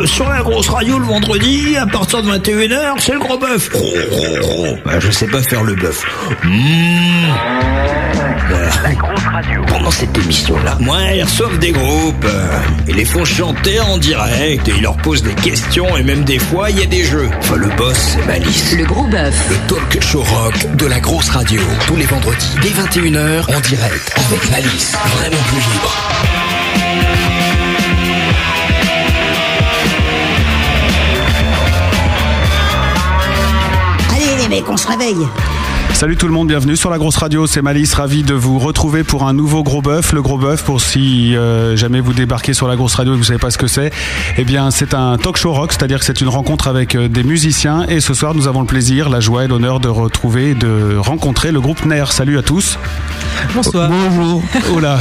euh, sur la grosse radio le vendredi, à partir de 21h, c'est le gros bœuf. Bah, je sais pas faire le bœuf. Mmh. La grosse radio. Pendant cette émission-là, moi, ils reçoivent des groupes. euh, Ils les font chanter en direct et ils leur posent des questions et même des fois, il y a des jeux. Enfin, le boss, c'est Malice. Le gros bœuf. Le talk show rock de la grosse radio. Tous les vendredis, dès 21h, en direct, avec Malice. Vraiment plus libre. Allez les mecs, on se réveille. Salut tout le monde, bienvenue sur la grosse radio, c'est Malice, ravi de vous retrouver pour un nouveau gros bœuf. Le gros bœuf, pour si euh, jamais vous débarquez sur la grosse radio et vous savez pas ce que c'est, eh bien c'est un talk show rock, c'est-à-dire que c'est une rencontre avec euh, des musiciens et ce soir nous avons le plaisir, la joie et l'honneur de retrouver, et de rencontrer le groupe NER. Salut à tous. Bonsoir. Bonjour. Oh là.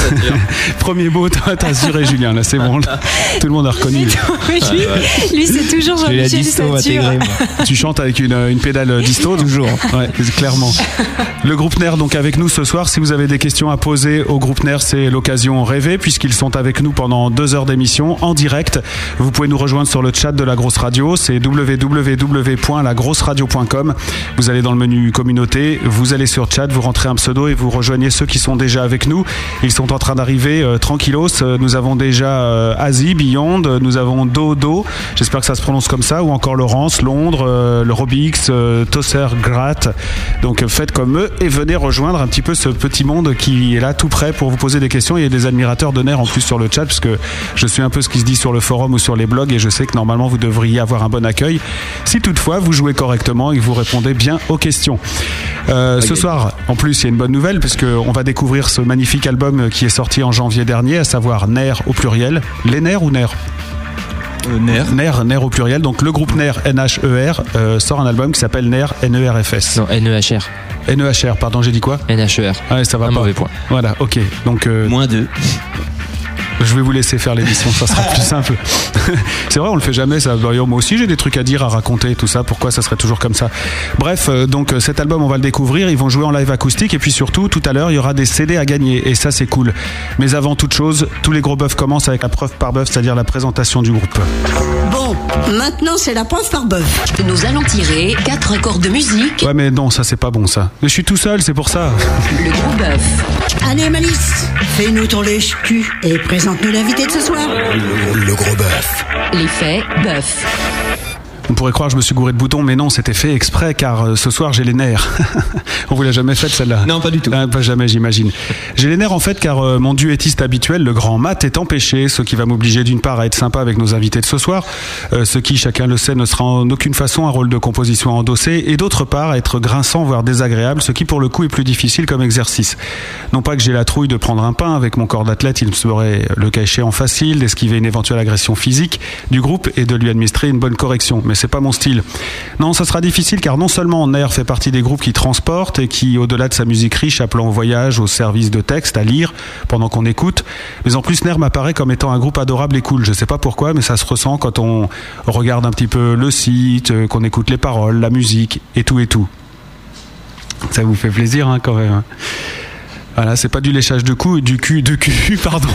Premier mot, t'as assuré Julien, là c'est bon. là. Tout le monde a reconnu. Oui, lui, lui, c'est toujours Jean-Michel. Tu chantes avec une, une pédale disto Toujours. Ouais, clairement. Le groupe NER donc avec nous ce soir. Si vous avez des questions à poser au groupe NER, c'est l'occasion rêvée puisqu'ils sont avec nous pendant deux heures d'émission en direct. Vous pouvez nous rejoindre sur le chat de la grosse radio. C'est www.lagrosseradio.com. Vous allez dans le menu communauté, vous allez sur chat, vous rentrez un pseudo et vous rejoignez ceux qui sont déjà avec nous. Ils sont en train d'arriver euh, tranquillos. Euh, Nous avons déjà euh, Asie, Beyond, nous avons Dodo, j'espère que ça se prononce comme ça, ou encore Laurence, Londres, euh, le Robix, Tosser, Gratt. Donc faites comme eux et venez rejoindre un petit peu ce petit monde qui est là tout prêt pour vous poser des questions. Il y a des admirateurs de NER en plus sur le chat, puisque je suis un peu ce qui se dit sur le forum ou sur les blogs et je sais que normalement vous devriez avoir un bon accueil. Si toutefois vous jouez correctement et que vous répondez bien aux questions. Euh, ce soir, en plus, il y a une bonne nouvelle, puisqu'on va découvrir ce magnifique album qui est sorti en janvier dernier, à savoir NER au pluriel. Les NER ou NER Euh, Nerf. NER, NER au pluriel. Donc le groupe NER, N-H-E-R, euh, sort un album qui s'appelle NER, N-E-R-F-S. Non, NEHR. N-E-H-R, pardon, j'ai dit quoi NHER. Ah ouais, ça va Un pas. mauvais point. Voilà, ok. Donc euh, Moins 2. Je vais vous laisser faire l'émission, ça sera plus simple. c'est vrai, on le fait jamais, ça. D'ailleurs, moi aussi, j'ai des trucs à dire, à raconter, tout ça. Pourquoi ça serait toujours comme ça? Bref, euh, donc euh, cet album, on va le découvrir. Ils vont jouer en live acoustique et puis surtout, tout à l'heure, il y aura des CD à gagner et ça, c'est cool. Mais avant toute chose, tous les gros bœufs commencent avec la preuve par bœuf, c'est-à-dire la présentation du groupe. Bon, maintenant c'est la preuve par bœuf. Nous allons tirer quatre accords de musique. Ouais, mais non, ça, c'est pas bon, ça. Mais je suis tout seul, c'est pour ça. Le gros bœuf. Allez Malice, fais-nous ton lèche-cul et présente-nous l'invité de ce soir. Le, le gros bœuf. L'effet bœuf. On pourrait croire que je me suis gouré de boutons, mais non, c'était fait exprès car euh, ce soir j'ai les nerfs. On vous l'a jamais faite celle-là Non, pas du tout. Ah, pas jamais, j'imagine. J'ai les nerfs en fait car euh, mon duettiste habituel, le grand Matt, est empêché, ce qui va m'obliger d'une part à être sympa avec nos invités de ce soir, euh, ce qui, chacun le sait, ne sera en aucune façon un rôle de composition à endosser, et d'autre part à être grinçant, voire désagréable, ce qui pour le coup est plus difficile comme exercice. Non pas que j'ai la trouille de prendre un pain avec mon corps d'athlète, il me serait le cas échéant facile d'esquiver une éventuelle agression physique du groupe et de lui administrer une bonne correction, mais c'est pas mon style. Non, ça sera difficile car non seulement Nair fait partie des groupes qui transportent et qui, au-delà de sa musique riche, appelant au voyage, au service de texte, à lire pendant qu'on écoute, mais en plus Nair m'apparaît comme étant un groupe adorable et cool. Je sais pas pourquoi, mais ça se ressent quand on regarde un petit peu le site, euh, qu'on écoute les paroles, la musique et tout et tout. Ça vous fait plaisir hein, quand même. Voilà, c'est pas du léchage de cou, du cul, de cul, pardon.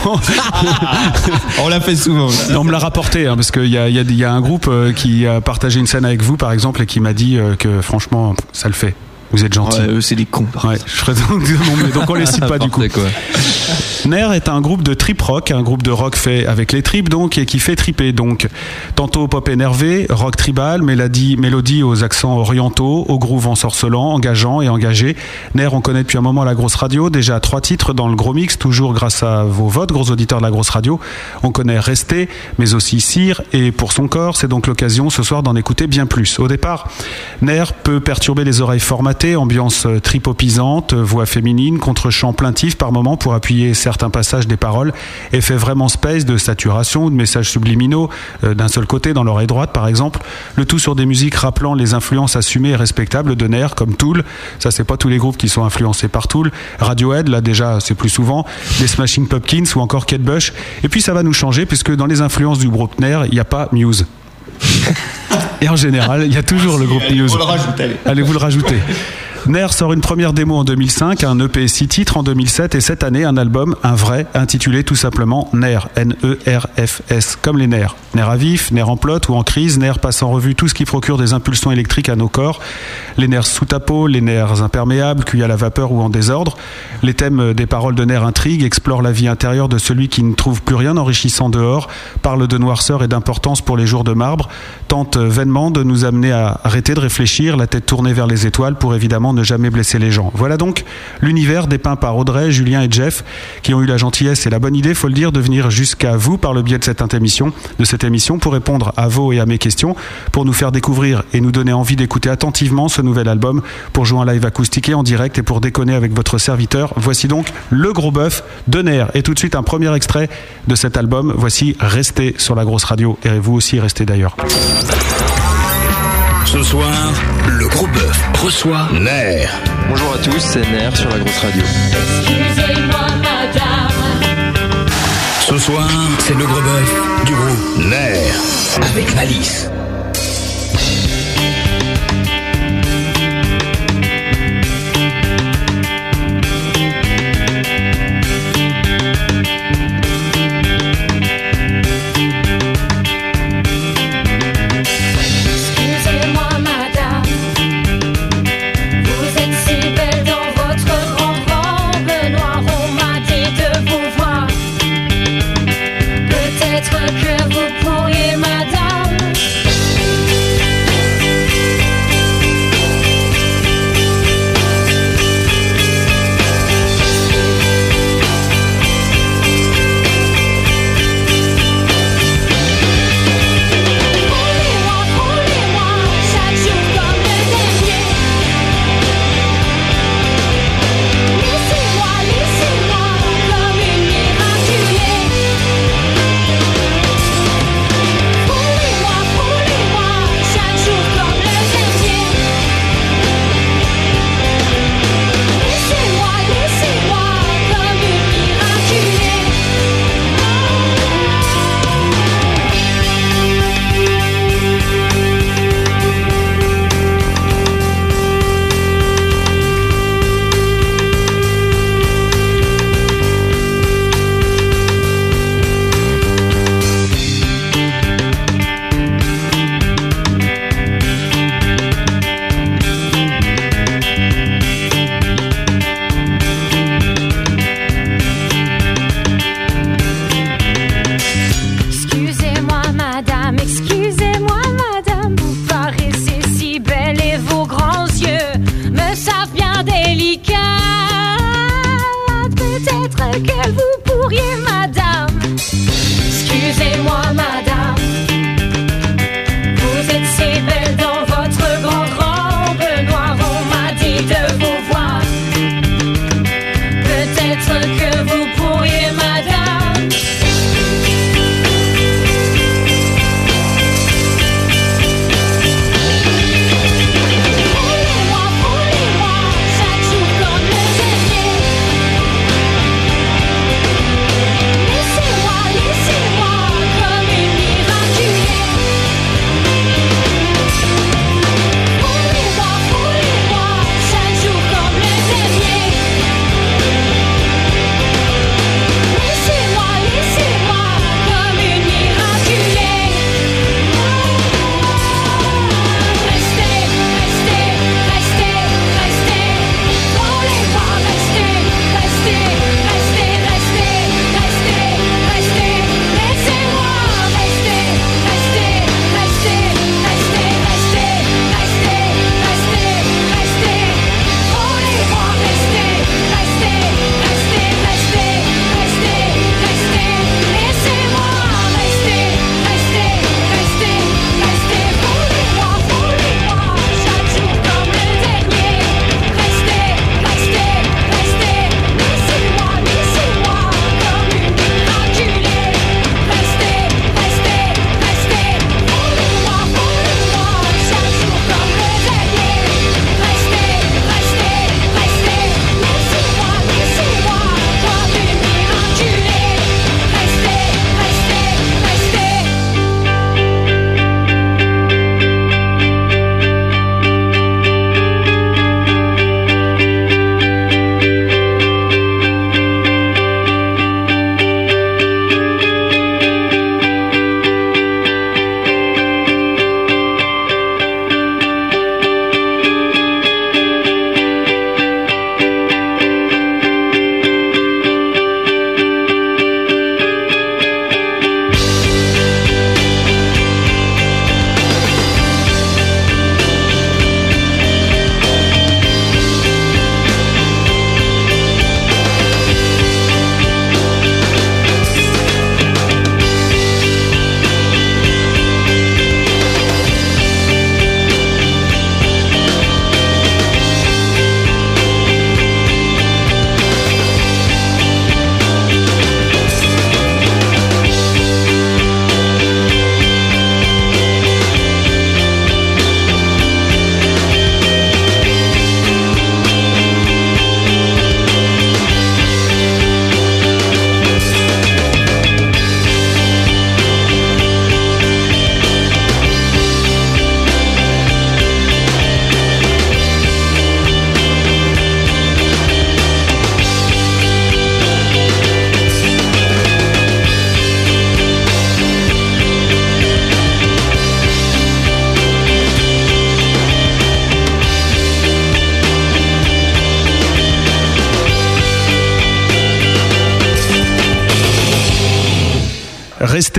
On l'a fait souvent. on me l'a rapporté, hein, parce qu'il y a, y a un groupe euh, qui a partagé une scène avec vous, par exemple, et qui m'a dit euh, que franchement, ça le fait. Vous êtes gentil. Ouais, c'est des cons. Ouais, je ferai donc, non, mais donc on les cite pas du coup. Quoi. Ner est un groupe de trip rock, un groupe de rock fait avec les tripes donc et qui fait triper donc. Tantôt pop énervé, rock tribal, mélodie, mélodie aux accents orientaux, au groove ensorcelant, engageant et engagé. Ner, on connaît depuis un moment la grosse radio, déjà trois titres dans le gros mix, toujours grâce à vos votes, gros auditeurs de la grosse radio. On connaît Rester, mais aussi Cire et Pour son corps, c'est donc l'occasion ce soir d'en écouter bien plus. Au départ, Ner peut perturber les oreilles formatées, ambiance euh, tripopisante, euh, voix féminine, contre-chant plaintif par moment pour appuyer certains passages des paroles, effet vraiment space de saturation ou de messages subliminaux euh, d'un seul côté dans l'oreille droite par exemple, le tout sur des musiques rappelant les influences assumées et respectables de Ner comme Tool, ça c'est pas tous les groupes qui sont influencés par Tool, Radiohead là déjà c'est plus souvent, les Smashing Pumpkins ou encore Kate Bush, et puis ça va nous changer puisque dans les influences du groupe Ner, il n'y a pas Muse. Et en général, il y a toujours le groupe le allez. Allez vous le rajouter. Nair sort une première démo en 2005, un EP 6 titres en 2007 et cette année un album, un vrai, intitulé tout simplement Nair, N-E-R-F-S, comme les nerfs. Nerfs à vif, nerfs en plot ou en crise, nerfs passe en revue tout ce qui procure des impulsions électriques à nos corps, les nerfs sous ta peau, les nerfs imperméables, cuits à la vapeur ou en désordre. Les thèmes des paroles de nerfs intriguent, explorent la vie intérieure de celui qui ne trouve plus rien enrichissant dehors, parle de noirceur et d'importance pour les jours de marbre, tente vainement de nous amener à arrêter de réfléchir, la tête tournée vers les étoiles pour évidemment ne jamais blesser les gens. Voilà donc l'univers dépeint par Audrey, Julien et Jeff qui ont eu la gentillesse et la bonne idée, faut le dire, de venir jusqu'à vous par le biais de cette émission, de cette émission pour répondre à vos et à mes questions, pour nous faire découvrir et nous donner envie d'écouter attentivement ce nouvel album, pour jouer en live acoustique et en direct et pour déconner avec votre serviteur. Voici donc le gros bœuf de Ner. Et tout de suite un premier extrait de cet album. Voici Restez sur la grosse radio. Et vous aussi restez d'ailleurs. Ce soir, le gros bœuf reçoit Nair. Bonjour à tous, c'est Nair sur la grosse radio. Excusez-moi, madame. Ce soir, c'est le gros bœuf du groupe Nair. Avec Malice.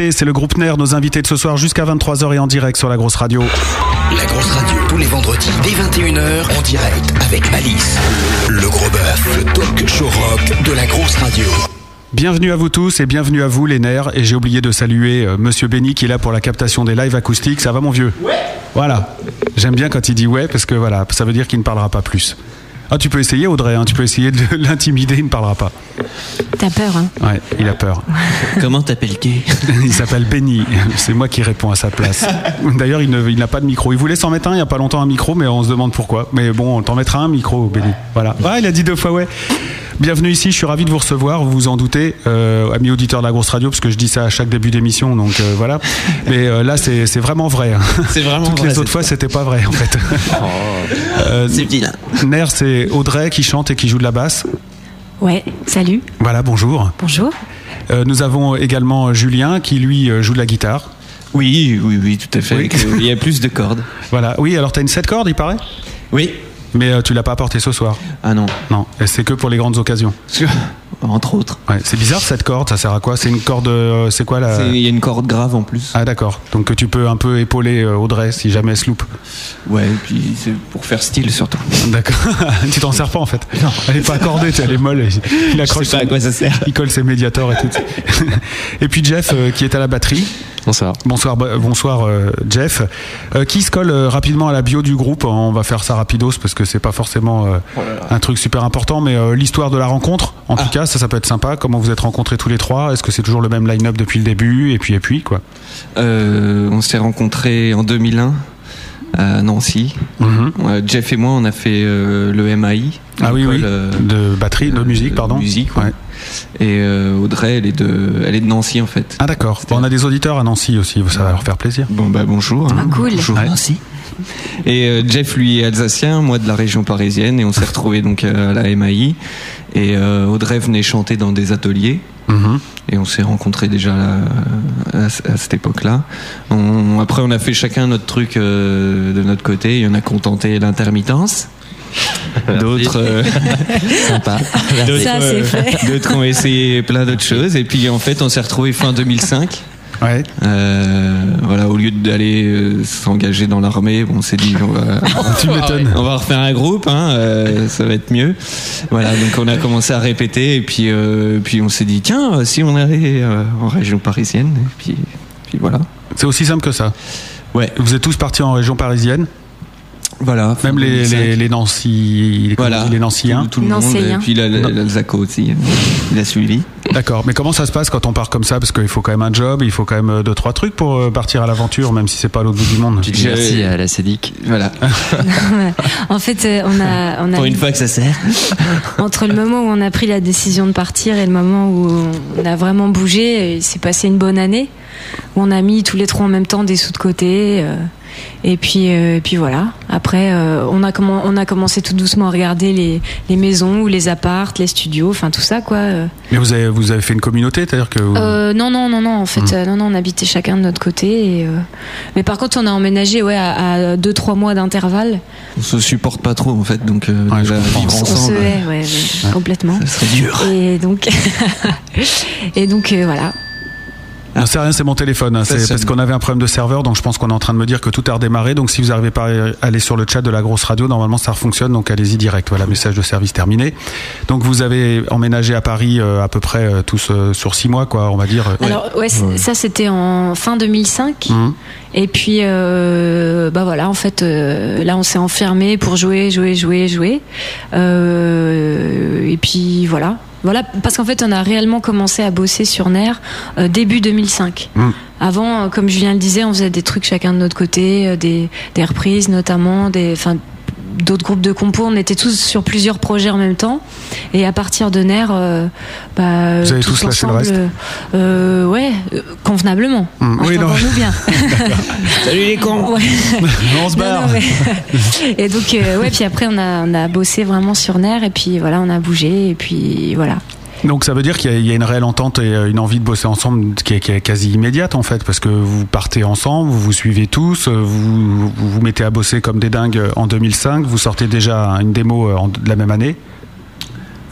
C'est le groupe NER, nos invités de ce soir jusqu'à 23h et en direct sur la grosse radio. La grosse radio, tous les vendredis dès 21h en direct avec Malice. Le gros bœuf, le talk show rock de la grosse radio. Bienvenue à vous tous et bienvenue à vous les nerfs. Et j'ai oublié de saluer euh, Monsieur Benny qui est là pour la captation des lives acoustiques. Ça va mon vieux? Ouais. Voilà. J'aime bien quand il dit ouais parce que voilà, ça veut dire qu'il ne parlera pas plus. Ah, tu peux essayer Audrey, hein, tu peux essayer de l'intimider, il ne parlera pas. T'as peur, hein Ouais, il a peur. Comment t'appelles-tu Il s'appelle Benny. C'est moi qui réponds à sa place. D'ailleurs, il ne- il n'a pas de micro. Il voulait s'en mettre un il n'y a pas longtemps, un micro, mais on se demande pourquoi. Mais bon, on t'en mettra un micro, Benny. Voilà. Ah, il a dit deux fois ouais. Bienvenue ici, je suis ravi de vous recevoir, vous vous en doutez, euh, amis auditeurs de la grosse radio, parce que je dis ça à chaque début d'émission, donc euh, voilà. Mais euh, là, c'est c'est vraiment vrai. hein. C'est vraiment Toutes vrai, les autres fois, c'était pas vrai, en fait. Euh, C'est vilain. Ner, c'est Audrey qui chante et qui joue de la basse. Ouais, salut, Voilà, bonjour. bonjour. Euh, nous avons également Julien qui, lui, euh, joue de la guitare. Oui, oui, oui, tout à fait. Oui. Que- Il y a plus de cordes. Voilà. Oui, alors t'as une 7 cordes, il paraît? Oui. Mais euh, tu l'as pas apporté ce soir. Ah non. Non, et c'est que pour les grandes occasions. Entre autres. Ouais, c'est bizarre cette corde, ça sert à quoi? C'est une corde, euh, c'est quoi la C'est- Il y a une corde grave en plus. Ah d'accord, donc que tu peux un peu épauler euh, Audrey si jamais elle se loupe. Ouais, et puis c'est pour faire style surtout. D'accord, tu t'en sers pas en fait. Elle est pas accordée, elle est molle. Il Je accroche sais pas à quoi ça sert. Il colle ses médiators et tout. et puis Jeff euh, qui est à la batterie. Bonsoir. Bonsoir, bo- bonsoir euh, Jeff. Euh, qui se colle euh, rapidement à la bio du groupe On va faire ça rapidos parce que c'est pas forcément euh, un truc super important, mais euh, l'histoire de la rencontre, en tout cas, ça, ça peut être sympa. Comment vous êtes rencontrés tous les trois? Est-ce que c'est toujours le même line-up depuis le début? Et puis, et puis, quoi? Euh, on s'est rencontrés en 2001 à Nancy. Mhm. Jeff et moi, on a fait euh, le MAI. Ah oui, oui. euh, De batterie, de musique, pardon. musique, ouais. Ouais. Et euh, Audrey, elle est de, elle est de Nancy en fait. Ah d'accord. Bon, on a des auditeurs à Nancy aussi, ça va leur faire plaisir. Bon bah bonjour. hein. Ah, cool. Bonjour Ouais. Nancy. Et euh, Jeff lui est alsacien, moi de la région parisienne, et on s'est retrouvés donc à la MAI. Et euh, Audrey venait chanter dans des ateliers. Mhm. Et on s'est rencontrés déjà là, à, à cette époque-là. On- après, on a fait chacun notre truc euh, de notre côté. Il y en a contenté l'intermittence. D'autres, euh, Sympa. euh, d'autres ont essayé plein d'autres choses. Et puis en fait, on s'est retrouvés fin 2005. Ouais. Euh, voilà, au lieu d'aller euh, s'engager dans l'armée, bon, on s'est dit on va, Tu m'étonnes. on va refaire un groupe, hein, euh, ça va être mieux. Voilà, donc on a commencé à répéter et puis euh, puis on s'est dit tiens, si on allait euh, en région parisienne, et puis puis voilà. C'est aussi simple que ça. Ouais, Vous êtes tous partis en région parisienne, voilà. même les, 2005. les, les Nancy, les, voilà, les Nancyiens. tout, tout le monde, et puis la- la- l'Alsaco aussi, il a suivi. D'accord. Mais comment ça se passe quand on part comme ça? Parce qu'il faut quand même un job, il faut quand même euh, deux trois trucs pour euh, partir à l'aventure, même si c'est pas à l'autre bout du monde. J'ai- Merci à la CEDIC. Voilà, en fait, euh, on a, on a pour une fois que ça sert. entre le moment où on a pris la décision de partir et le moment où on a vraiment bougé, il s'est passé une bonne année où on a mis tous les trois en même temps des sous de côté. euh, et puis, euh, et puis voilà. Après, euh, on a commen- on a commencé tout doucement à regarder les, les maisons ou les appartes, les studios, enfin tout ça quoi. euh. Mais vous avez, vous avez fait une communauté, c'est-à-dire que vous- Euh, non, non, non, non. En fait, euh, non, non, on habitait chacun de notre côté. Et, euh, Mais par contre, on a emménagé, ouais, à, à deux, trois mois d'intervalle. On se supporte pas trop en fait, donc euh, Ouais, je se ensemble, hait, ouais, ouais, complètement. ça serait dur. Et donc, et donc euh, voilà. Non, c'est rien, c'est mon téléphone. hein. C'est parce qu'on avait un problème de serveur, donc je pense qu'on est en train de me dire que tout a redémarré. Donc si vous n'arrivez pas à aller sur le chat de la grosse radio, normalement ça fonctionne. Donc allez-y direct. Voilà, message de service terminé. Donc vous avez emménagé à Paris euh, à peu près euh, tous euh, sur six mois, quoi, on va dire. Alors ouais, ça c'était en fin 2005. Mhm. Et puis euh, bah voilà, en fait, euh, là on s'est enfermé pour jouer, jouer, jouer, jouer. Euh, et puis voilà. Voilà, parce qu'en fait, on a réellement commencé à bosser sur NER euh, début 2005. Mm. Avant, euh, comme Julien le disait, on faisait des trucs chacun de notre côté, euh, des, des reprises notamment, des, enfin, d'autres groupes de compos. On était tous sur plusieurs projets en même temps. Et à partir de NER, euh, bah, Vous avez tous lâché le ensemble, reste euh, euh, Ouais, euh, convenablement. Mm. Oui, non. Bien. Salut les cons. Ouais. on se barre. non, mais- et donc, euh, ouais, puis après, on a, on a bossé vraiment sur NER, et puis voilà, on a bougé, et puis voilà. Donc ça veut dire qu'il y, a- il y a une réelle entente et euh, une envie de bosser ensemble qui est, qui est quasi immédiate en fait, parce que vous partez ensemble, vous vous suivez tous, euh, vous vous, vous mettez à bosser comme des dingues en 2005, vous sortez déjà une démo euh, en- de la même année.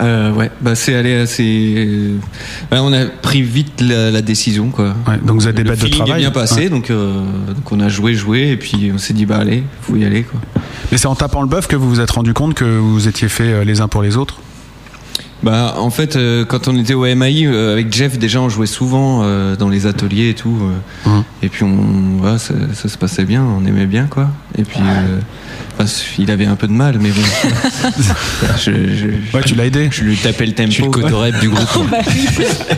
Euh, ouais, bah c'est allé assez. euh, on a pris vite la, la décision, quoi. Ouais, donc vous êtes des bêtes de travail. est bien passé, Ouais. donc, euh, donc on a joué, joué, et puis on s'est dit, bah allez, faut y aller, quoi. Et c'est en tapant le bœuf que vous vous êtes rendu compte que vous étiez fait euh, les uns pour les autres Bah, en fait, euh, quand on était au MAI, euh, avec Jeff, déjà, on jouait souvent euh, dans les ateliers et tout. euh, Mhm. Et puis, on, voilà, ça, ça se passait bien, on aimait bien, quoi. Et puis, euh, il avait un peu de mal, mais bon. je, je- Ouais, tu l'as aidé. je lui tapais le tempo. Suis le cotorep du groupe. Bah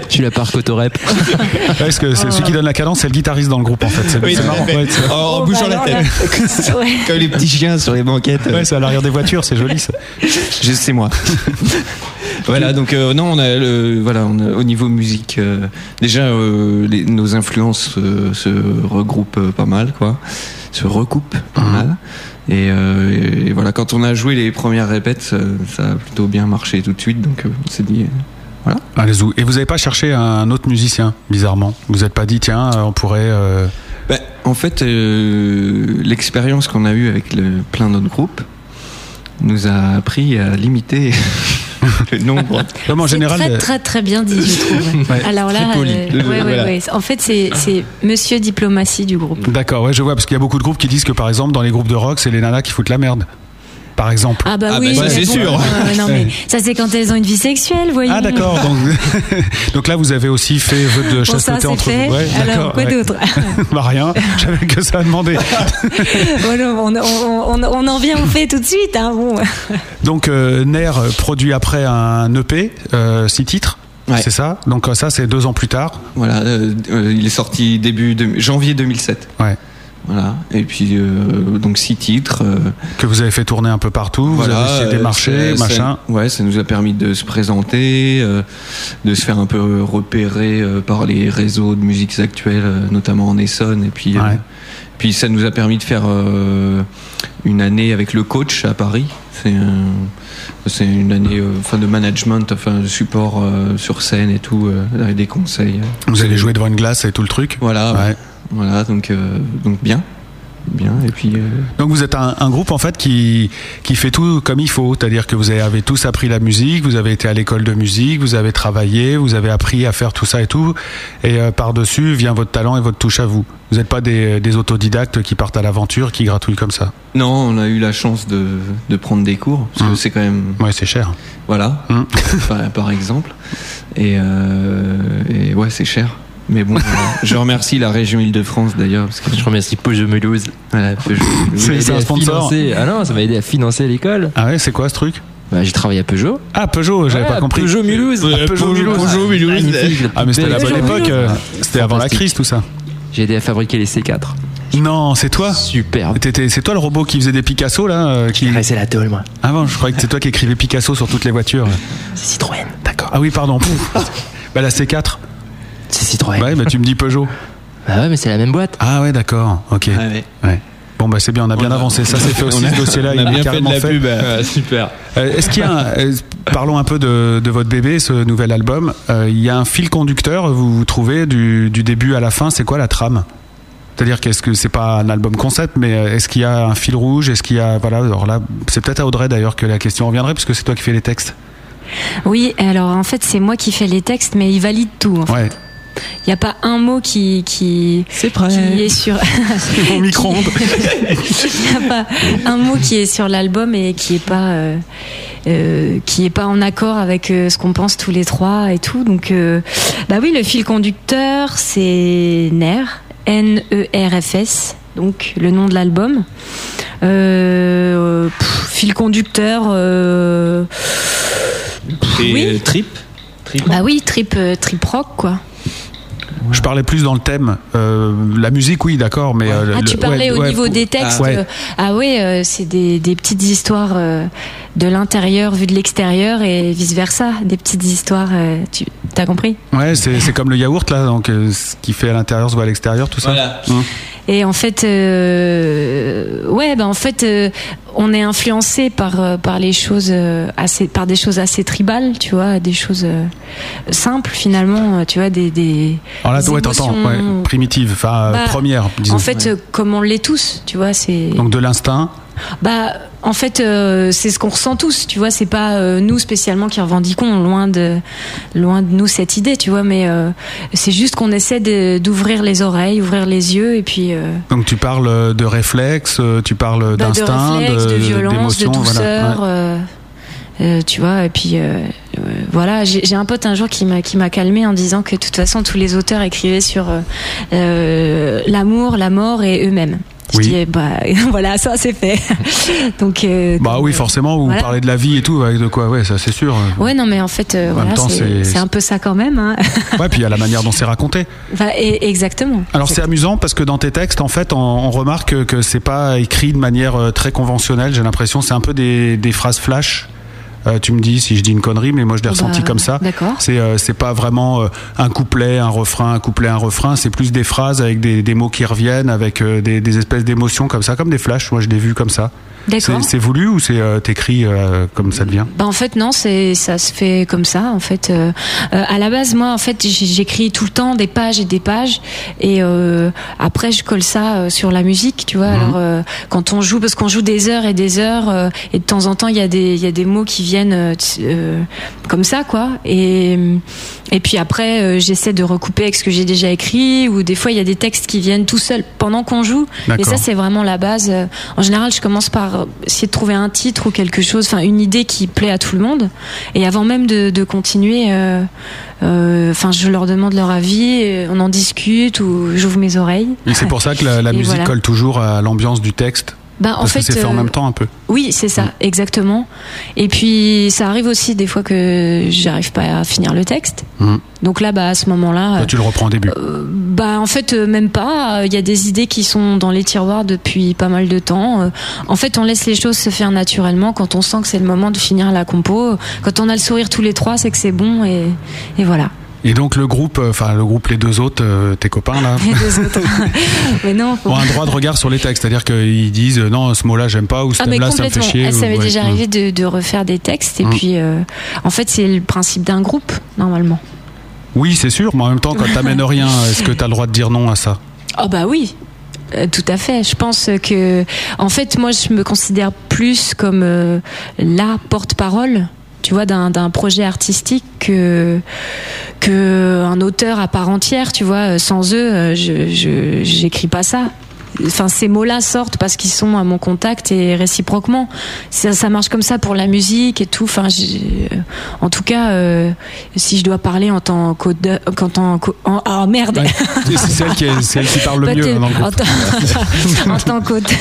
Je suis la part cotorep. Ouais, parce que c'est celui qui donne la cadence, c'est le guitariste dans le groupe en fait. C'est Oui, c'est marrant. fait. Ouais, c'est- En, en Oh, bougeant bah la alors tête. là- Ouais. Comme les petits chiens sur les banquettes. ouais, c'est à l'arrière des voitures, c'est joli ça. Je sais moi. Voilà, donc euh, non, on a le, voilà, on a, au niveau musique, euh, déjà euh, les- nos influences se regroupent pas mal, quoi, se recoupent pas mal. Et, et voilà, quand on a joué les premières répètes, ça, a plutôt bien marché tout de suite, donc on s'est dit, euh, Allez-y. Et vous n'avez pas cherché un autre musicien, bizarrement? Vous n'êtes pas dit, tiens, on pourrait. euh, bah, en fait, euh, l'expérience qu'on a eue avec le, plein d'autres groupes nous a appris à limiter le nombre. Comme en C'est général. très très très bien dit, je trouve. Ouais, Alors là, euh, ouais, ouais, Voilà. ouais. En fait, c'est c'est Monsieur diplomatie du groupe. D'accord, ouais, je vois, parce qu'il y a beaucoup de groupes qui disent que par exemple, dans les groupes de rock, c'est les nanas qui foutent la merde. Par exemple. Ah bah Ah oui, bah c'est bon, sûr. euh, non mais ça c'est quand elles ont une vie sexuelle, voyons. Ah d'accord, donc, donc là vous avez aussi fait vœu de Bon, ça chasteté c'est entre fait. vous. Ouais, Alors quoi ouais. d'autre? Bah rien, j'avais que ça à demander. Voilà, on, on, on, on en vient au fait tout de suite. Hein, bon. Donc euh, Nair produit après un EP, euh, six titres, Ouais. c'est ça? Donc euh, ça c'est deux ans plus tard. Voilà, euh, euh, il est sorti début de, janvier 2007. Ouais. Voilà, et puis euh, donc six titres. euh, Que vous avez fait tourner un peu partout, vous voilà, avez essayé des euh, marchés, machin. ça- ouais, ça nous a permis de se présenter, euh, de se faire un peu repérer par les réseaux de musiques actuelles, notamment en Essonne. Et puis, Ouais. puis ça nous a permis de faire une année avec le coach à Paris. C'est un- c'est une année euh, enfin, de management, enfin de support euh, sur scène et tout, euh, avec des conseils. Vous allez jouer devant une glace et tout le truc. Voilà, Ouais. Voilà, donc euh, donc bien, bien. Et puis euh, Donc vous êtes un, un groupe en fait qui, qui fait tout comme il faut, c'est-à-dire que vous avez tous appris la musique, vous avez été à l'école de musique, vous avez travaillé, vous avez appris à faire tout ça et tout, et euh, par-dessus vient votre talent et votre touche à vous. Vous n'êtes pas des, des autodidactes qui partent à l'aventure, qui gratouillent comme ça. non, on a eu la chance de, de prendre des cours parce que Hum. c'est quand même Ouais, c'est cher. voilà, par, par exemple. Et, euh, et ouais, c'est cher. Mais bon, je remercie la région Île-de-France d'ailleurs parce que Je remercie Peugeot Mulhouse. voilà, Peugeot. C'est- un sponsor. financer- Ah non, ça m'a aidé à financer l'école. Ah ouais, c'est quoi ce truc? Bah, j'ai travaillé à Peugeot. Ah Peugeot, j'avais Ouais, pas compris. Peugeot Mulhouse. Ah, Peugeot Mulhouse. Magnifique, la Ah mais c'était la bonne époque, euh, c'était avant la crise tout ça. J'ai aidé à fabriquer les C4. Non, c'est toi? Superbe. C'est toi le robot qui faisait des Picasso là euh, qui... C'est la tôle, moi. Ah bon, je croyais que c'est toi qui écrivais Picasso sur toutes les voitures. C'est Citroën. D'accord. Ah oui, pardon. Bah la C4. C'est Citroën. Ouais, bah tu me dis Peugeot. Bah ouais, mais c'est la même boîte. Ah ouais, d'accord. Ok. Ouais. Ouais. Bon bah c'est bien, on a bien On a- avancé. Ça c'est fait aussi ce dossier-là. on a il est bien fait de carrément la fait. pub. Ah, super. Euh, Est-ce qu'il y a un- euh, parlons un peu de, de votre bébé, ce nouvel album. Euh, il y a un fil conducteur, vous, vous trouvez du, du début à la fin. C'est quoi la trame? C'est-à-dire qu'est-ce que c'est pas un album concept, mais euh, est-ce qu'il y a un fil rouge? Est-ce qu'il y a voilà Alors là, c'est peut-être à Audrey d'ailleurs que la question reviendrait, puisque c'est toi qui fais les textes. Oui, alors en fait c'est moi qui fais les textes, mais il valide tout. en fait. Il n'y a pas un mot qui qui, prêt. qui est sur. Au micro-ondes. Il n'y a pas un mot qui est sur l'album et qui est pas euh, euh, qui est pas en accord avec euh, ce qu'on pense tous les trois et tout. Donc euh, bah oui, le fil conducteur c'est NER, N E R F S, donc le nom de l'album. Euh, pff, fil conducteur. euh, Et Oui. Trip? Trip. bah oui, trip trip rock quoi. Je parlais plus dans le thème. Euh, la musique, oui, d'accord, mais euh, Ah, le- tu parlais ouais, au ouais, niveau des textes. Ah, ouais. euh, Ah euh, c'est des, des petites histoires euh, de l'intérieur vues de l'extérieur et vice versa, des petites histoires. euh, tu as compris? Ouais, c'est comme le yaourt là, donc euh, ce qui fait à l'intérieur se voit à l'extérieur, tout ça. Voilà. Hum. Et en fait, euh, ouais, ben en fait, euh, on est influencé par euh, par les choses assez, par des choses assez tribales, tu vois, des choses simples finalement, tu vois, des des. Alors là, des ouais, émotions. ouais, primitive, enfin Bah, première, disons. En fait, euh, comme on l'est tous, tu vois, c'est. Donc de l'instinct. Bah, en fait, euh, c'est ce qu'on ressent tous, tu vois. C'est pas euh, nous spécialement qui revendiquons, loin de, loin de nous cette idée, tu vois. Mais euh, c'est juste qu'on essaie de- d'ouvrir les oreilles, ouvrir les yeux, et puis Donc tu parles de réflexe, tu parles bah, de d'instinct, réflexe, de, violence, de douceur. voilà. Ouais. tu vois, et puis voilà, j'ai un pote un jour qui m'a qui m'a calmé en disant que de toute façon tous les auteurs écrivaient sur l'amour, la mort et eux-mêmes. Je Oui. dis, bah voilà, ça c'est fait. donc euh, Bah oui, forcément, vous Voilà. parlez de la vie et tout, avec de quoi, ouais, ça c'est sûr. Ouais, non, mais en fait, euh, voilà, c'est un peu ça quand même. Hein. Ouais, puis il y a la manière dont c'est raconté. Enfin, et- exactement. Alors c'est amusant parce que dans tes textes, en fait, on, on remarque que, que c'est pas écrit de manière euh, très conventionnelle. J'ai l'impression, c'est un peu des, des phrases flash. Euh, tu me dis si je dis une connerie, mais moi je l'ai Bah, ressenti comme ça. d'accord. C'est euh, c'est pas vraiment euh, un couplet, un refrain, un couplet, un refrain. C'est plus des phrases avec des, des mots qui reviennent, avec des, des espèces d'émotions comme ça, comme des flashs. Moi je l'ai vu comme ça. C'est voulu ou c'est euh, écrit comme ça devient Bah en fait non, c'est ça se fait comme ça en fait. Euh, euh, à la base moi en fait j'écris tout le temps des pages et des pages et euh, après je colle ça euh, sur la musique, tu vois. Alors euh, quand on joue parce qu'on joue des heures et des heures euh, et de temps en temps il y a des il y a des mots qui viennent euh, euh, comme ça quoi et et puis après euh, j'essaie de recouper avec ce que j'ai déjà écrit ou des fois il y a des textes qui viennent tout seuls pendant qu'on joue et ça c'est vraiment la base. Euh, En général, je commence par essayer de trouver un titre ou quelque chose, enfin une idée qui plaît à tout le monde. Et avant même de, de continuer, euh, euh, enfin je leur demande leur avis, on en discute ou j'ouvre mes oreilles. Et c'est pour ça que la, musique voilà. colle toujours à l'ambiance du texte. Ben, en parce fait, c'est fait en euh, même temps un peu. Oui, c'est ça, exactement. Et puis ça arrive aussi des fois que j'arrive pas à finir le texte. Mhm. Donc là, bah à ce moment-là. Toi, tu le reprends au début. Bah en fait euh, même pas. Il y a des idées qui sont dans les tiroirs depuis pas mal de temps. Euh, En fait, on laisse les choses se faire naturellement quand on sent que c'est le moment de finir la compo. Quand on a le sourire tous les trois, c'est que c'est bon et, et voilà. Et donc le groupe, euh, enfin le groupe, les deux autres, euh, tes copains là, Les deux autres. Mais non. faut- ont un droit de regard sur les textes, c'est-à-dire qu'ils disent euh, non, ce mot-là j'aime pas ou ce Ah mais thème-là ça me fait chier. Ah, ça m'est ouais. déjà arrivé de, de refaire des textes et Mm. puis euh, en fait c'est le principe d'un groupe normalement. Oui, c'est sûr, mais en même temps, quand t'amènes rien, est-ce que t'as le droit de dire non à ça? Oh bah oui. Tout à fait. Je pense que, en fait, moi, je me considère plus comme euh, la porte-parole, tu vois, d'un projet artistique que un auteur à part entière, tu vois. Sans eux, euh, je- j'écris pas ça. Enfin, ces mots-là sortent parce qu'ils sont à mon contact et réciproquement. Ça, ça marche comme ça pour la musique et tout. Enfin, j'ai- en tout cas, euh, si je dois parler en tant qu'auteur, en tant qu'au- en- oh merde. Ouais, C'est c'est elle qui, parle le mieux hein, dans le en tant- en tant qu'auteur,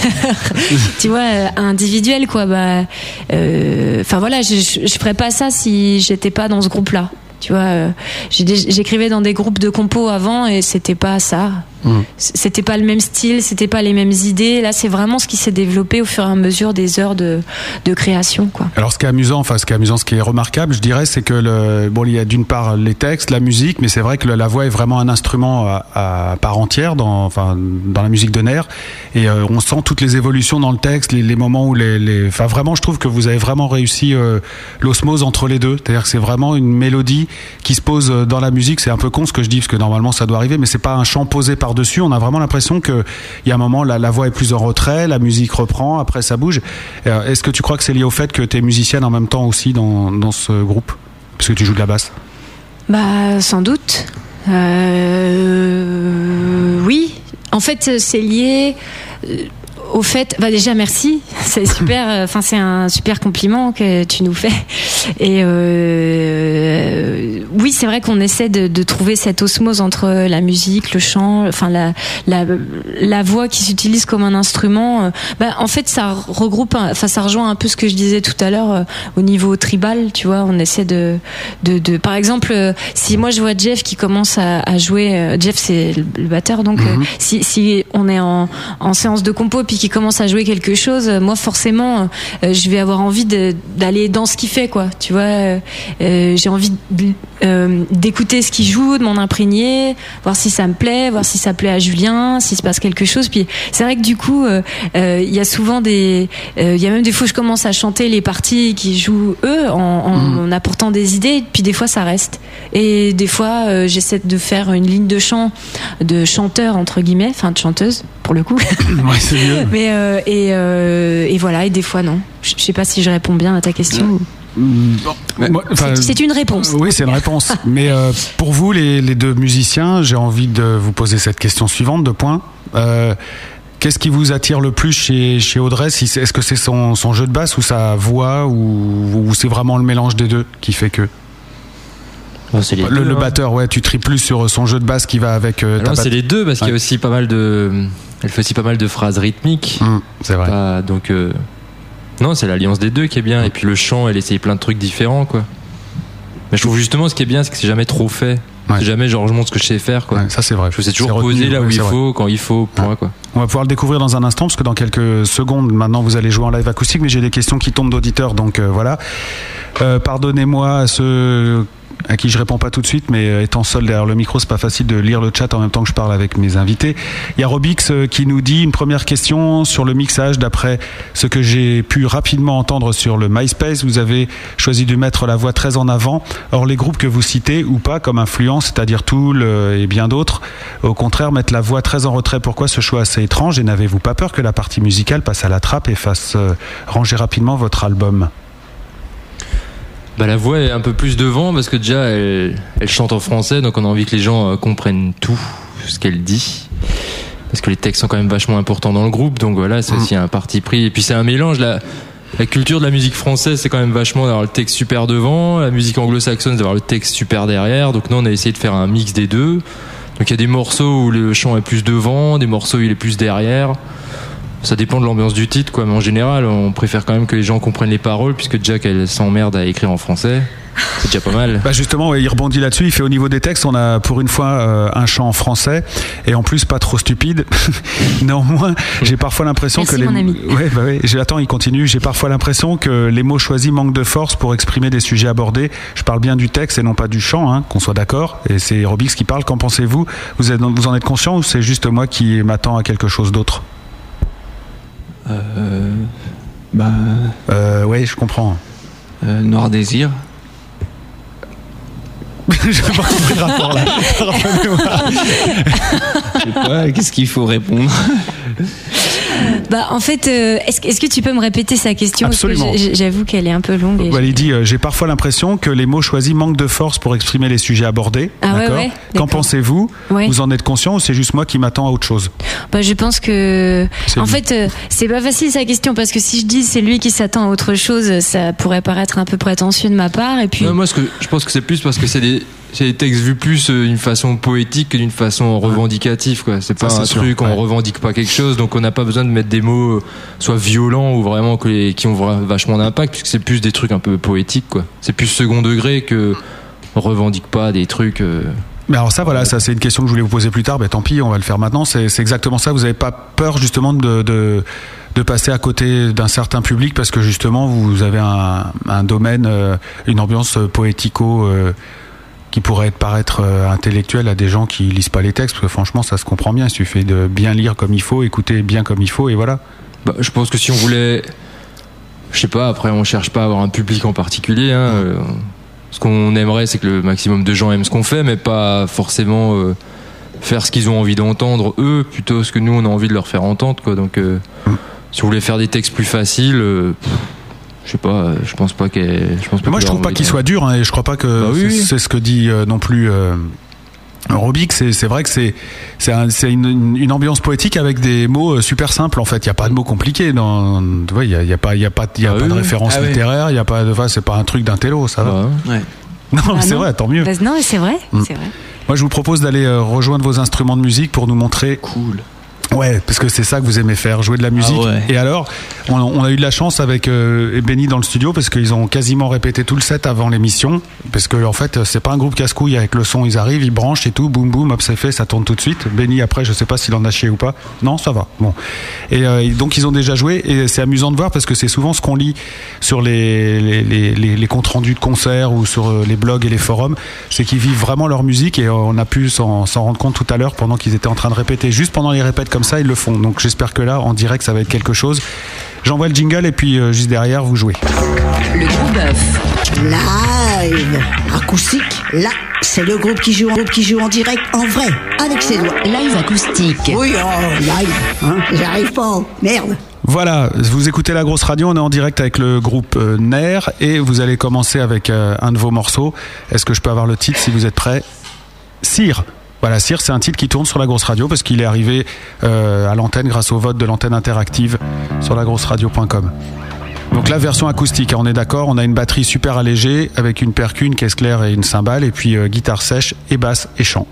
tu vois, euh, individuel, quoi. Bah, euh, enfin voilà, je, je, je ferais pas ça si j'étais pas dans ce groupe-là. Tu vois, euh, j'écrivais dans des groupes de compos avant et c'était pas ça. Mm. C- C'était pas le même style, c'était pas les mêmes idées. Là, c'est vraiment ce qui s'est développé au fur et à mesure des heures de, de création, quoi. Alors ce qui est amusant, enfin ce qui est amusant, ce qui est remarquable, je dirais, c'est que le, bon, il y a d'une part les textes, la musique, mais c'est vrai que la voix est vraiment un instrument à, à part entière dans, enfin, dans la musique de Nair, et euh, on sent toutes les évolutions dans le texte, les, les moments où les, les, enfin vraiment, je trouve que vous avez vraiment réussi euh, l'osmose entre les deux, c'est-à-dire que c'est vraiment une mélodie qui se pose euh, dans la musique. C'est un peu con ce que je dis parce que normalement ça doit arriver, mais c'est pas un chant posé par dessus. On a vraiment l'impression que il y a un moment la, voix est plus en retrait, la musique reprend, après ça bouge. Euh, Est-ce que tu crois que c'est lié au fait que tu es musicienne en même temps aussi dans, dans ce groupe? Parce que tu joues de la basse. Bah, sans doute. Euh, oui. En fait, c'est lié au fait. Bah déjà, merci. C'est super. euh, Enfin, c'est un super compliment que tu nous fais. Et euh, oui, c'est vrai qu'on essaie de, de trouver cette osmose entre la musique, le chant, enfin la la, la voix qui s'utilise comme un instrument. Bah, en fait, ça regroupe. Enfin, ça rejoint un peu ce que je disais tout à l'heure euh, au niveau tribal. Tu vois, on essaie de de, de par exemple, euh, si moi je vois Jeff qui commence à, à jouer, Jeff c'est le, batteur, donc euh, si, si on est en, en séance de compo puis qu'il commence à jouer quelque chose, euh, moi forcément euh, je vais avoir envie d'aller dans ce qu'il fait, quoi. Tu vois, euh, euh, j'ai envie euh, d'écouter ce qu'il joue, de m'en imprégner, voir si ça me plaît, voir si ça plaît à Julien, s'il se passe quelque chose. Puis c'est vrai que du coup, il y a souvent des, euh, il y a même des fois où je commence à chanter les parties qui jouent eux en, en, en apportant des idées, puis des fois ça reste. Et des fois, euh, j'essaie de faire une ligne de chant de chanteur entre guillemets, enfin de chanteuse, pour le coup. Ouais. Mais euh, et, euh, et voilà, et des fois non. Je sais pas si je réponds bien à ta question. ou- C'est- une réponse. Oui, c'est une réponse. Mais euh, pour vous, les, les deux musiciens, j'ai envie de vous poser cette question suivante, de points. Euh, Qu'est-ce qui vous attire le plus chez, chez Audrey? Est-ce que c'est son, son jeu de basse ou sa voix ou, ou c'est vraiment le mélange des deux qui fait que? Les le, deux, le hein. batteur, ouais, tu tripes plus sur son jeu de basse qui va avec euh, Ah c'est les deux parce qu'il y a aussi pas mal de. Elle fait aussi pas mal de phrases rythmiques. Hum, c'est vrai. Pas- donc. euh, Non, c'est l'alliance des deux qui est bien. Et puis le chant, elle essaye plein de trucs différents, quoi. Mais je trouve justement ce qui est bien, c'est que c'est jamais trop fait. Ouais. C'est jamais genre je montre ce que je sais faire, quoi. Ouais, ça c'est vrai. Je sais C'est toujours poser là ouais, où il vrai. faut, quand il faut, point, quoi. On va pouvoir le découvrir dans un instant parce que dans quelques secondes, maintenant, vous allez jouer en live acoustique, mais j'ai des questions qui tombent d'auditeurs, donc euh, voilà. Euh, Pardonnez-moi ceux à qui je réponds pas tout de suite, mais euh, étant seul derrière le micro, c'est pas facile de lire le chat en même temps que je parle avec mes invités. Il y a Robix euh, qui nous dit une première question sur le mixage. D'après ce que j'ai pu rapidement entendre sur le MySpace, vous avez choisi de mettre la voix très en avant. Or, les groupes que vous citez ou pas comme influence, c'est-à-dire Tool euh, et bien d'autres, au contraire, mettent la voix très en retrait. Pourquoi ce choix assez étrange? Et n'avez-vous pas peur que la partie musicale passe à la trappe et fasse ranger rapidement votre album? Bah, la voix est un peu plus devant parce que déjà elle, elle chante en français, donc on a envie que les gens euh, comprennent tout ce qu'elle dit. Parce que les textes sont quand même vachement importants dans le groupe, donc voilà, c'est aussi un parti pris. Et puis c'est un mélange. La, la culture de la musique française, c'est quand même vachement d'avoir le texte super devant, la musique anglo-saxonne, d'avoir le texte super derrière. Donc nous, on a essayé de faire un mix des deux. Donc il y a des morceaux où le chant est plus devant, des morceaux où il est plus derrière. Ça dépend de l'ambiance du titre, quoi. Mais en général, on préfère quand même que les gens comprennent les paroles, puisque Jack, elle s'emmerde à écrire en français. C'est déjà pas mal. Bah justement, ouais, il rebondit là-dessus. Il fait au niveau des textes, on a pour une fois euh, un chant en français et en plus pas trop stupide. Néanmoins, j'ai parfois l'impression que les mon ami. ouais, bah ouais, attends, il continue. J'ai parfois l'impression que les mots choisis manquent de force pour exprimer des sujets abordés. Je parle bien du texte et non pas du chant, hein, qu'on soit d'accord. Et c'est Robix qui parle. Qu'en pensez-vous? Vous, êtes, vous en êtes conscient ou c'est juste moi qui m'attends à quelque chose d'autre? Euh, bah, euh, Ouais, je comprends. euh, Noir Désir. J'ai pas compris le rapport là. Je sais pas, qu'est-ce qu'il faut répondre? Bah en fait, euh, est-ce que- tu peux me répéter sa question? Absolument. J'avoue qu'elle est un peu longue. et Voilà, il dit euh, J'ai parfois l'impression que les mots choisis manquent de force pour exprimer les sujets abordés. Ah ouais, Qu'en pensez-vous? Ouais. Vous en êtes conscient ou c'est juste moi qui m'attends à autre chose? Bah, je pense que, en lui. fait, euh, c'est pas facile sa question parce que si je dis c'est lui qui s'attend à autre chose, ça pourrait paraître un peu prétentieux de ma part. Et puis, Non, moi, ce que, je pense que c'est plus parce que c'est des, c'est des textes vus plus euh, d'une façon poétique que d'une façon revendicative, quoi. C'est pas un sûr, truc, ouais. on revendique pas quelque chose, donc on n'a pas besoin de mettre des mots euh, soit violents ou vraiment que les- qui ont vachement d'impact, puisque c'est plus des trucs un peu poétiques, quoi. C'est plus second degré que on revendique pas des trucs. euh, Mais alors ça, voilà, ça c'est une question que je voulais vous poser plus tard. Ben tant pis, on va le faire maintenant. C'est c'est exactement ça. Vous n'avez pas peur justement de, de de passer à côté d'un certain public parce que justement vous avez un, un domaine, une ambiance poético euh, qui pourrait être paraître euh, intellectuelle à des gens qui lisent pas les textes parce que franchement ça se comprend bien. Il suffit de bien lire comme il faut, écouter bien comme il faut et voilà. Bah, je pense que si on voulait, je sais pas, après on cherche pas à avoir un public en particulier. Hein, euh, ce qu'on aimerait, c'est que le maximum de gens aiment ce qu'on fait, mais pas forcément euh, faire ce qu'ils ont envie d'entendre eux, plutôt ce que nous on a envie de leur faire entendre. Quoi. Donc, euh, si on voulait faire des textes plus faciles, pff, je sais pas, euh, je pense pas qu'elle. Je pense pas Moi, je trouve pas qu'il soit dur, hein, et je crois pas que Bah oui, c'est oui. ce que dit euh, non plus euh, Robic. C'est c'est vrai que c'est c'est un- c'est une, ambiance poétique avec des mots super simples. En fait, il y a pas de mots compliqués. Dans, tu vois, il y a, il y a pas il y a pas il y a Ah pas oui, de référence Ah littéraire. Il y a pas de, enfin, c'est pas un truc d'un télo, ça va. Bah, Ouais. Non, Ah c'est vrai, tant mieux. Bah, non, c'est vrai, Mm. c'est vrai. Moi, je vous propose d'aller rejoindre vos instruments de musique pour nous montrer. Cool. Ouais, parce que c'est ça que vous aimez faire, jouer de la musique. Ah ouais. Et alors, on, on a eu de la chance avec euh, Benny dans le studio parce qu'ils ont quasiment répété tout le set avant l'émission. Parce que en fait, c'est pas un groupe casse-couille avec le son, ils arrivent, ils branchent et tout, boum boum, hop, c'est fait, ça tourne tout de suite. Benny après, je sais pas s'il en a chié ou pas. Non, ça va. Bon. Et euh, donc ils ont déjà joué et c'est amusant de voir parce que c'est souvent ce qu'on lit sur les les, les, les- les comptes rendus de concerts ou sur euh, les blogs et les forums, c'est qu'ils vivent vraiment leur musique et on a pu s'en s'en rendre compte tout à l'heure pendant qu'ils étaient en train de répéter. Juste pendant les répètes comme ça, ils le font. Donc j'espère que là, en direct, ça va être quelque chose. J'envoie le jingle et puis euh, juste derrière, vous jouez. Le gros bœuf. Live. Acoustique. Là, c'est le groupe qui joue, en groupe qui joue en direct, en vrai, avec ses doigts. Live acoustique. Oui, oh, live. Hein, J'arrive pas. Merde. Voilà, vous écoutez la grosse radio, on est en direct avec le groupe euh, NER et vous allez commencer avec euh, un de vos morceaux. Est-ce que je peux avoir le titre si vous êtes prêts? Cire. Voilà, Cire, c'est un titre qui tourne sur la grosse radio parce qu'il est arrivé euh, à l'antenne grâce au vote de l'antenne interactive sur lagrosseradio.com. Donc la version acoustique, hein, on est d'accord, on a une batterie super allégée avec une percu, une caisse claire et une cymbale et puis euh, guitare sèche et basse et chant.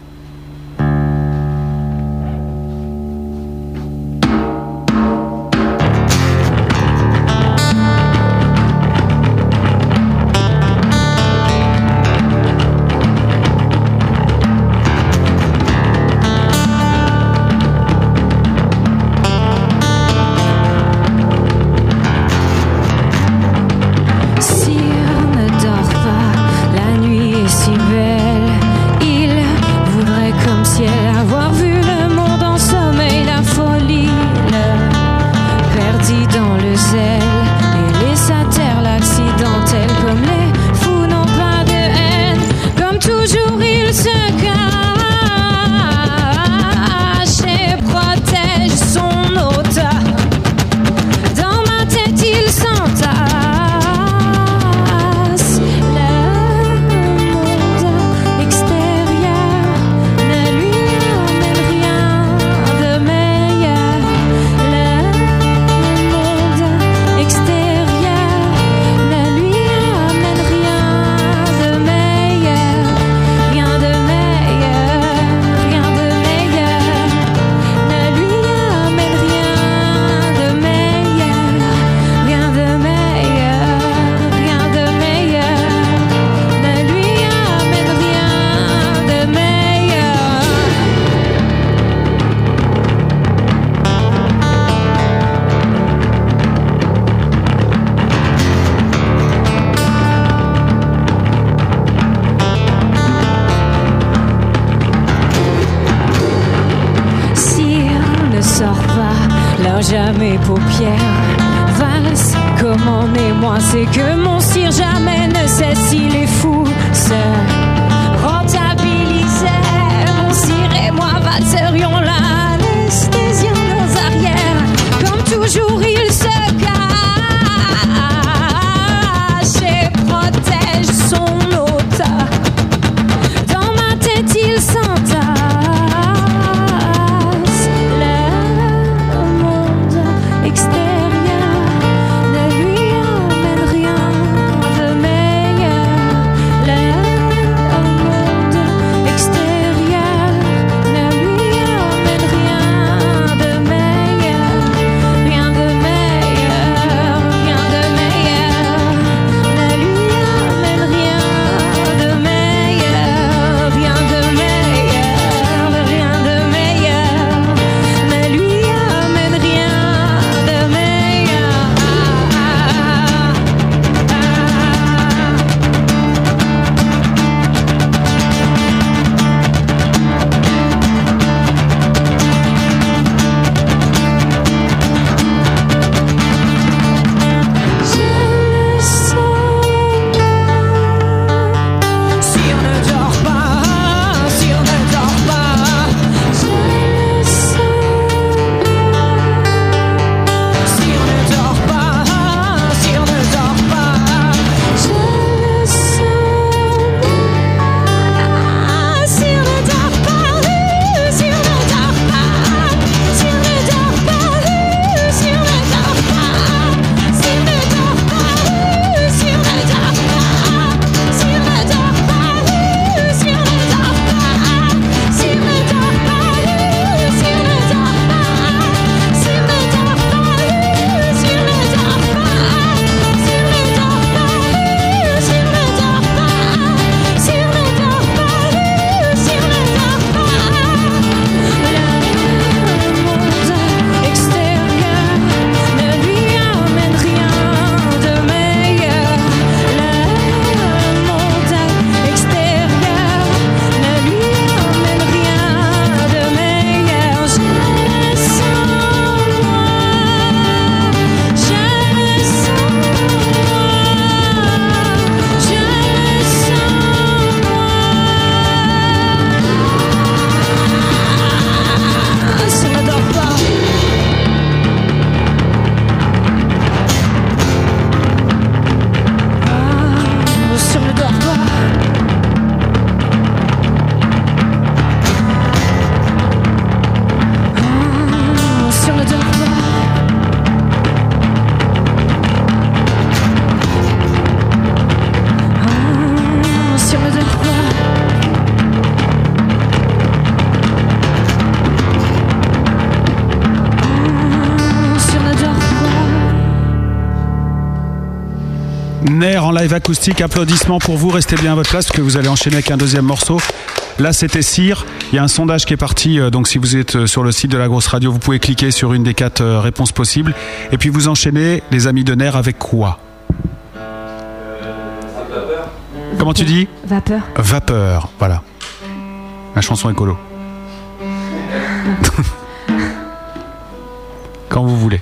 Acoustique, applaudissements pour vous, restez bien à votre place parce que vous allez enchaîner avec un deuxième morceau. Là, c'était Cire. Il y a un sondage qui est parti. euh, Donc, si vous êtes euh, sur le site de la grosse radio, vous pouvez cliquer sur une des quatre euh, réponses possibles. Et puis, vous enchaînez, les amis de Nair, avec quoi? Comment tu dis? Vapeur. Vapeur. Voilà. La chanson écolo. Quand vous voulez.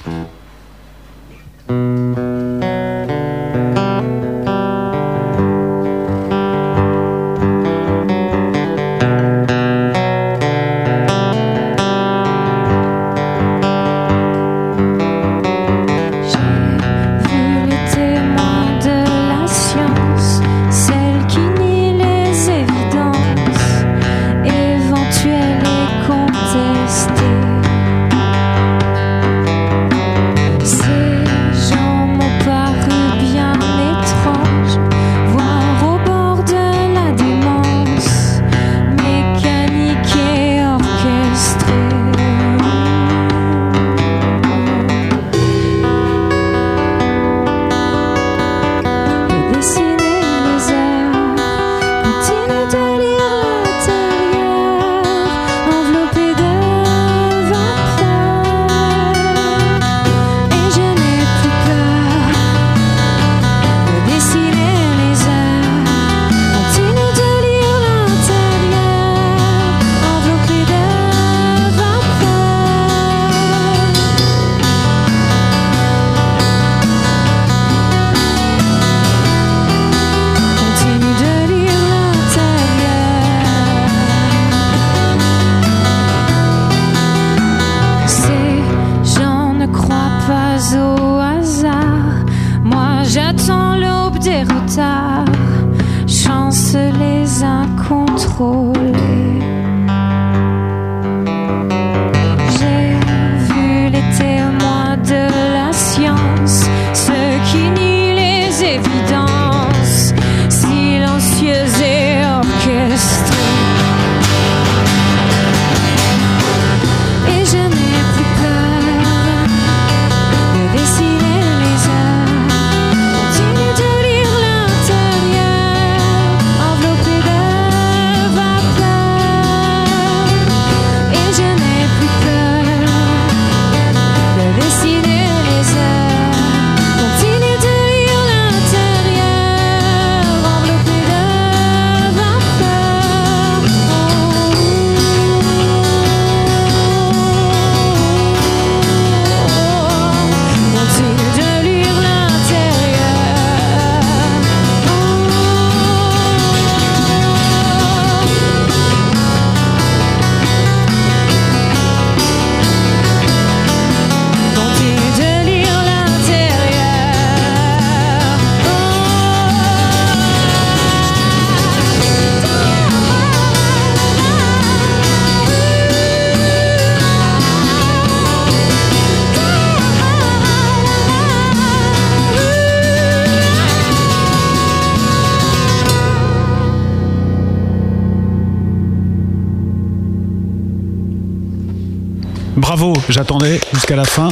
J'attendais jusqu'à la fin.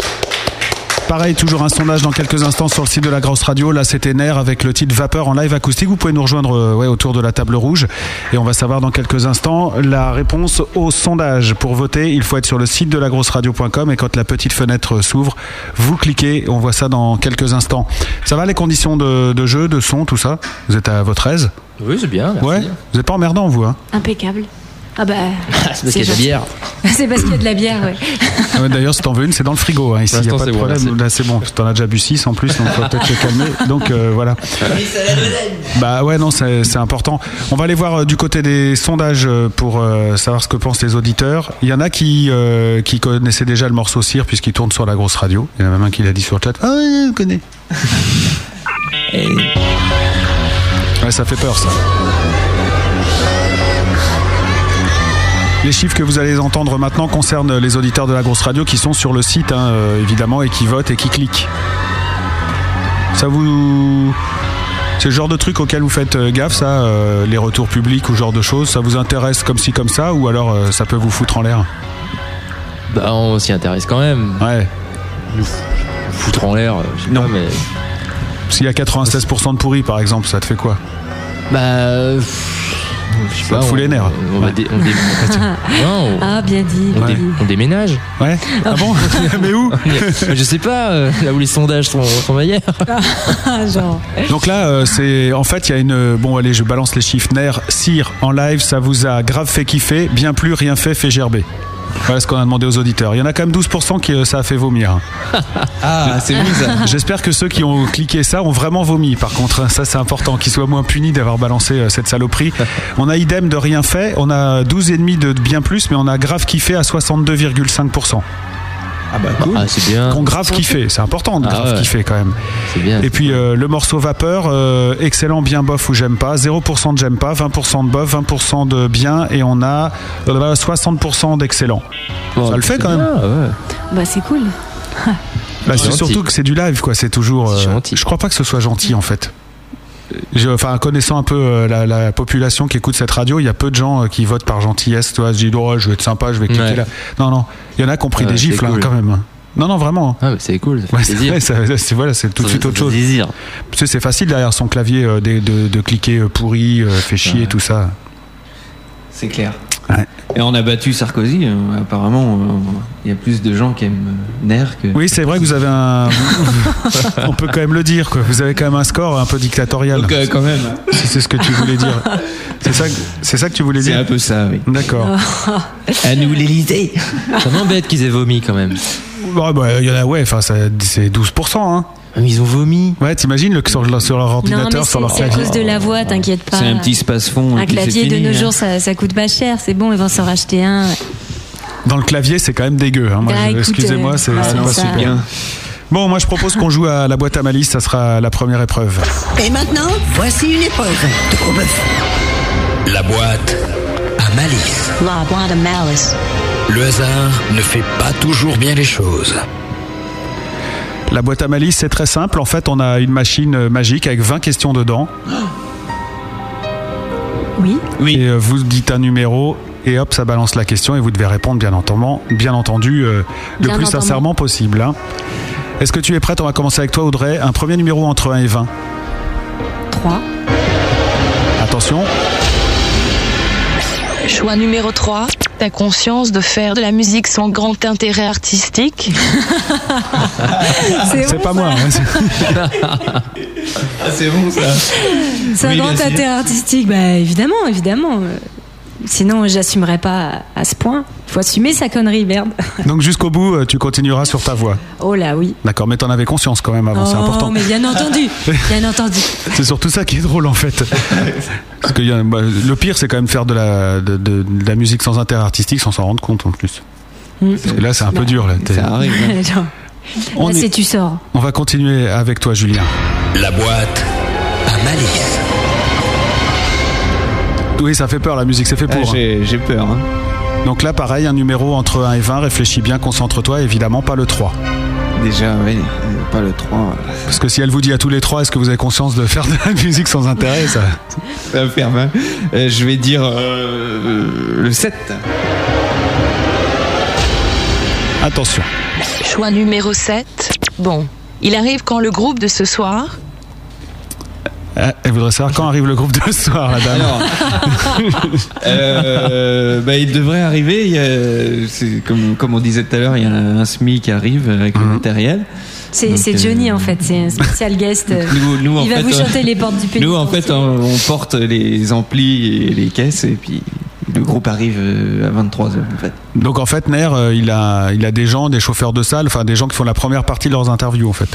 Pareil, toujours un sondage dans quelques instants sur le site de la Grosse Radio. Là, c'était Nair avec le titre Vapeur en live acoustique. Vous pouvez nous rejoindre euh, ouais, autour de la table rouge. Et on va savoir dans quelques instants la réponse au sondage. Pour voter, il faut être sur le site de lagrosseradio.com et quand la petite fenêtre s'ouvre, vous cliquez. On voit ça dans quelques instants. Ça va les conditions de, de jeu, de son, tout ça? Vous êtes à votre aise? Oui, c'est bien. merci. Ouais Vous n'êtes pas emmerdant, vous hein? Impeccable. Ah bah. C'est parce qu'il y a de la bière. c'est parce qu'il y a de la bière, ouais. Ah ouais, D'ailleurs, si t'en veux une, c'est dans le frigo. Hein, ici, il n'y a pas de c'est bon, problème. Là, c'est bon. T'en as déjà bu 6 en plus, donc faut peut-être te calmer. Donc euh, voilà. Bah ouais, non, c'est c'est important. On va aller voir euh, du côté des sondages euh, pour euh, savoir ce que pensent les auditeurs. Il y en a qui, euh, qui connaissaient déjà le morceau Cire puisqu'il tourne sur la grosse radio. Il y en a même un qui l'a dit sur le chat. Ah je connais. Ouais, ça fait peur ça. Les chiffres que vous allez entendre maintenant concernent les auditeurs de la grosse radio qui sont sur le site, hein, euh, évidemment, et qui votent et qui cliquent. Ça vous. C'est le genre de truc auquel vous faites euh, gaffe, ça, euh, les retours publics ou ce genre de choses Ça vous intéresse comme ci, comme ça, ou alors euh, ça peut vous foutre en l'air Bah, on s'y intéresse quand même. Ouais. Nous foutre en l'air, je sais pas, mais. S'il y a 96% de pourri, par exemple, ça te fait quoi? Bah. pff, je sais pas. fout les nerfs. On, va dé- on dé- non, on- Ah, bien dit. on, dé- déménage. Ouais Ah bon Mais où Je sais pas, euh, là où les sondages sont, sont meilleurs. Ah, genre. Donc là, euh, c'est en fait, il y a une. Bon, allez, je balance les chiffres. Nair, Cire, en live, ça vous a grave fait kiffer. Bien plus, rien fait, fait gerber. Voilà ce qu'on a demandé aux auditeurs. Il y en a quand même 12% qui euh, ça a fait vomir. Ah, c'est ça. J'espère que ceux qui ont cliqué ça ont vraiment vomi. Par contre, hein. ça c'est important, qu'ils soient moins punis d'avoir balancé euh, cette saloperie. On a idem de rien fait. On a 12,5 de bien plus, mais on a grave kiffé à 62,5%. Ah bah cool. Ah, c'est bien. Qu'on grave kiffé. C'est important de Ah grave ouais. kiffer quand même. C'est bien. Et puis euh, le morceau vapeur, euh, excellent, bien bof ou j'aime pas, 0% de j'aime pas, 20% de bof, 20% de bien et on a euh, 60% d'excellent. Bon, ça le fait quand même. bien, ouais. Bah, c'est cool. Bah, c'est surtout que c'est du live quoi, c'est toujours. C'est euh, gentil. je crois pas que ce soit gentil en fait. Je- enfin, connaissant un peu euh, la, la population qui écoute cette radio, il y a peu de gens euh, qui votent par gentillesse. Tu vois, se disent, oh, je vais être sympa, je vais cliquer Ouais. là. Non, non, il y en a qui ont pris Ouais, des c'est gifles hein, cool. quand même. Non, non, vraiment. Ah, mais c'est cool, ça fait Ouais, c'est plaisir. vrai, ça- c'est voilà, c'est tout de suite autre chose. sais, c'est facile derrière son clavier euh, de, de- de cliquer pourri, euh, fait chier, Ouais. tout ça. C'est clair. Ouais. Et on a battu Sarkozy. euh, apparemment, euh, il y a plus de gens qui aiment euh, Nair que. Oui, c'est vrai que vous avez un. On peut quand même le dire, quoi. Vous avez quand même un score un peu dictatorial. Donc, euh, quand même. Si c'est ce que tu voulais dire. C'est ça, que- c'est ça que tu voulais C'est dire un peu ça, oui. D'accord. À nous l'Élysée. Ça m'embête qu'ils aient vomi quand même. Ouais, bah, il y en a, ouais, enfin, c'est 12%, hein. Ah, mais Ils ont vomi. Ouais, t'imagines le, sur, leur- sur leur Non, mais ordinateur, sur c'est leur c'est à clavier. cause de la voix, t'inquiète pas. C'est un petit space-fond. Un et puis c'est clavier de fini, nos hein. jours, ça, ça coûte pas cher. C'est bon, ils vont s'en racheter un. Dans le clavier, c'est quand même dégueu. Hein. Moi, Bah, excusez-moi, euh, c'est ah, c'est non, pas super. Bien. Bon, moi, je propose qu'on joue à la boîte à malice. Ça sera la première épreuve. Et maintenant, voici une épreuve de gros bœuf. La boîte à malice. La boîte à malice. Le hasard ne fait pas toujours bien les choses. La boîte à malice, c'est très simple. En fait, on a une machine euh, magique avec 20 questions dedans. Oui. Oui. Et euh, vous dites un numéro et hop, ça balance la question et vous devez répondre bien entendu, bien entendu euh, le Bien plus entendu. sincèrement possible. hein. Est-ce que tu es prête? On va commencer avec toi, Audrey. Un premier numéro entre 1 et 20. 3. Attention. Choix numéro 3. T'as conscience de faire de la musique sans grand intérêt artistique? C'est pas moi. hein, c'est- Ah, c'est bon ça. C'est un Oui, grand intérêt artistique, bah évidemment, évidemment. Euh, Sinon, j'assumerais pas à ce point. Faut assumer sa connerie, merde. Donc jusqu'au bout, euh, tu continueras sur ta voix. Oh là, oui. D'accord, mais t'en avais conscience quand même avant, c'est oh, important. mais bien entendu, bien entendu. C'est surtout ça qui est drôle en fait. Parce que y a- bah, le pire, c'est quand même faire de la, de, de- de la musique sans intérêt artistique sans s'en rendre compte en plus. Mm. Parce que là, c'est un peu dur. Là. T'es- Ça arrive. hein. On, là, est- c'est tu sors. on va continuer avec toi, Julien. La boîte à malice. Oui, ça fait peur, la musique, c'est fait Ah, pour. hein. J'ai j'ai peur. hein. Donc là, pareil, un numéro entre 1 et 20, réfléchis bien, concentre-toi, évidemment pas le 3. Déjà, oui. Pas le 3. Parce que si elle vous dit à tous les trois, est-ce que vous avez conscience de faire de la musique sans intérêt ça... Ça va faire mal. Euh, je vais dire euh, le 7. Attention. Choix numéro 7. Bon, il arrive quand le groupe de ce soir Elle voudrait savoir quand arrive le groupe de ce soir, la dame. Alors, euh, bah, il devrait arriver. il y a- c'est comme, comme on disait tout à l'heure, il y a un SMI qui arrive avec le matériel. C'est euh, Johnny en fait, c'est un spécial guest. Nous, nous, en il va fait, vous euh, chanter les portes du pays. Nous, en fait, on, on porte les amplis et les caisses, et puis le groupe arrive euh, à 23h. En fait. Donc en fait, Nair, euh, il a, il a des gens, des chauffeurs de salle, enfin des gens qui font la première partie de leurs interviews en fait.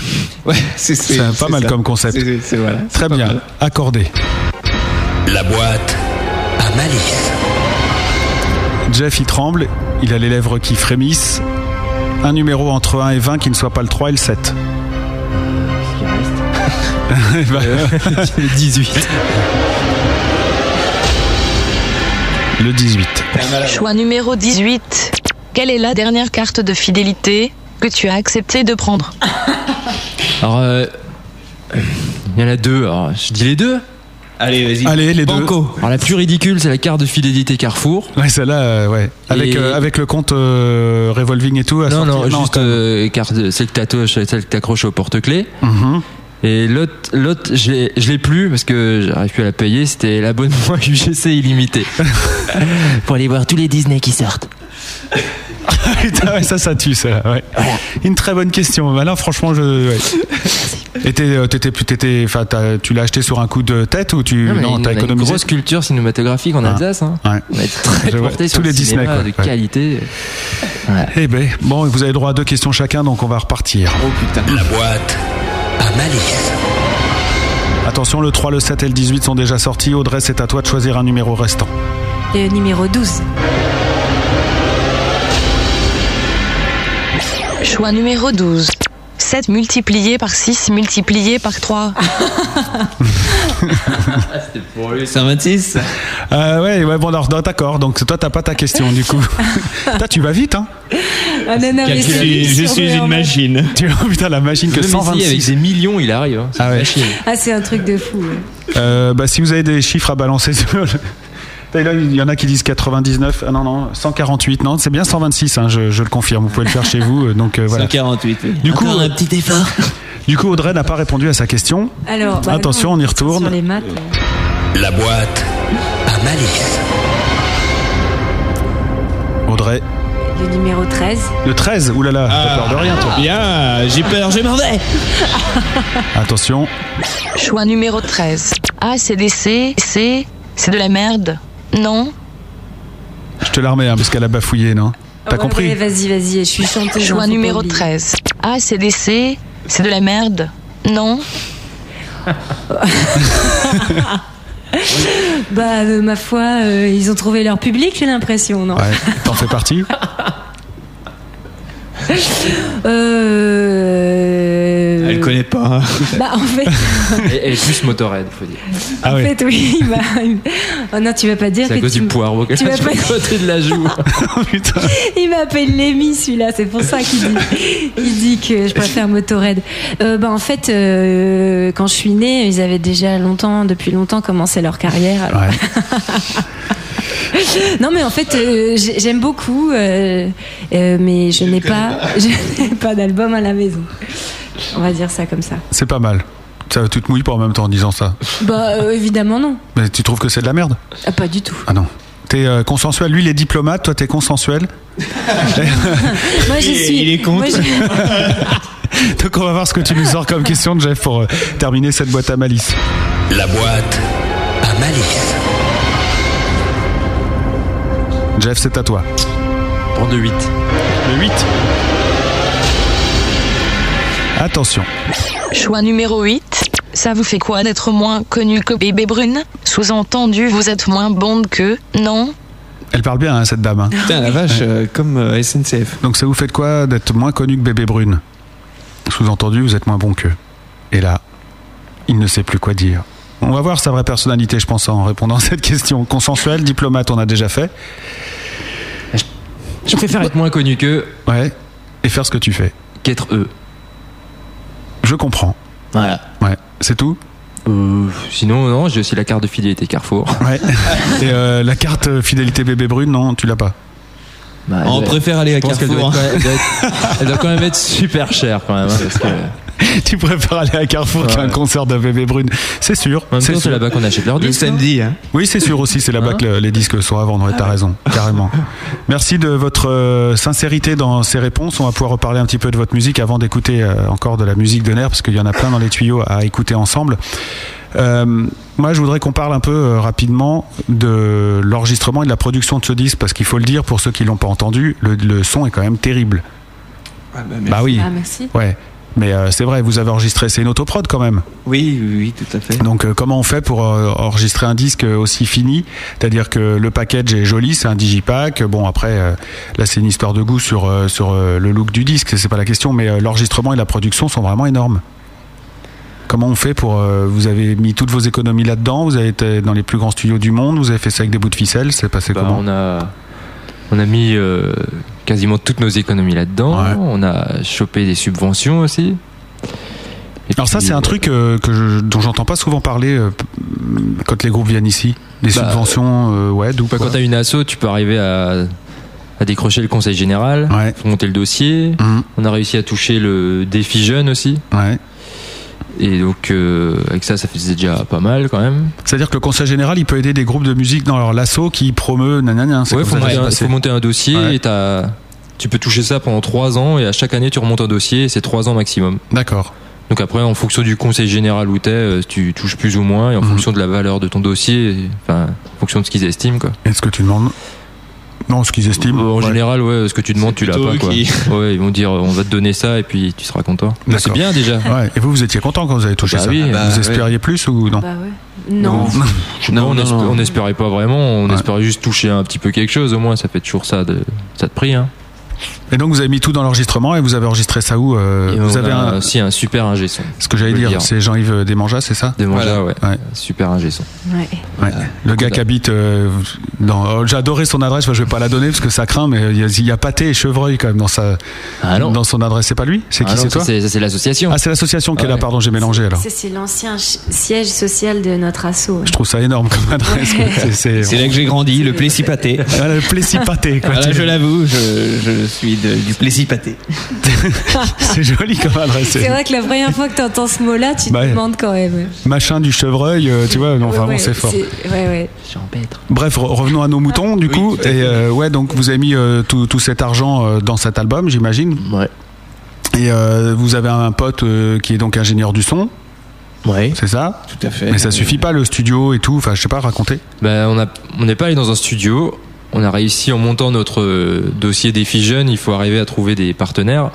Ouais, c'est C'est pas mal ça. comme concept. Voilà, Très bien, mal. accordé. La boîte à malice. Jeff, il tremble, il a les lèvres qui frémissent. Un numéro entre 1 et 20 qui ne soit pas le 3 et le 7. Bah, Le 18. Le 18. Choix numéro 18. Quelle est la dernière carte de fidélité que tu as accepté de prendre Alors, euh, il y en a deux. Alors, je dis les deux. Allez, vas-y. Allez, les deux. Banco. Alors, la plus ridicule, c'est la carte de fidélité Carrefour. Ouais, celle-là, euh, ouais. Avec, Et- euh, avec le compte euh, revolving et tout. à Non, sortir. non, juste même. euh, carte, celle que t'attaches- celle que t'accroches au porte-clés. Mhm. Et l'autre, l'autre, je l'ai, je l'ai plus parce que j'arrive plus à la payer. C'était l'abonnement UGC illimité pour aller voir tous les Disney qui sortent. Putain, ouais, ça, ça tue, ça. Ouais. Une très bonne question. Bah là, franchement, je. Ouais. Et t'es, euh, t'étais enfin, tu l'as acheté sur un coup de tête ou tu, Non, mais non, on t'as a une grosse culture cinématographique en Ah. Alsace. Hein. Ouais. On a été très Je vois, porté sur tous le les Disney, quoi. de Ouais. qualité. Ouais. Eh ben, bon, vous avez droit à deux questions chacun, donc on va repartir. Oh putain. La boîte à malice. Attention, le 3, le 7 et le 18 sont déjà sortis. Audrey, c'est à toi de choisir un numéro restant. Le numéro 12. Choix numéro 12. 7 multiplié par 6 multiplié par 3. 126 Euh, ouais, ouais, bon, alors, d'accord. Donc, toi, t'as pas ta question, du coup. Toi, tu vas vite, hein Ah non, non, mais Je suis, je une machine. Tu vois, putain, la machine que Le Messi, avec 126. des millions, il arrive. hein. C'est Ah ouais. Ah, c'est un truc de fou. ouais. Euh, bah, si vous avez des chiffres à balancer sur le- Là, il y en a qui disent 99, ah non, non, 148, non, c'est bien 126, hein, je, je le confirme, vous pouvez le faire chez vous, euh, donc euh, voilà. 148. oui. Du coup, Encore euh, un petit effort. Du coup, Audrey n'a pas répondu à sa question. Alors, bah Attention, non, on y retourne. Sur les maths. euh, La boîte à malice. Audrey, Le numéro 13. le 13, oulala, t'as peur de rien, toi. Bien, j'ai peur, je m'en vais. Attention, Choix numéro 13. Ah, c'est des C, C, c'est de la merde. Non je te la remets, hein, parce qu'elle a bafouillé, non T'as Ouais, compris ouais, Vas-y, vas-y, je suis chanteuse. pas numéro oublier. 13. Ah, c'est des C, c'est de la merde. Non Bah, euh, ma foi, euh, ils ont trouvé leur public, j'ai l'impression, non Ouais, t'en fais partie Euh... Elle connaît pas. Bah, en fait, Et, et plus Motorhead, faut dire. Ah en fait, oui. m'a- Oh non, tu vas pas dire C'est à que cause tu du poireau qu'elle tu a pas- côté de la joue. Putain. Il m'appelle Lémi, celui-là. C'est pour ça qu'il dit, il dit que je préfère Motorhead. Euh, bah, en fait, euh, quand je suis née, ils avaient déjà longtemps, depuis longtemps, commencé leur carrière. alors- Ouais. Non, mais en fait, euh, j'ai- j'aime beaucoup, euh, euh, mais je n'ai pas, je n'ai pas d'album à la maison. On va dire ça comme ça. C'est pas mal. Ça, tu te mouilles pas en même temps en disant ça. Bah, euh, évidemment non. Mais tu trouves que c'est de la merde Ah, pas du tout. Ah non. T'es euh, consensuel, lui il est diplomate, toi t'es consensuel. Moi, je suis. il est contre. moi, je- Donc on va voir ce que tu nous sors comme question, Jeff, pour euh, terminer cette boîte à malice. La boîte à malice. Jeff, c'est à toi. Prends de 8. Le 8. Attention. Choix numéro 8. Ça vous fait quoi d'être moins connu que Bébé Brune? Sous-entendu, vous êtes moins bonde que Non? Elle parle bien, hein, cette dame. hein. Putain, la vache, euh, comme euh, SNCF. Donc ça vous fait de quoi d'être moins connu que bébé brune? Sous-entendu, vous êtes moins bon qu'eux. Et là, il ne sait plus quoi dire. On va voir sa vraie personnalité, je pense, en répondant à cette question. Consensuel, diplomate, on a déjà fait. Je préfère être moins connu qu'eux Ouais. Et faire ce que tu fais. qu'être eux. Je comprends. Voilà. Ouais. C'est tout Euh, sinon, non, j'ai aussi la carte de fidélité Carrefour. Ouais. Et euh, la carte euh, fidélité bébé brune, non, tu l'as pas. Bah, On elle- préfère aller à doit, Carrefour. être- elle doit être- elle doit quand même être super chère quand même. hein, parce que, tu préfères aller à Carrefour Ouais. qu'à un concert de bébé brune. C'est sûr. C'est là-bas qu'on achète leurs Le disques. non samedi, hein. Oui, c'est sûr aussi, c'est là-bas que le- les disques sont à vendre, ouais, t'as raison, carrément. Merci de votre euh, sincérité dans ces réponses. On va pouvoir reparler un petit peu de votre musique avant d'écouter euh, encore de la musique de nerfs, parce qu'il y en a plein dans les tuyaux à écouter ensemble. Euh, moi, je voudrais qu'on parle un peu euh, rapidement de l'enregistrement et de la production de ce disque, parce qu'il faut le dire pour ceux qui l'ont pas entendu, le, le son est quand même terrible. Ah, bah, Bah oui, Ah, merci. ouais. Mais euh, c'est vrai, vous avez enregistré, c'est une autoprod quand même. Oui, oui, oui, tout à fait. Donc euh, comment on fait pour euh, enregistrer un disque aussi fini? C'est-à-dire que le package est joli, c'est un digipack. Bon après, là c'est une histoire de goût sur sur le look du disque, c'est pas la question, mais l'enregistrement et la production sont vraiment énormes. Comment on fait pour Vous avez mis toutes vos économies là-dedans? Vous avez été dans les plus grands studios du monde. Vous avez fait ça avec des bouts de ficelle. C'est passé Bah, comment? on a on a mis quasiment toutes nos économies là-dedans. Ouais. On a chopé des subventions aussi. Et Alors ça c'est un truc euh, que je- dont j'entends pas souvent parler euh, quand les groupes viennent ici. Des Bah, subventions, euh, ouais, d'où Bah, quand t'as une asso, tu peux arriver à, à décrocher le conseil général, Ouais. faut monter le dossier. Mhm. On a réussi à toucher le défi jeune aussi. Ouais. Et donc euh, avec ça, ça faisait déjà pas mal quand même. C'est-à-dire que le conseil général, il peut aider des groupes de musique dans leur lasso qui promeut nanana. Ouais, faut monter, un, faut monter un dossier Ouais. et t'as- tu peux toucher ça pendant trois ans et à chaque année tu remontes un dossier et c'est trois ans maximum. D'accord. Donc après, en fonction du conseil général où t'es, euh, tu touches plus ou moins et Mhm. en fonction de la valeur de ton dossier, enfin, en fonction de ce qu'ils estiment quoi. Est-ce que tu demandes Non, ce qu'ils estiment. En Ouais. général, ouais, ce que tu demandes, tu l'as pas quoi. qui- Ouais, ils vont dire, on va te donner ça et puis tu seras content. Mais c'est bien déjà. Ouais. Et vous, vous étiez content quand vous avez touché Bah ça oui. Bah, Vous ouais. espériez plus ou non Bah ouais. Non. Non, on, non, on espérait pas vraiment, on Ouais. espérait juste toucher un petit peu quelque chose au moins, ça fait toujours ça de, ça de prix. Hein. Et donc vous avez mis tout dans l'enregistrement et vous avez enregistré ça où euh, Vous avez a un. aussi un super ingé son. Ce que j'allais dire, dire. c'est Jean-Yves Desmanjas, c'est ça De Manja, ouais. Ouais. Super ingé son. Ouais. Ouais. Le gars qui habite euh, dans. oh, J'ai adoré son adresse. Je vais pas la donner parce que ça craint, mais il y a, il y a pâté et chevreuil quand même dans sa Ah dans son adresse. C'est pas lui? C'est qui? Ah C'est toi? c'est l'association. Ah, c'est l'association qui est là. Pardon, j'ai mélangé alors. C'est l'ancien siège social de notre asso. ouais. Je trouve ça énorme comme adresse. C'est- là que j'ai grandi, le Plessis-Pâté. Ah, le Plessis-Pâté, quoi. Voilà, Tu- je l'avoue, je, je suis de- du Plessis-Pâté. c'est joli comme adresse. C'est vrai que la première fois que tu entends ce mot-là, tu Bah te ouais. demandes quand même. Machin du chevreuil, euh, tu vois. Non, Ouais, vraiment, ouais, c'est fort. Ouais, ouais. Bref, re- revenons à nos moutons, du coup. Et euh, ouais, donc vous avez mis euh, tout, tout cet argent euh, dans cet album, j'imagine. Ouais. Et euh, vous avez un pote euh, qui est donc ingénieur du son, Ouais. c'est ça? Tout à fait. Mais ça suffit pas, le studio et tout. Enfin, je sais pas, raconter. Ben, on a, on n'est pas allé dans un studio. On a réussi en montant notre euh, dossier défi jeunes, il faut arriver à trouver des partenaires.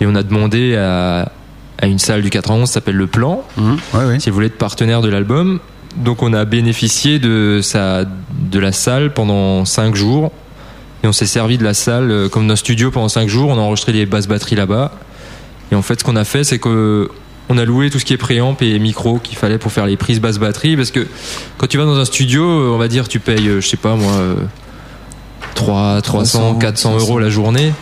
Et on a demandé à, à une salle du 91, ça s'appelle Le Plan, Ouais, ouais. si elle voulait être partenaire de l'album. Donc on a bénéficié de, sa, de la salle pendant 5 jours. Et on s'est servi de la salle euh, comme d'un studio pendant 5 jours. On a enregistré les basses batteries là-bas. Et en fait, ce qu'on a fait, c'est que on a loué tout ce qui est préamp et micro qu'il fallait pour faire les prises basse batterie. Parce que quand tu vas dans un studio, on va dire, tu payes, euh, je sais pas moi, euh, 3, 300, 400 euros la journée.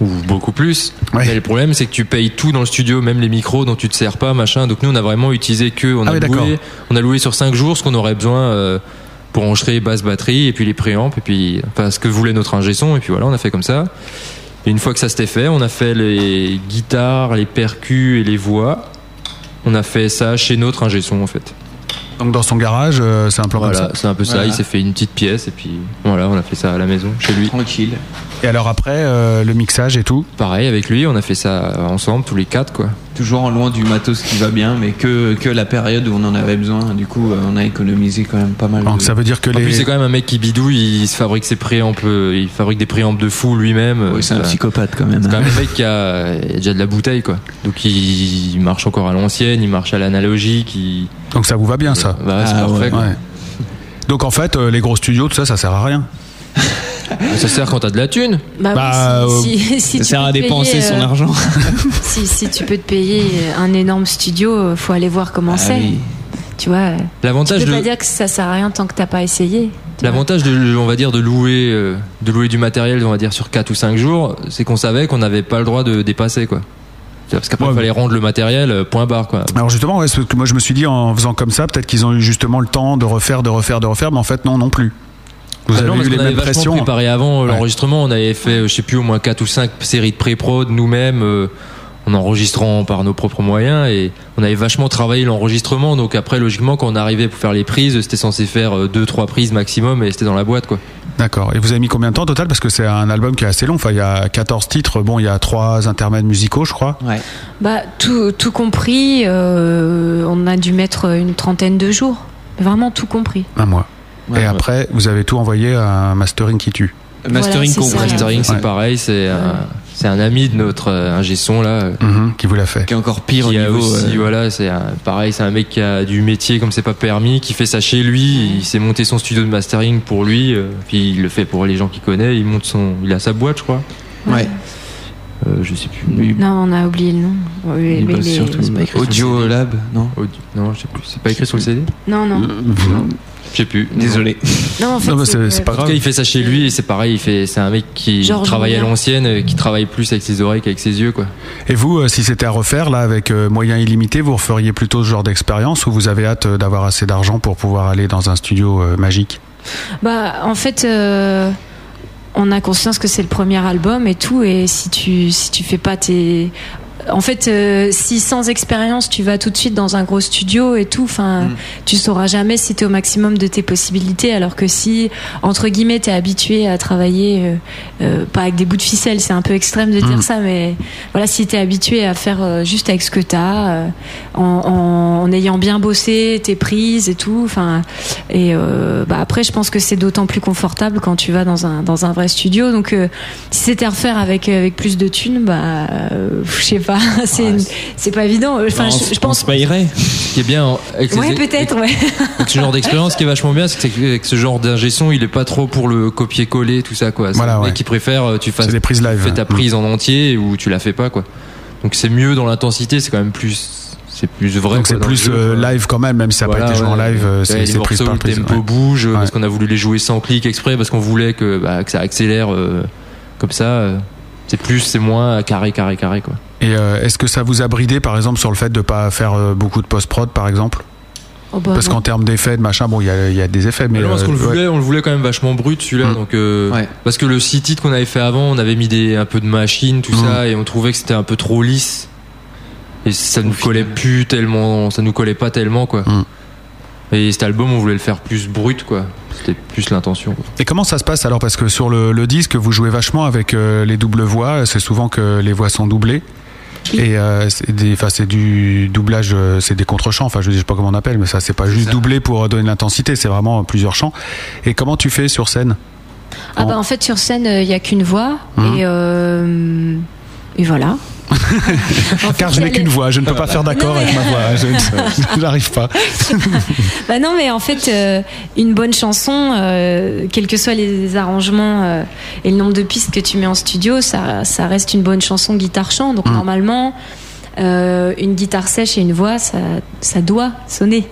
Ou beaucoup plus. Ouais. Mais le problème, c'est que tu payes tout dans le studio, même les micros dont tu te sers pas, machin. Donc nous, on a vraiment utilisé que, on Ah a oui, loué, on a loué sur 5 jours ce qu'on aurait besoin euh, pour enregistrer basse batterie et puis les préamps et puis enfin ce que voulait notre ingé son et puis voilà, on a fait comme ça. Et une fois que ça s'était fait, on a fait les guitares, les percus et les voix. On a fait ça chez notre ingé son en fait. Donc dans son garage, euh, c'est un plan comme Voilà, ça. c'est un peu ça. Voilà. Il s'est fait une petite pièce et puis voilà, on a fait ça à la maison chez lui. Tranquille. Et alors après, euh, le mixage et tout. Pareil avec lui, on a fait ça ensemble tous les quatre quoi. Toujours en loin du matos qui va bien, mais que, que la période où on en avait besoin. Du coup, euh, on a économisé quand même pas mal. Donc de- ça veut dire que En plus, c'est quand même un mec qui bidouille, il se fabrique ses préampes, euh, il fabrique des préampes de fou lui-même. Oui, c'est un psychopathe quand même. C'est quand même un mec qui a, il a déjà de la bouteille, quoi. Donc il, il marche encore à l'ancienne, il marche à l'analogique, il. Donc ça vous va bien ça. Bah, c'est Ah, parfait, ouais. quoi. Ouais. Donc en fait, les gros studios, tout ça, ça sert à rien. Ça sert quand t'as de la thune. Bah, Bah, oui, si, si- si Ça tu sert peux à dépenser son euh, argent. Si, si tu peux te payer un énorme studio, euh, faut aller voir comment Ah c'est. oui. Tu vois, tu L'avantage peux de, pas dire que ça sert à rien tant que t'as pas essayé. tu l'avantage de, on va dire, de louer, euh, de louer du matériel, on va dire, sur 4 ou 5 jours, c'est qu'on savait qu'on n'avait pas le droit de dépasser, quoi. Parce qu'après, Ouais, il fallait rendre le matériel, euh, point barre, quoi. Alors justement, ouais, moi je me suis dit en faisant comme ça, peut-être qu'ils ont eu justement le temps de refaire, de refaire, de refaire, mais en fait non, non plus. Vous Ah non, avez parce eu les qu'on avait mêmes vachement pressions. préparé avant euh, Ouais. l'enregistrement. On avait fait, euh, je sais plus, au moins 4 ou 5 séries de pré-prod nous-mêmes, euh, en enregistrant par nos propres moyens. Et on avait vachement travaillé l'enregistrement. Donc après, logiquement, quand on arrivait pour faire les prises, c'était censé faire 2-3 prises maximum et c'était dans la boîte, quoi. D'accord. Et vous avez mis combien de temps au total? Parce que c'est un album qui est assez long. Enfin, il y a 14 titres. Bon, il y a trois intermèdes musicaux, je crois. Ouais. Bah, tout, tout compris, euh, on a dû mettre une trentaine de jours. Vraiment tout compris. Un mois. Ouais, et ouais. après, vous avez tout envoyé à un mastering qui tue. Mastering Voilà, compris. Mastering, c'est Ouais. pareil. C'est un, c'est un ami de notre euh, ingé son, là. euh, Mhm, qui vous l'a fait. Qui est encore pire au a niveau. aussi, euh, voilà, c'est pareil, c'est un mec qui a du métier comme c'est pas permis, qui fait ça chez lui. Il s'est monté son studio de mastering pour lui, euh, puis il le fait pour les gens qu'il connaît. Il monte son, il a sa boîte, je crois. Ouais. Euh, je sais plus. Non, on a oublié le nom. Oui, Il mais bosse les- surtout c'est pas écrit sur le Audio CD. Lab, non Audio- Non, je sais plus. C'est pas écrit sur le CD. Non, non. Je sais plus. Désolé. Non, en fait, Non, mais c'est- pas En tout grave. cas, il fait ça chez lui et c'est pareil. Il fait, c'est un mec qui travaille à l'ancienne, euh, qui travaille plus avec ses oreilles qu'avec ses yeux, quoi. Et vous, euh, si c'était à refaire, là, avec euh, moyens illimités, vous referiez plutôt ce genre d'expérience ou vous avez hâte euh, d'avoir assez d'argent pour pouvoir aller dans un studio magique? Bah, en fait, euh, on a conscience que c'est le premier album et tout, et si tu si tu fais pas tes en fait, euh, si sans expérience tu vas tout de suite dans un gros studio et tout, enfin, Mm. tu sauras jamais si tu es au maximum de tes possibilités. Alors que si, entre guillemets, tu es habitué à travailler, euh, euh, pas avec des bouts de ficelle, c'est un peu extrême de dire Mm. ça, mais voilà, si tu es habitué à faire juste avec ce que tu as, en, en- en ayant bien bossé tes prises et tout, enfin, et euh, bah après, je pense que c'est d'autant plus confortable quand tu vas dans un, dans un vrai studio. Donc, si c'était à refaire avec, avec plus de thunes, bah, je sais pas, c'est une- c'est pas évident. Enfin, Non, je, je pense. on se payerait. Ce qui est bien avec, ces- Ouais, peut-être, ouais. avec ce genre d'expérience, ce qui est vachement bien, c'est qu'avec ce genre d'ingé son, il est pas trop pour le copier-coller, tout ça, quoi. Voilà, ouais. qui préfère euh, tu fasses des prises live. fais ta ouais. prise en entier ou tu la fais pas, quoi. Donc c'est mieux dans l'intensité, c'est quand même plus, c'est plus vrai. Donc c'est plus euh, live quand même, même si ça n'a Voilà, pas été joué en live, euh, Ouais, c'est les morceaux par où le prise. tempo ouais. bouge euh, Ouais. parce qu'on a voulu les jouer sans clic exprès parce qu'on voulait que, bah, que ça accélère euh, comme ça. euh, c'est plus, c'est moins carré, carré, carré, quoi. Et euh, est-ce que ça vous a bridé par exemple sur le fait de pas faire euh, beaucoup de post-prod par exemple? Oh, bah, Parce qu'en termes d'effets, de machin, bon, il y a, il y a des effets, mais. Mais non, parce qu'on le euh, ouais. voulait, on le voulait quand même vachement brut celui-là. Mm. Donc, euh, Ouais. parce que le six titres qu'on avait fait avant, on avait mis des un peu de machines, tout Mm. ça, et on trouvait que c'était un peu trop lisse. Et ça nous collait plus tellement, ça nous collait pas tellement quoi. Mm. Et cet album, on voulait le faire plus brut quoi. C'était plus l'intention. Et comment ça se passe alors? Parce que sur le, le disque, vous jouez vachement avec euh, les doubles voix. C'est souvent que les voix sont doublées. Et euh, c'est des- enfin, c'est du doublage, euh, c'est des contre-chants. Enfin, je sais pas comment on appelle, mais ça, c'est pas juste ça. doublé pour donner de l'intensité. C'est vraiment plusieurs chants. Et comment tu fais sur scène? Ah bah en fait sur scène il y a qu'une voix et euh, et voilà. Car je n'ai qu'une voix. Je ne peux pas faire d'accord avec ma voix. Je n'arrive pas. Bah non mais en fait euh, une bonne chanson, euh, quels que soient les arrangements euh, et le nombre de pistes que tu mets en studio, ça ça reste une bonne chanson guitare chant. Donc Mhm. normalement euh, une guitare sèche et une voix, ça, ça doit sonner.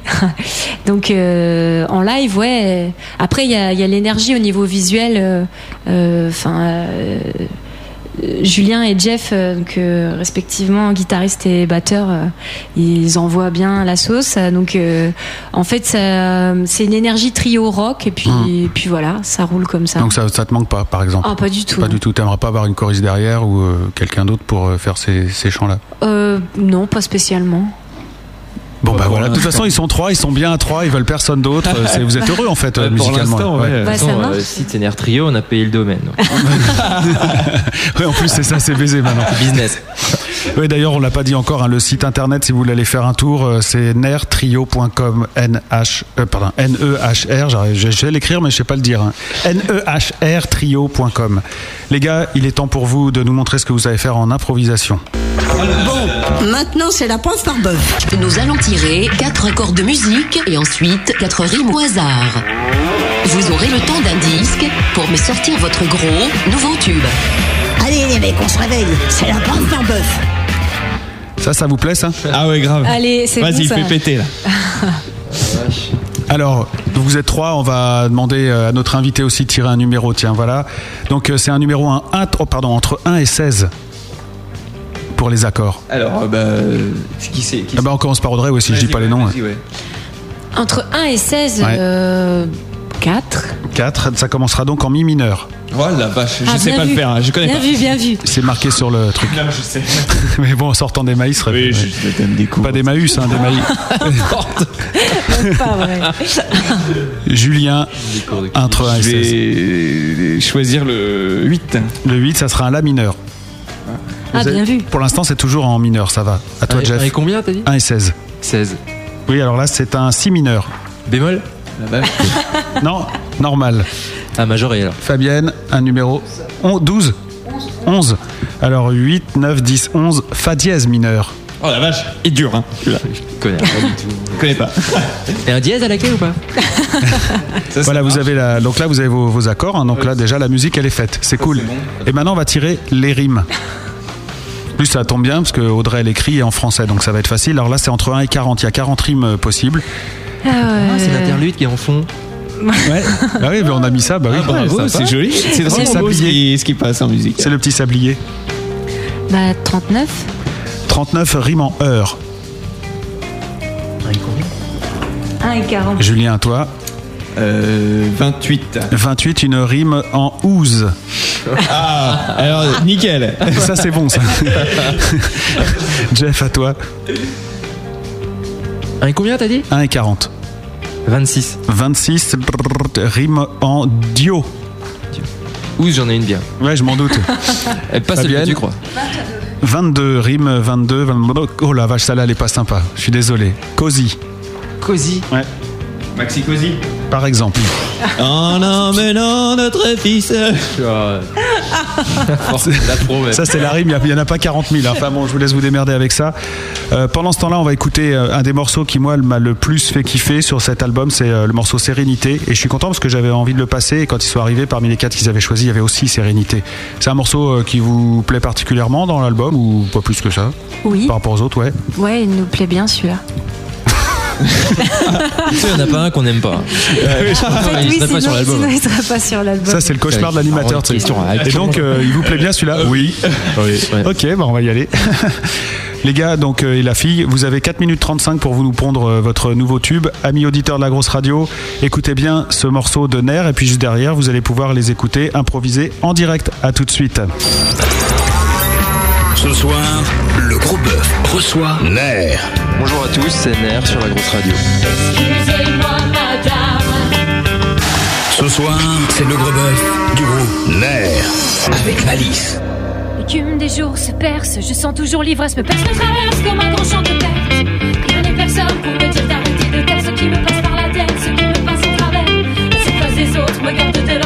Donc en live, ouais. Après, il y a, y a l'énergie au niveau visuel. Enfin, Julien et Jeff, euh, donc, euh, respectivement guitariste et batteur, euh, ils envoient bien la sauce. Euh, Donc, euh, en fait, c'est une énergie trio rock et puis, et puis voilà, ça roule comme ça. Donc ça, ça te manque pas, par exemple Ah, pas du tout. Pas du tout. T'aimerais pas avoir une choriste derrière ou euh, quelqu'un d'autre pour euh, faire ces, ces chants-là? Euh, non, pas spécialement. Bon bah pour voilà, de toute façon ils sont trois, ils sont bien à trois, ils veulent personne d'autre. Vous êtes heureux en fait Ouais, pour musicalement. l'instant, ouais. De Bah, ça façon, marche. euh, si Tener Trio, on a payé le domaine. Ouais, en plus c'est ça, c'est baisé maintenant. Business. Oui, d'ailleurs, on l'a pas dit encore. hein, le site internet, si vous voulez aller faire un tour, euh, c'est nertrio.com. N H euh, pardon N E H R. j'arrive- Je je vais l'écrire, mais je sais pas le dire. hein. N E H R trio.com. Les gars, il est temps pour vous de nous montrer ce que vous savez faire en improvisation. Bon, maintenant c'est la preuve par bœuf. Nous allons tirer quatre accords de musique et ensuite quatre rimes au hasard. Vous aurez le temps d'un disque pour me sortir votre gros nouveau tube. Allez les mecs, on se réveille. C'est la par bœuf. Ça, ça vous plaît, ça Ah ouais, grave. Allez, c'est bon Vas-y, ça. fais péter là. Alors, vous êtes trois, on va demander euh, à notre invité aussi de tirer un numéro. Tiens, voilà. Donc, euh, c'est un numéro un, un- oh, pardon, entre 1 et 16 pour les accords. Alors, euh, bah, euh, qui c'est qui Ah bah, on commence par Audrey, ouais, si je dis pas les ouais, noms. ouais. Entre 1 et 16, Ouais. euh, 4. 4, ça commencera donc en mi mineur. La vache, je Ah, sais pas vu. le faire, hein, je connais Bien pas. vu, bien vu. C'est marqué sur le truc. Non, je sais. Mais bon, en sortant des maïs, serait- Oui, je, je t'aime des coups. pas des maïs, hein, des maïs. Pas vrai. Julien, entre 1 et Je 16. vais choisir le 8. Le 8, ça sera un La mineur. Ah, bien vu. Pour l'instant, c'est toujours en mineur, ça va. À toi, Un- Jeff. et combien t'as dit 1 et 16. 16. Oui, alors là, c'est un Si mineur. Bémol La vache. Non, normal. Ah, majoré alors. Fabienne, un numéro on- 12 11. Alors 8, 9, 10, 11, Fa dièse mineur. Oh la vache, il est dur, hein. celui-là. Je connais pas du tout. Je connais pas. Et un dièse à la clé ou pas Ça, Voilà, vous avez la, donc là vous avez vos, vos accords. hein. donc là déjà la musique elle est faite, c'est cool. Et maintenant on va tirer les rimes. Plus ça tombe bien parce que Audrey elle écrit en français donc ça va être facile. Alors là c'est entre 1 et 40, il y a 40 rimes euh, possibles. Ah, ouais. Ah, c'est l'interlude qui est en fond. Ouais. bah oui, on a mis ça, bah oui. Ah, c'est joli. C'est drôle C'est beau ce sablier. qui, ce qui passe en musique. C'est le petit sablier. Bah, 39. 39 rimes en heure. 1 et 40. Julien, toi. Euh, 28. 28, une rime en ouze. Ah, alors nickel. Ça, c'est bon, ça. Jeff, à toi. Un et combien t'as dit? 1 et 40. 26. 26, brrr, rime en dio. Ouh, j'en ai une bien. Ouais, je m'en doute. Elle passe celui que Fabienne tu crois. 22, rime 22, 22. Oh la vache, celle-là, elle est pas sympa. Je suis désolé. Cozy. Cozy. Ouais. Maxi Cozy. Par exemple. En emmenant notre fils. La pro, même. Ça, c'est la rime, il n'y en a pas 40 000. hein. Enfin bon, je vous laisse vous démerder avec ça. Euh, pendant ce temps-là, on va écouter euh, un des morceaux qui, moi, m'a le plus fait kiffer sur cet album. C'est euh, le morceau Sérénité. Et je suis content parce que j'avais envie de le passer. Et quand ils sont arrivés, parmi les quatre qu'ils avaient choisis, il y avait aussi Sérénité. C'est un morceau qui vous plaît particulièrement dans l'album ou pas plus que ça? Oui. Par rapport aux autres, ouais. Ouais, il nous plaît bien celui-là. Tu sais, il n'y en a pas un qu'on n'aime pas. En fait, il oui, serait pas sur l'album. sinon il serait pas sur l'album. Ça, c'est le cauchemar de l'animateur. tu sais. Et donc, euh, il vous plaît bien celui-là Oui. Ok, bah on va y aller. Les gars, donc euh, et la fille, vous avez 4 minutes 35 pour vous nous pondre euh, votre nouveau tube. Amis auditeurs de la grosse radio, écoutez bien ce morceau de Ner et puis juste derrière, vous allez pouvoir les écouter improviser en direct. À tout de suite. Ce soir, le gros bœuf reçoit Nair. Bonjour à tous, c'est Ner sur la grosse radio. Excusez-moi, madame. Ce soir, c'est le gros bœuf du groupe Nair. Avec Malice. L'écume des jours se perce, je sens toujours l'ivresse me perce, me traverse comme un grand champ de perte. Rien n'est personne pour me dire d'arrêter de taire ce qui me passe par la tête, ce qui me passe au travers. La surface des autres me garde de leurs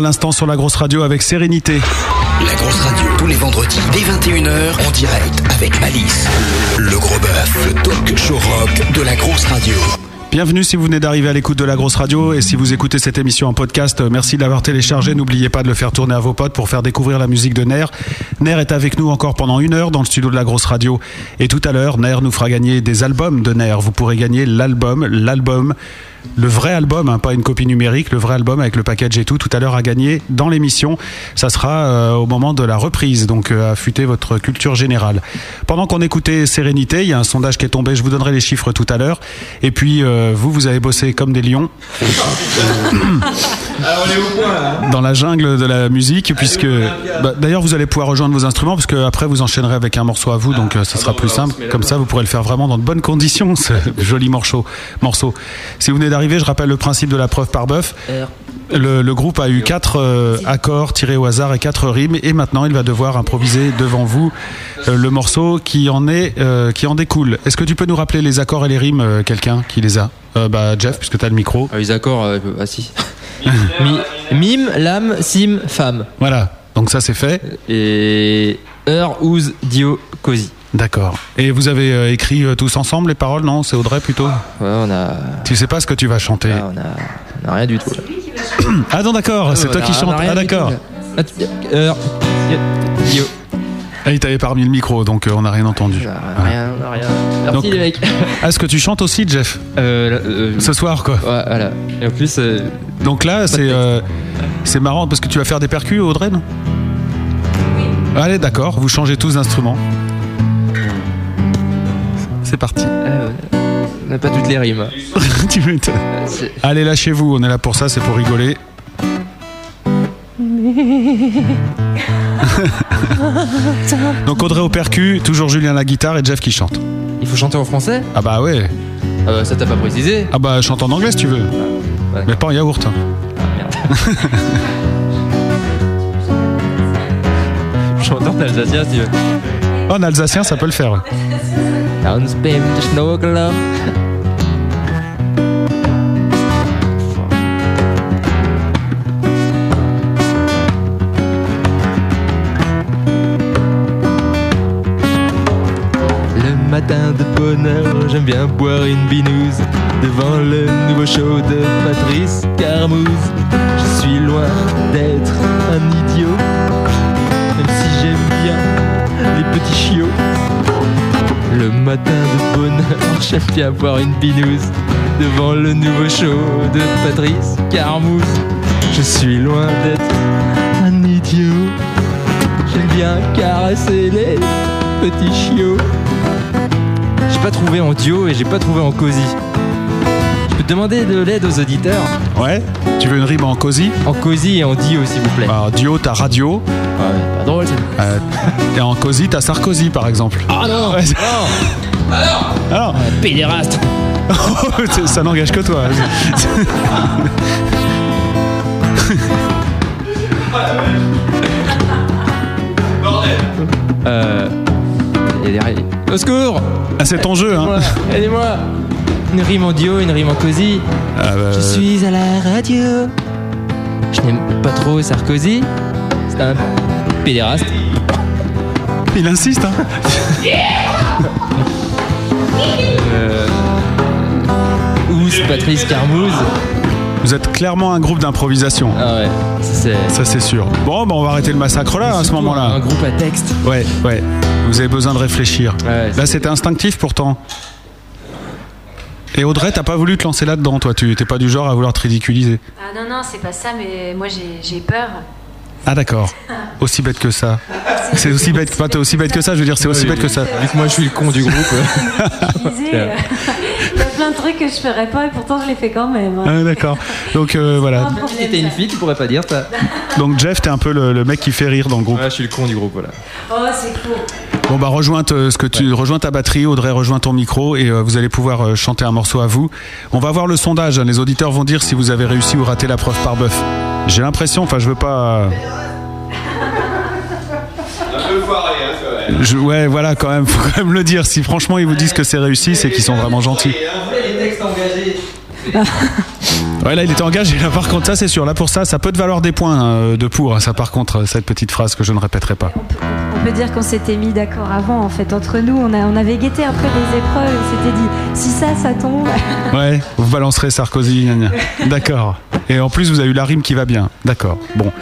à l'instant sur la grosse radio avec sérénité. La grosse radio, tous les vendredis, dès 21h, en direct avec Malice. Le gros bœuf, le talk show rock de la grosse radio. Bienvenue si vous venez d'arriver à l'écoute de la grosse radio et si vous écoutez cette émission en podcast, euh, merci de l'avoir téléchargé. N'oubliez pas de le faire tourner à vos potes pour faire découvrir la musique de Ner. Ner est avec nous encore pendant une heure dans le studio de la grosse radio et tout à l'heure, Ner nous fera gagner des albums de Ner. Vous pourrez gagner l'album, l'album, le vrai album, hein, pas une copie numérique, le vrai album avec le package et tout, tout à l'heure à gagner dans l'émission. Ça sera euh, au moment de la reprise, donc euh, affûtez votre culture générale. Pendant qu'on écoutait Sérénité, il y a un sondage qui est tombé, je vous donnerai les chiffres tout à l'heure. Et puis euh, vous, vous avez bossé comme des lions point là. dans la jungle de la musique, puisque bah, d'ailleurs vous allez pouvoir rejoindre vos instruments, parce que après vous enchaînerez avec un morceau à vous, donc euh, ce sera plus simple. Comme ça, vous pourrez le faire vraiment dans de bonnes conditions, ce joli morceau. morceau. Si vous venez d'arriver, je rappelle le principe de la preuve par bœuf. Le, le groupe a eu quatre euh, accords tirés au hasard et quatre rimes, et maintenant il va devoir improviser devant vous euh, le morceau qui en est, euh, qui en découle. Est-ce que tu peux nous rappeler les accords et les rimes, euh, quelqu'un qui les a? Euh, Bah Jeff, puisque tu as le micro. Ah, les accords, euh, ah si. Mi- mime, lame, sim, femme. Voilà. Donc ça c'est fait. Et heure, ouz, dio, cosy. D'accord. Et vous avez euh, écrit euh, tous ensemble les paroles, non? C'est Audrey plutôt? Ouais, on a, Tu sais pas ce que tu vas chanter on a, on a rien du tout. là. Ah non, d'accord, c'est On toi a- qui on a chantes. rien Ah du tout, d'accord. là. Ah, tu-. Ah, il t'avait pas remis le micro, donc euh, on n'a rien entendu. On a Rien, on a rien. Merci Donc- les mecs. Ah, Est-ce que tu chantes aussi, Jeff? Euh, là, euh, Ce soir, quoi. ouais, voilà. Et en plus, euh, Donc là, c'est euh, c'est marrant parce que tu vas faire des percus, Audrey, non? Allez, d'accord, vous changez tous d'instrument. C'est parti. euh, on n'a pas toutes les rimes. Tu m'étonnes. Euh, Allez, lâchez-vous, on est là pour ça, c'est pour rigoler. Donc Audrey au percu, toujours Julien à la guitare et Jeff qui chante. Il faut chanter en français? Ah bah ouais. Ah bah, Ça t'a pas précisé Ah bah chante en anglais si tu veux. Ouais. Mais pas en yaourt. hein. Ah, merde. Chante en alsacien si tu veux. Oh, en alsacien, ça peut le faire. Hans beim Schnorkeler. Le matin de bonheur, j'aime bien boire une binouse devant le nouveau show de Patrice Carmouze. Je suis loin d'être un idiot, même si j'aime bien les petits chiots. Le matin de bonheur, j'aime bien boire une binouse devant le nouveau show de Patrice Carmouze. Je suis loin d'être un idiot. J'aime bien caresser les petits chiots. J'ai pas trouvé en duo et j'ai pas trouvé en cosy. Demander de l'aide aux auditeurs Ouais Tu veux une rime en cosy En cosy et en dio s'il vous plaît. Alors, Dio, t'as radio. Ouais, pas drôle ça. euh, et en cosy, t'as Sarkozy par exemple. Ah non Ouais, Non Alors, Pédéraste ça n'engage que toi. Euh. et derrière- Au secours Ah, c'est ton jeu, hein Aidez-moi Une rime en duo, une rime en cosy. Ah, bah, Je suis à la radio. Je n'aime pas trop Sarkozy. C'est un pédéraste. Il insiste, hein Euh... Ous, Patrice Carmouze. Vous êtes clairement un groupe d'improvisation. Ah ouais, c'est. Ça, c'est sûr. Bon, bah, on va arrêter le massacre là, à ce moment-là. Un groupe à texte. Ouais, ouais. Vous avez besoin de réfléchir. Ouais, Là, c'était instinctif pourtant. Et Audrey, t'as pas voulu te lancer là-dedans, toi? Tu t'es pas du genre à vouloir te ridiculiser? Ah non, non, c'est pas ça, mais moi j'ai peur. Ah, d'accord. Aussi bête que ça. C'est aussi bête. Pas aussi bête que ça, je veux dire, c'est aussi bête que ça. Vu que moi je suis le con du groupe. Il y a plein de trucs que je ferais pas et pourtant je les fais quand même. hein. Ah, d'accord. Donc, euh, voilà. Si t'étais une fille, tu pourrais pas dire ça. Donc, Jeff, t'es un peu le, le mec qui fait rire dans le groupe. Ouais, je suis le con du groupe, voilà. Oh, c'est cool. Bon bah rejoins te- ce que tu rejoins ta batterie, Audrey rejoins ton micro et euh, vous allez pouvoir euh, chanter un morceau à vous. On va voir le sondage. hein. Les auditeurs vont dire si vous avez réussi ou raté la preuve par bœuf. J'ai l'impression, enfin je veux pas. Un peu foiré, hein, je- ouais voilà quand même, faut quand même le dire. Si franchement ils vous disent que c'est réussi, c'est qu'ils sont vraiment gentils. Les textes engagés. Ouais, là, il était engagé. Là, par contre, ça, c'est sûr. Là, pour ça, ça peut te valoir des points euh, de pour. hein. Ça, par contre, euh, cette petite phrase que je ne répéterai pas. On peut dire qu'on s'était mis d'accord avant, en fait, entre nous. On, a, on avait guetté un peu les épreuves. On s'était dit, si ça, ça tombe. Ouais, vous balancerez Sarkozy. D'accord. Et en plus, vous avez eu la rime qui va bien. D'accord. Bon.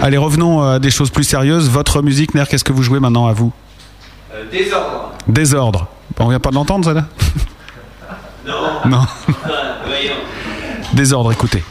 Allez, revenons à des choses plus sérieuses. Votre musique, Ner, qu'est-ce que vous jouez maintenant à vous? Désordre. Désordre. On vient pas de l'entendre, ça, là? Non. Non. Désordre, écoutez.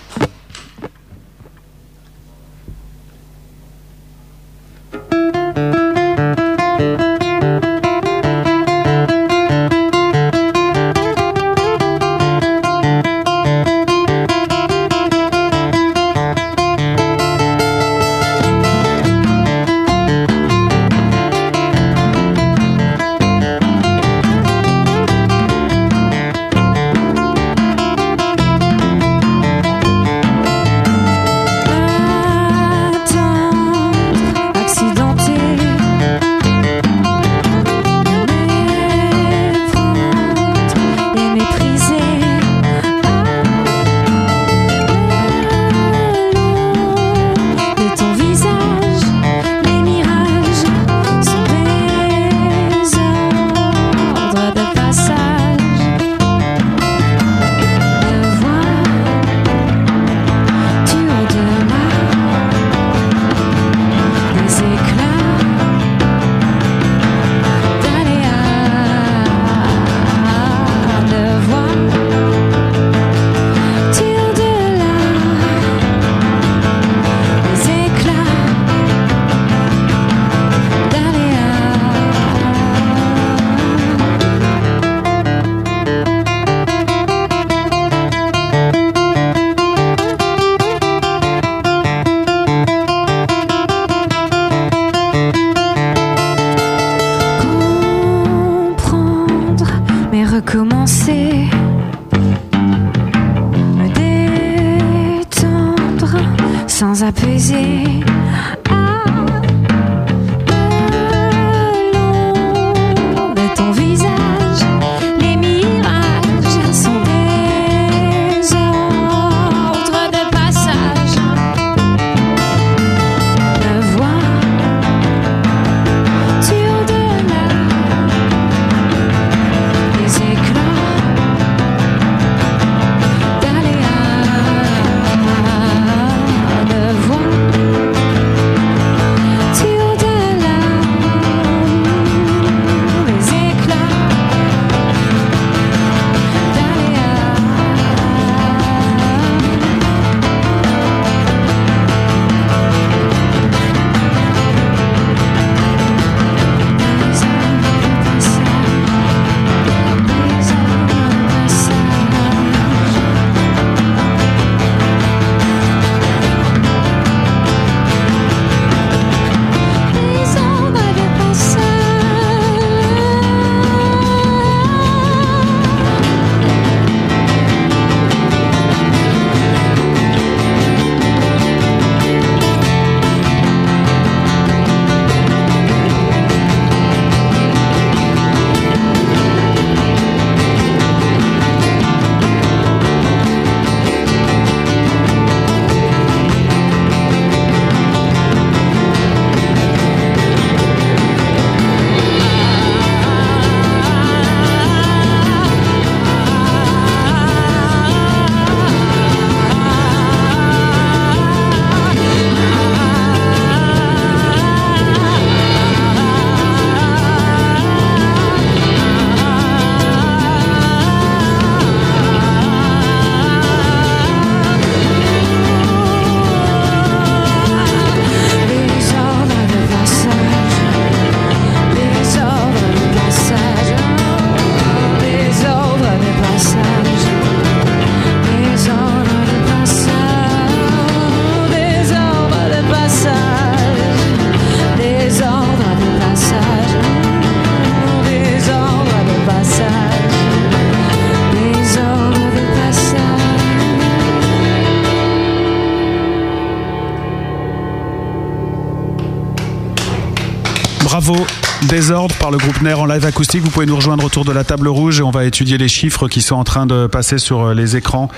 Désordre par le groupe NER en live acoustique. Vous pouvez nous rejoindre autour de la table rouge et on va étudier les chiffres qui sont en train de passer sur euh, les écrans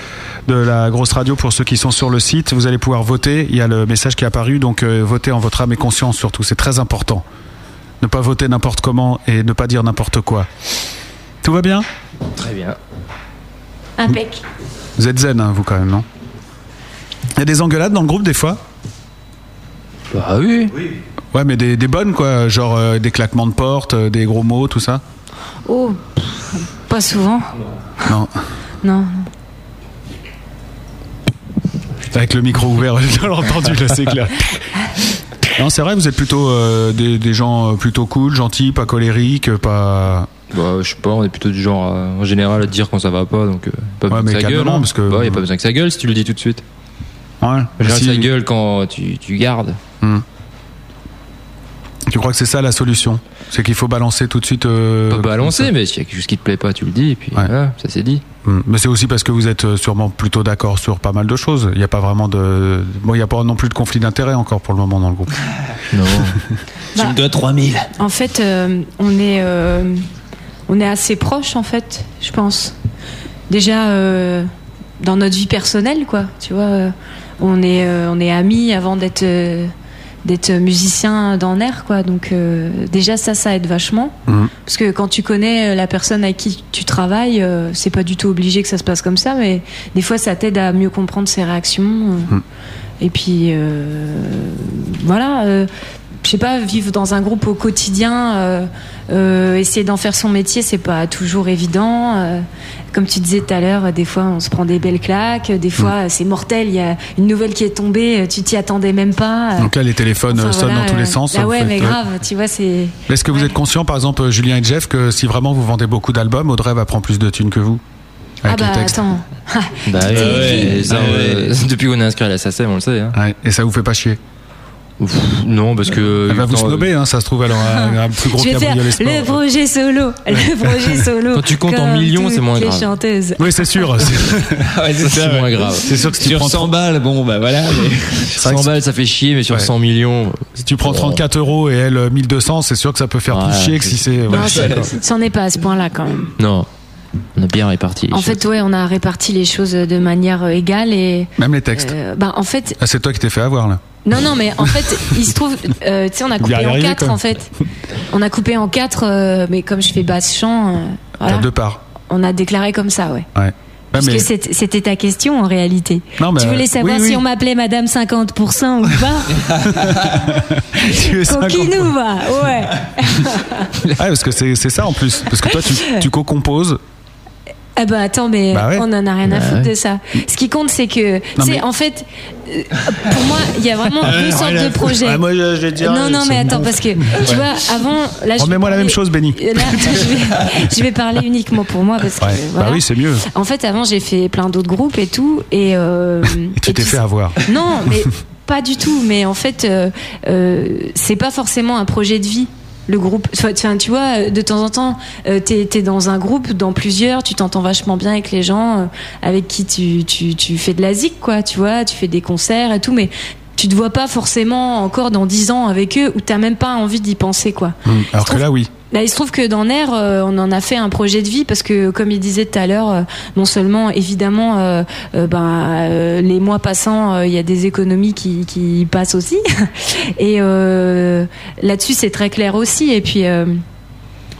de la grosse radio pour ceux qui sont sur le site. Vous allez pouvoir voter. Il y a le message qui est apparu, donc euh, votez en votre âme et conscience surtout. C'est très important. Ne pas voter n'importe comment et ne pas dire n'importe quoi. Tout va bien? Très bien. Impec. Vous êtes zen, hein, vous quand même, non? Il y a des engueulades dans le groupe des fois? Bah oui. Ouais, mais des, des bonnes quoi, genre euh, des claquements de porte, euh, des gros mots, tout ça Oh, pff, pas souvent. Non. Non. Avec le micro ouvert, j'ai bien entendu, là, c'est clair. Non, c'est vrai, vous êtes plutôt euh, des, des gens plutôt cool, gentils, pas colériques, pas. Bah, je sais pas, on est plutôt du genre en général à dire quand ça va pas, donc euh, pas besoin mais que ça gueule. hein. parce que- Bah, y a pas besoin que ça gueule si tu le dis tout de suite. Ouais. En général, Si- ça gueule quand tu, tu gardes. Hmm. Crois que c'est ça la solution C'est qu'il faut balancer tout de suite. euh, Pas balancer, mais s'il y a quelque chose qui te plaît pas, tu le dis, et puis voilà, ça c'est dit. Hmm. Mais c'est aussi parce que vous êtes euh, sûrement plutôt d'accord sur pas mal de choses. Il n'y a pas vraiment de. Bon, il n'y a pas non plus de conflit d'intérêt encore pour le moment dans le groupe. Non. Tu me dois 3000. En fait, euh, on est euh, on est assez proches en fait, je pense. Déjà euh, dans notre vie personnelle, quoi. Tu vois, euh, on est euh, on est amis avant d'être euh, d'être musicien dans l'air, quoi. Donc euh, déjà ça, ça aide vachement. Mhm. Parce que quand tu connais euh, la personne avec qui tu travailles, euh, c'est pas du tout obligé que ça se passe comme ça, mais des fois ça t'aide à mieux comprendre ses réactions. Mhm. Et puis euh, voilà, je sais pas, vivre dans un groupe au quotidien, euh, euh, essayer d'en faire son métier, c'est pas toujours évident. euh. comme tu disais tout à l'heure, des fois on se prend des belles claques, des fois c'est mortel, il y a une nouvelle qui est tombée, tu t'y attendais même pas. Donc là, les téléphones Enfin, sonnent voilà, dans tous les sens. Ah vous ouais, faites, mais grave, tu vois, c'est. Est-ce que vous êtes conscient, par exemple, Julien et Jeff, que si vraiment vous vendez beaucoup d'albums, Audrey va prendre plus de thunes que vous Ah Avec bah les textes. attends. Bah ouais, ça, euh, depuis qu'on est inscrit à la SACEM, on le sait. Hein. Ouais, Et ça vous fait pas chier? Non, parce que. Elle va vous snober, hein, ça se trouve, aura un, un plus gros Je vais faire cabriolet sport. le projet solo, le projet solo. Quand tu comptes en millions, c'est moins les grave. chanteuses. Oui, c'est sûr. c'est- Ouais, Ça, c'est moins grave. C'est sûr que si tu Sur prends 100 balles, bon, bah voilà. mais- C'est vrai 100 que balles, ça fait chier, mais sur Ouais. 100 millions. si tu prends 34 euros et elle euh, 1200, c'est sûr que ça peut faire plus chier que si c'est. C'en est pas à ce point-là quand même. Non. On a bien réparti. les En choses. fait, ouais, on a réparti les choses de manière euh, égale et. Même les textes. euh, bah, en fait, Ah, c'est toi qui t'es fait avoir là. Non, non, mais en fait, il se trouve, euh, tu sais, on a coupé en quatre quoi. en fait. On a coupé en quatre, euh, mais comme je fais basse chant, euh, voilà, T'as deux parts. on a déclaré comme ça, ouais. Ouais. Parce mais- que c'est- c'était ta question en réalité. Non, mais, tu euh, voulais savoir oui, oui. si on m'appelait Madame 50% ou pas Tu es 50. Coquinou, va, ouais. Ouais, parce que c'est c'est ça en plus. Parce que toi, tu, tu co-composes. Ah bah attends, mais Bah ouais. on en a rien à Bah foutre ouais. de ça. Ce qui compte, c'est que, sais, mais- en fait, euh, pour moi, il y a vraiment deux sortes de projets. Moi, je, je vais te dire, non, non, c'est mais attends, parce que, tu vois, avant, là, je vais Remets-moi la parler- même chose, Benny. Là, je vais, je vais parler uniquement pour moi parce que, Ouais. voilà. Bah oui, c'est mieux. En fait, avant, j'ai fait plein d'autres groupes et tout, et, euh, Et tu t'es fait avoir. non, mais pas du tout. Mais en fait, euh, euh, c'est pas forcément un projet de vie. Le groupe, Enfin, tu vois, de temps en temps, euh, t'es es dans un groupe, dans plusieurs, tu t'entends vachement bien avec les gens euh, avec qui tu, tu, tu fais de la zik, quoi, tu vois, tu fais des concerts et tout, mais tu te vois pas forcément encore dans 10 ans avec eux ou t'as même pas envie d'y penser, quoi. Hum, Alors que là, oui. Là, il se trouve que dans Nair, euh, on en a fait un projet de vie parce que, comme il disait tout à l'heure, euh, non seulement évidemment, euh, euh, ben, euh, les mois passant, il y a des économies qui, qui passent aussi, et là-dessus c'est très clair aussi. Et puis.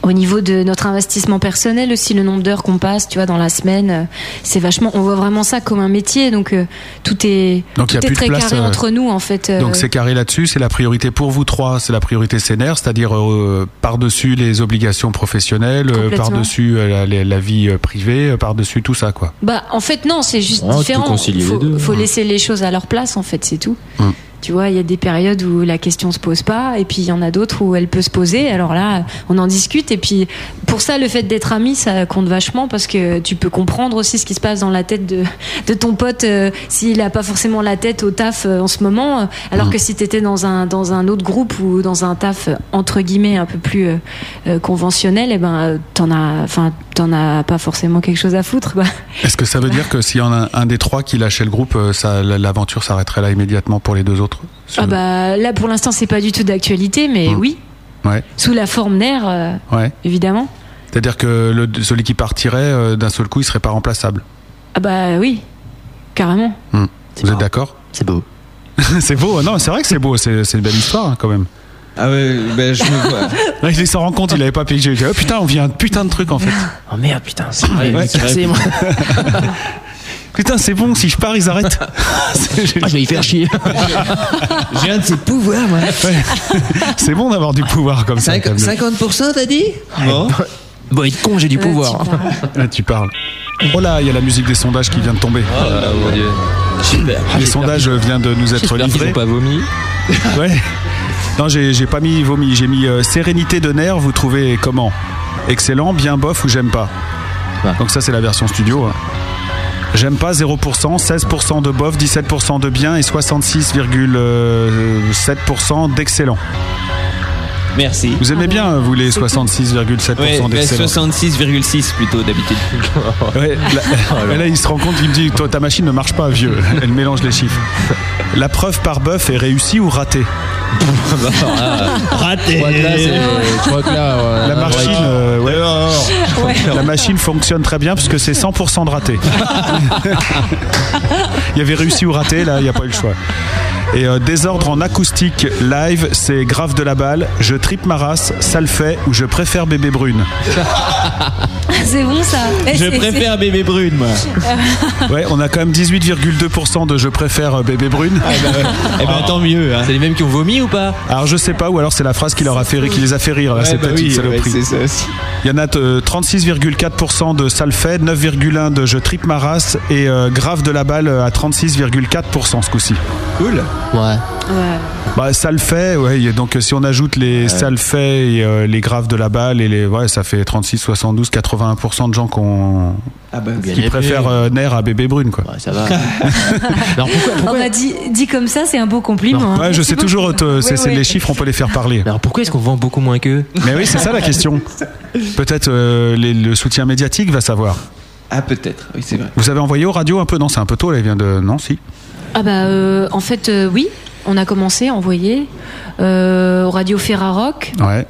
Au niveau de notre investissement personnel aussi, le nombre d'heures qu'on passe, tu vois, dans la semaine, euh, c'est vachement. On voit vraiment ça comme un métier, donc euh, tout est Donc, il y tout a est très place, carré euh, entre nous en fait. euh, Donc c'est carré là-dessus, c'est la priorité pour vous trois, c'est la priorité CNR, c'est-à-dire euh, par-dessus les obligations professionnelles, euh, par-dessus euh, la, vie privée, euh, par-dessus tout ça, quoi. Bah, en fait, non, c'est juste différent. concilier faut, les deux. faut laisser les choses à leur place, en fait, c'est tout. Mm. Tu vois, il y a des périodes où la question se pose pas, et puis il y en a d'autres où elle peut se poser. Alors là, on en discute, et puis pour ça, le fait d'être ami, ça compte vachement parce que tu peux comprendre aussi ce qui se passe dans la tête de, de ton pote euh, s'il a pas forcément la tête au taf euh, en ce moment. euh, alors Mm. que si t'étais dans un dans un autre groupe ou dans un taf euh, entre guillemets un peu plus euh, conventionnel, et ben euh, t'en as, enfin t'en as pas forcément quelque chose à foutre, quoi. Est-ce que ça veut dire que s'il y en a un des trois qui lâchait le groupe, ça, l'aventure s'arrêterait là immédiatement pour les deux autres? Ah bah là pour l'instant c'est pas du tout d'actualité mais Mm. oui. Ouais. Sous la forme nerf, euh, Ouais. évidemment. C'est-à-dire que le, celui qui partirait euh, d'un seul coup, il serait pas remplaçable. Ah bah oui, carrément. Hmm. Vous êtes d'accord C'est beau. c'est beau, non, c'est vrai que c'est beau, c'est c'est une belle histoire hein, quand même. Ah ouais, ben je me vois. Il s'en rend compte, il avait pas pigé. Il dit, Oh putain, on vient un putain de truc en fait. Oh merde, putain, c'est vrai. Ouais. c'est vrai, moi. Putain, c'est bon, si je pars, ils arrêtent. Ah, je vais y faire chier. J'ai un de ces pouvoirs, moi. c'est bon d'avoir du pouvoir comme ça. Tableau. 50% t'as dit Bon. Bon, il est con, j'ai du pouvoir. Là, tu parles. Oh là, il y a la musique des sondages qui vient de tomber. Oh là, mon Dieu. Super. Les sondages viennent de nous être livrés. ont pas vomi. Ouais. Non, j'ai pas mis vomi, j'ai mis euh, sérénité de nerfs. Vous trouvez comment? Excellent, bien bof ou j'aime pas? Ouais. Donc ça c'est la version studio. hein. J'aime pas 0%, 16% de bof, 17% de bien et 66,7% d'excellent. Merci. Vous aimez bien vous les 66,7% Ouais, ben d'excellent 66,6 plutôt d'habitude. Ouais, là, là, il se rend compte, il me dit Toi, ta machine ne marche pas, vieux. Elle mélange les chiffres. La preuve par bœuf est réussie ou ratée Raté. La machine, ouais. ouais. la machine fonctionne très bien parce que c'est 100% de raté. il y avait réussi ou raté, là, il n'y a pas eu le choix. Et euh, désordre en acoustique live, c'est grave de la balle. Je tripe ma race, ça le fait ou je préfère bébé brune. C'est bon ça. Je préfère bébé brune, moi. Ouais, on a quand même 18,2% de je préfère euh, bébé brune. Eh ben tant mieux. Hein. C'est les mêmes qui ont vomi ou pas? Alors je sais pas, ou alors c'est la phrase qui leur a fait rire, qui les a fait rire. Ouais, c'est bah peut-être une oui, saloperie. ouais, c'est ça aussi. Il y en a euh, 36,4% de ça le fait, 9,1% de je tripe ma race et euh, grave de la balle à 36,4% ce coup-ci. Cool. Ouais. Ouais. Bah ça le fait, ouais. Donc si on ajoute les ça le fait et euh, les graves de la balle et les ouais, ça fait 36, 72, 81% de gens qu'on Ah bah qui préfèrent euh, Nair à bébé brune quoi. Ouais, ça va. Alors pourquoi, On pourquoi, m'a dit, dit comme ça, c'est un beau compliment. hein. Ouais, je sais toujours, euh, c'est Ouais, c'est ouais. les chiffres, on peut les faire parler. Alors pourquoi est-ce qu'on vend beaucoup moins qu'eux? Mais oui, c'est ça la question. Peut-être euh, le soutien médiatique va savoir. Ah peut-être. Oui c'est vrai. Vous avez envoyé aux radios un peu? Non, c'est un peu tôt, là, il vient de. Non, si. Ah bah euh, en fait euh, oui, on a commencé à envoyer euh, au radio Ferrarock Ouais.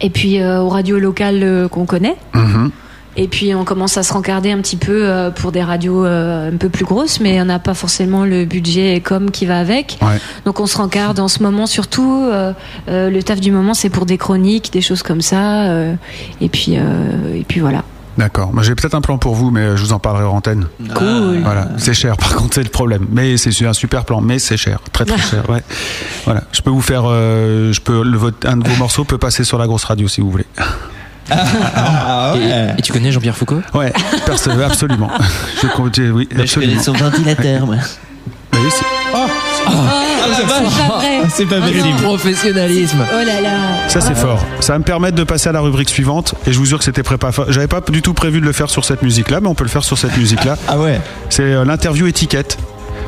et puis euh, aux radios locales euh, qu'on connaît. Mhm. Et puis on commence à se rencarder un petit peu euh, pour des radios euh, un peu plus grosses, mais on n'a pas forcément le budget comme qui va avec. Ouais. Donc on se rencarde en ce moment surtout. euh, euh, le taf du moment c'est pour des chroniques, des choses comme ça. euh, et puis euh, et puis voilà. D'accord. Moi, j'ai peut-être un plan pour vous, mais je vous en parlerai en antenne. Cool. Voilà, c'est cher. Par contre, c'est le problème. Mais c'est un super plan, mais c'est cher, très très cher. Ouais. Voilà. Je peux vous faire, euh, je peux le, votre- un de vos morceaux peut passer sur la grosse radio si vous voulez. Ah et, et tu connais Jean-Pierre Foucault? Ouais, perso- absolument. Je compte, oui, Mais je connais absolument. son ventilateur, moi. Mais oui, c'est- c'est pas vrai. C'est pas possible. Professionnalisme. Oh là là. Ça c'est fort. Ça va me permettre de passer à la rubrique suivante. Et je vous jure que c'était préparé. J'avais pas du tout prévu de le faire sur cette musique-là, mais on peut le faire sur cette musique-là. Ah ouais. C'est euh, l'interview étiquette.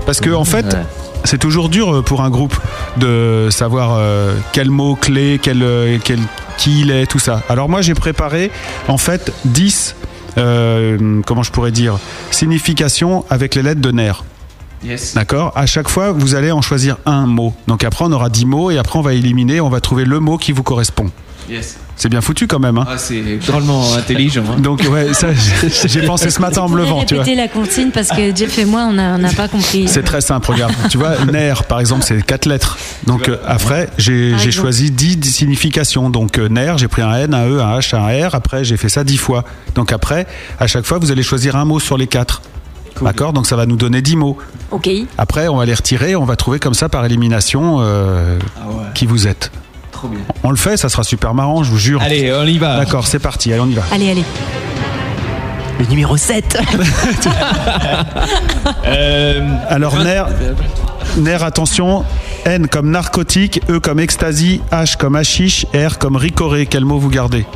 Parce que en fait, Ouais. c'est toujours dur euh, pour un groupe de savoir euh, quel mot clé, quel, quel- qui il est, tout ça. Alors moi j'ai préparé en fait 10 euh, comment je pourrais dire significations avec les lettres de nerfs. Yes. D'accord À chaque fois, vous allez en choisir un mot. Donc après, on aura 10 mots et après, on va éliminer, on va trouver le mot qui vous correspond. Yes. C'est bien foutu quand même. Hein Ah c'est drôlement intelligent. hein. Donc ouais, ça, j'ai- pensé ce matin en me levant, tu répéter la consigne parce que Jeff et moi on n'a pas compris. C'est très simple, regarde. tu vois, nerf, par exemple, c'est quatre lettres. Donc euh, après, j'ai choisi 10 significations. Donc euh, nerf, j'ai pris un N, un E, un H, un R. Après, j'ai fait ça 10 fois. Donc après, à chaque fois, vous allez choisir un mot sur les quatre. D'accord Donc ça va nous donner 10 mots. Ok. Après, on va les retirer, on va trouver comme ça par élimination euh, Ah ouais. qui vous êtes. Trop bien. On le fait, ça sera super marrant, je vous jure. Allez, on y va. D'accord, c'est parti, allez, on y va. Allez allez. Le numéro 7. Euh, Alors, nerf, nerf, attention. N comme narcotique, E comme ecstasy, H comme hashish, R comme ricoré. Quel mot vous gardez?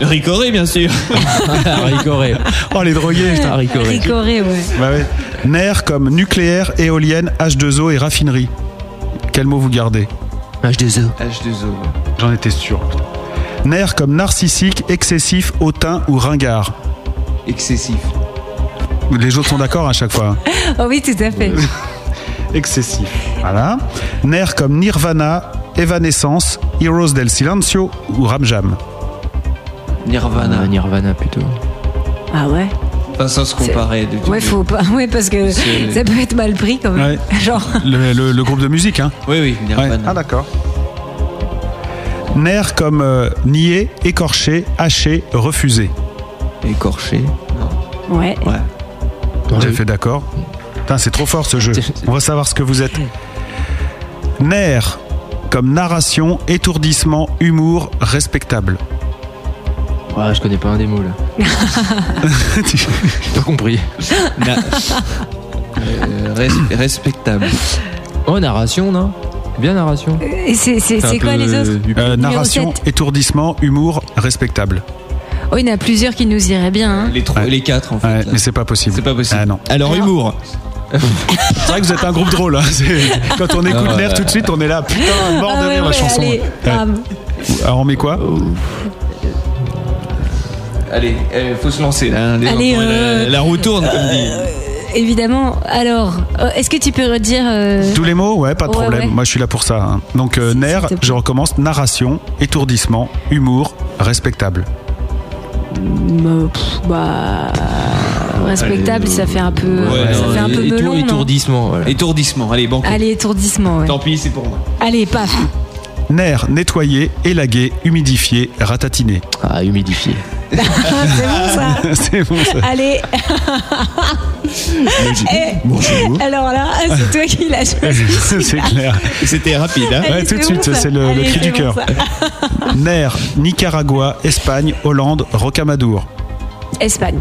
Ricoré bien sûr. Ricoré. Oh, les drogués, putain. Ricoré. Ricoré ouais. Bah ouais. Nerf comme nucléaire, éolienne, H2O et raffinerie. Quel mot vous gardez H2O. H2O. J'en étais sûr. Nerf comme narcissique, excessif, hautain ou ringard. Excessif. Les autres sont d'accord à chaque fois. hein. Oh oui tout à fait. Excessif. Voilà. Nerf comme nirvana, Evanescence, Heroes del Silencio ou Ramjam Nirvana. Euh, Nirvana plutôt. Ah ouais Pas sans se comparer. de- Ouais, faut pas. Ouais, parce que C'est- ça peut être mal pris quand même. Genre. le, le- le groupe de musique, hein Oui, oui, Nirvana. Ouais. Ah d'accord. Nerfs comme euh, nier, écorché, haché, refusé. Écorché. Ouais. Ouais. Vous avez fait d'accord Putain, c'est trop fort ce jeu. On va savoir ce que vous êtes. Nerfs comme narration, étourdissement, humour, respectable. Ouais, je connais pas un des mots là. J'ai pas compris. Na- Euh, res- respectable. Oh, narration, non? Bien narration. Et c'est c'est- C'est un c'est quoi peu les autres Euh, Numéro narration, sept. étourdissement, humour, respectable. Oh, il y en a plusieurs qui nous iraient bien. hein. Les, trois, les quatre en fait. Ouais, là. mais c'est pas possible. C'est pas possible. Ah non. Alors, Alors- humour. C'est vrai que vous êtes un groupe drôle. Hein. C'est- Quand on écoute Ah ouais. Nerfs tout de suite, on est là, putain, mort Ah de ouais, rire la ouais, chanson. allez, Ouais. bam. Alors on met quoi? Allez, il faut se lancer là. les Allez, enfants, euh, la, la roue tourne comme dit. Évidemment. Alors, euh, est-ce que tu peux redire euh, Tous les mots Ouais, pas de Ouais, problème. ouais. Moi, je suis là pour ça. hein. Donc, euh, plaît. je recommence. Narration, étourdissement, humour, respectable. euh, pff, Bah. Respectable, ça fait un peu, Ouais, ça non, fait un peu étour- melon, non étourdissement. voilà. Étourdissement. Allez, bon. Allez, étourdissement, ouais. Tant pis, c'est pour moi. Allez, paf. Nerfs, nettoyer, élaguer, humidifier, ratatiner. Ah, humidifié. C'est bon ça. C'est bon ça. Allez. Bonjour. alors là, c'est toi qui l'as choisi. c'est clair. C'était rapide, hein Allez, Ouais, tout de suite, bon, c'est le, cri du bon, cœur. Nerfs, Nicaragua, Espagne, Hollande, Rocamadour. Espagne.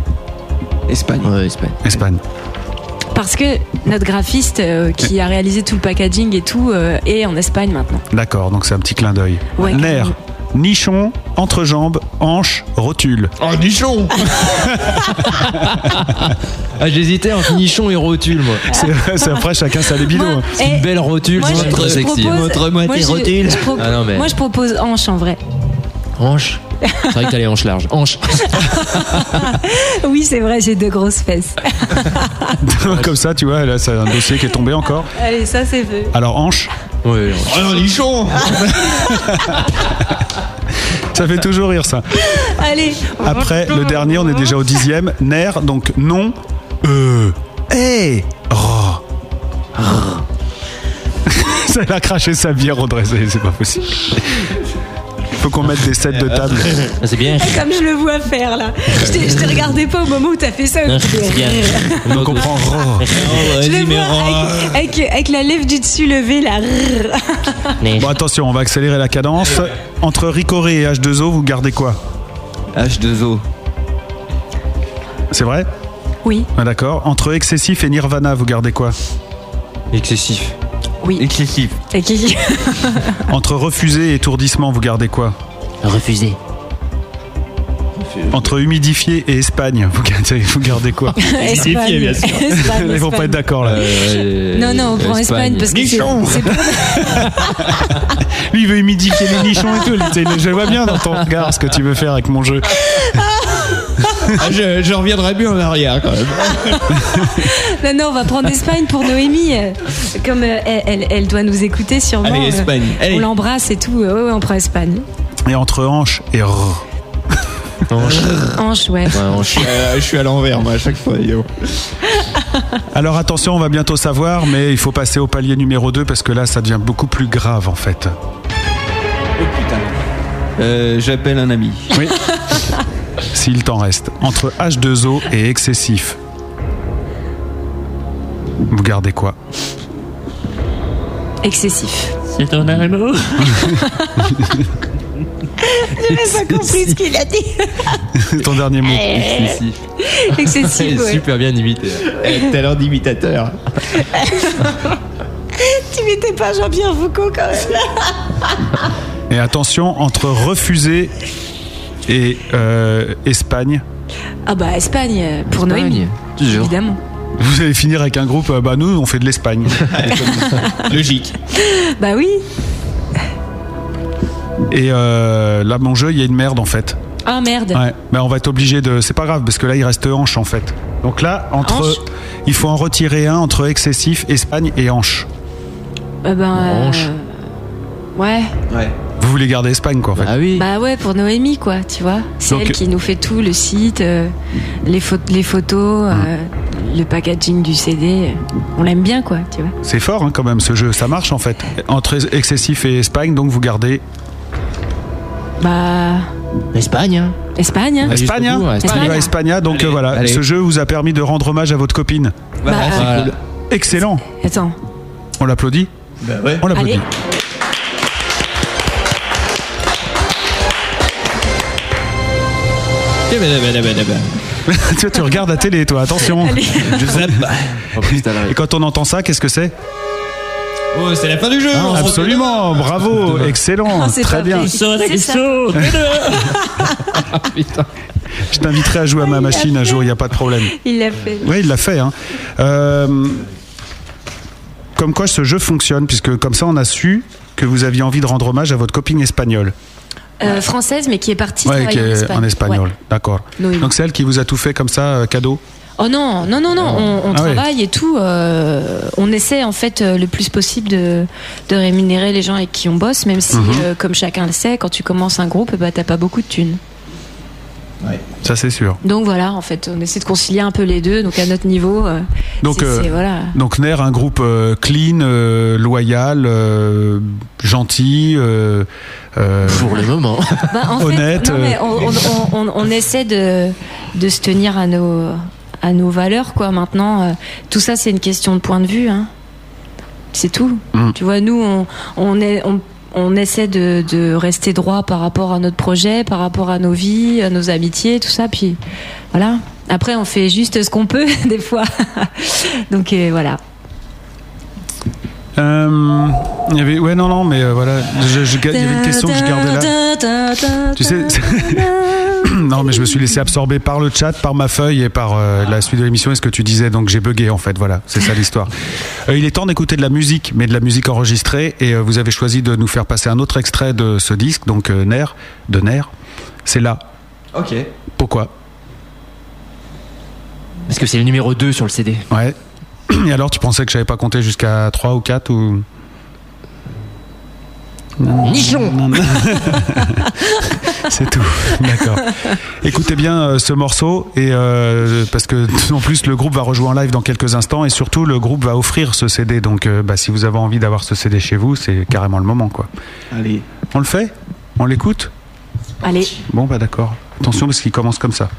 Espagne. Ouais, Espagne. Espagne. Parce que notre graphiste euh, qui a réalisé tout le packaging et tout euh, est en Espagne maintenant. D'accord, donc c'est un petit clin d'œil. Ouais, Nerfs, nichon, entrejambe, hanche, rotule. Oh, nichon Ah, j'hésitais entre nichon et rotule, moi. C'est c'est après, chacun sa libido. Moi, hein. C'est une eh, belle rotule, moi, c'est je- très je sexy. propose- Montre-moi moi, tes je- Ah non, mais- Moi, je propose hanche en vrai. Hanche. C'est vrai que t'as les hanches larges. Hanche. Oui, c'est vrai, j'ai deux grosses fesses. Comme ça, tu vois, là, c'est un dossier qui est tombé encore. Allez, ça, c'est fait. Alors, hanche, Hanche. Oh non, nichon ça fait toujours rire ça. Allez. Après, le dernier, on est déjà au dixième. Nerf, donc non, euh, hé, oh. Ça, elle a craché sa bière, Audrey, c'est c'est pas possible. Faut qu'on mette des sets de table. Ah, c'est bien. Comme je le vois faire là. Je te regardais pas au moment où t'as fait ça. Non, c'est bien. On comprend. Je le vois avec, avec, avec la lèvre du dessus levée là. Bon, attention, on va accélérer la cadence. Entre Ricoré et H2O, vous gardez quoi? H2O. C'est vrai? Oui. Ah, D'accord. Entre Excessif et Nirvana, vous gardez quoi? Excessif. Oui. Excessif. Et qui- Entre Refusé et Étourdissement, vous gardez quoi? Refusé. Entre Humidifié et Espagne, vous gardez, vous gardez quoi? Espagne. bien sûr. Espagne, Ils vont pas être d'accord là. Euh, Non, non, on prend Espagne parce que c'est Nichon. Lui, il veut humidifier les nichons et tout. Je vois bien dans ton regard ce que tu veux faire avec mon jeu. Je, je reviendrai bien en arrière quand même. Non, non, on va prendre Espagne pour Noémie. Euh, Comme euh, elle, elle- elle doit nous écouter sûrement. Allez, euh, Espagne. Allez. On l'embrasse et tout. Euh, Ouais, ouais, on prend Espagne. Et entre hanche et r. Hanche. Hanche, ouais. Euh, je suis à l'envers moi à chaque fois. yo. Alors attention, on va bientôt savoir, mais il faut passer au palier numéro 2 parce que là, ça devient beaucoup plus grave en fait. Oh putain. Euh, J'appelle un ami. Oui. S'il t'en reste. Entre H2O et excessif. Vous gardez quoi? Excessif. C'est ton amour. J'ai pas compris ce qu'il a dit. Ton dernier mot. Excessif. Excessif, ouais. Super bien imité. Eh, Talent d'imitateur. Tu mettais pas Jean-Pierre Foucault quand même. Et attention, entre refusé et euh, Espagne, Ah bah Espagne euh, pour Noémie. Espagne. Toujours. Évidemment. vous allez finir avec un groupe, euh, bah nous, on fait de l'Espagne. Logique. Bah oui. Et euh, là, mon jeu, il y a une merde en fait. Ah merde. Ouais, mais on va être obligé de. C'est pas grave parce que là il reste hanche en fait. Donc là, entre. Hanche Il faut en retirer un entre excessif, Espagne et hanche. Ah ben, euh, Hanche. Ouais. Ouais. Vous voulez garder Espagne, quoi, en fait. Ah oui. Bah ouais, pour Noémie, quoi, tu vois. C'est Donc- elle qui nous fait tout, le site, euh, les, pho- les photos, euh, le packaging du CD. On l'aime bien, quoi, tu vois. C'est fort, hein, quand même, ce jeu. Ça marche, en fait. Entre excessif et Espagne, donc vous gardez Bah. Espagne, hein. Espagne, hein. Espagne. hein bout, ouais, On y va, Espagna. Donc Allez, euh, voilà, allez. ce jeu vous a permis de rendre hommage à votre copine. Bah, c'est euh, cool. Excellent. Attends. On l'applaudit Bah ouais. On l'applaudit. Allez. tu, vois, tu regardes la télé, toi, attention. Je zappe. Et quand on entend ça, qu'est-ce que c'est Oh, c'est la fin du jeu. Ah, Absolument, bravo, excellent, Oh, c'est très bien. Je t'inviterai à jouer à ma machine un jour, il n'y a pas de problème. Il l'a fait. Oui, il l'a fait. Hein. Euh, comme quoi ce jeu fonctionne, puisque comme ça on a su que vous aviez envie de rendre hommage à votre copine espagnole. Euh, française, mais qui est partie Ouais, travailler qui en est Espagne. en espagnol. Ouais. D'accord. Donc c'est elle qui vous a tout fait comme ça, euh, cadeau? Oh non, non, non, non, on, on Ah travaille et tout. euh, on essaie en fait euh, le plus possible de, de rémunérer les gens avec qui on bosse, même si, Mhm. euh, comme chacun le sait, quand tu commences un groupe, bah, t'as pas beaucoup de thunes. Ça c'est sûr. Donc voilà, en fait, on essaie de concilier un peu les deux, donc à notre niveau. euh, Donc, c'est- euh, c'est- voilà. Donc Ner, un groupe euh, clean, euh, loyal, euh, gentil. euh, euh, Pour le moment. Bah, en honnête, fait, non, mais on, on- on- on essaie de, de se tenir à nos, à nos valeurs, quoi. Maintenant, euh, tout ça, c'est une question de point de vue. Hein. C'est tout. Mm. Tu vois, nous, on, on, est, on, on essaie de, de rester droit par rapport à notre projet, par rapport à nos vies, à nos amitiés, tout ça. Puis voilà. Après, on fait juste ce qu'on peut, des fois. Donc euh, voilà. euh, il y avait, ouais, non, non, mais euh, voilà, je- je- il y avait une question que je gardais là. Tu sais, non, mais je me suis laissé absorber par le chat, par ma feuille et par euh, la suite de l'émission et ce que tu disais, donc j'ai bugué en fait. Voilà, c'est ça l'histoire. Euh, il est temps d'écouter de la musique, mais de la musique enregistrée, et euh, vous avez choisi de nous faire passer un autre extrait de ce disque, donc euh, Ner, de Ner. C'est là. Ok. Pourquoi? Parce que c'est le numéro 2 sur le CD. Ouais. Et alors, tu pensais que j'avais pas compté jusqu'à 3 ou 4 ou? Nichon Non, non. C'est tout, d'accord. Écoutez bien euh, ce morceau et euh, parce que en plus le groupe va rejouer en live dans quelques instants et surtout le groupe va offrir ce CD. Donc euh, bah, si vous avez envie d'avoir ce CD chez vous, c'est carrément le moment quoi. Allez. On le fait? On l'écoute? Allez. Bon bah d'accord. Attention parce qu'il commence comme ça.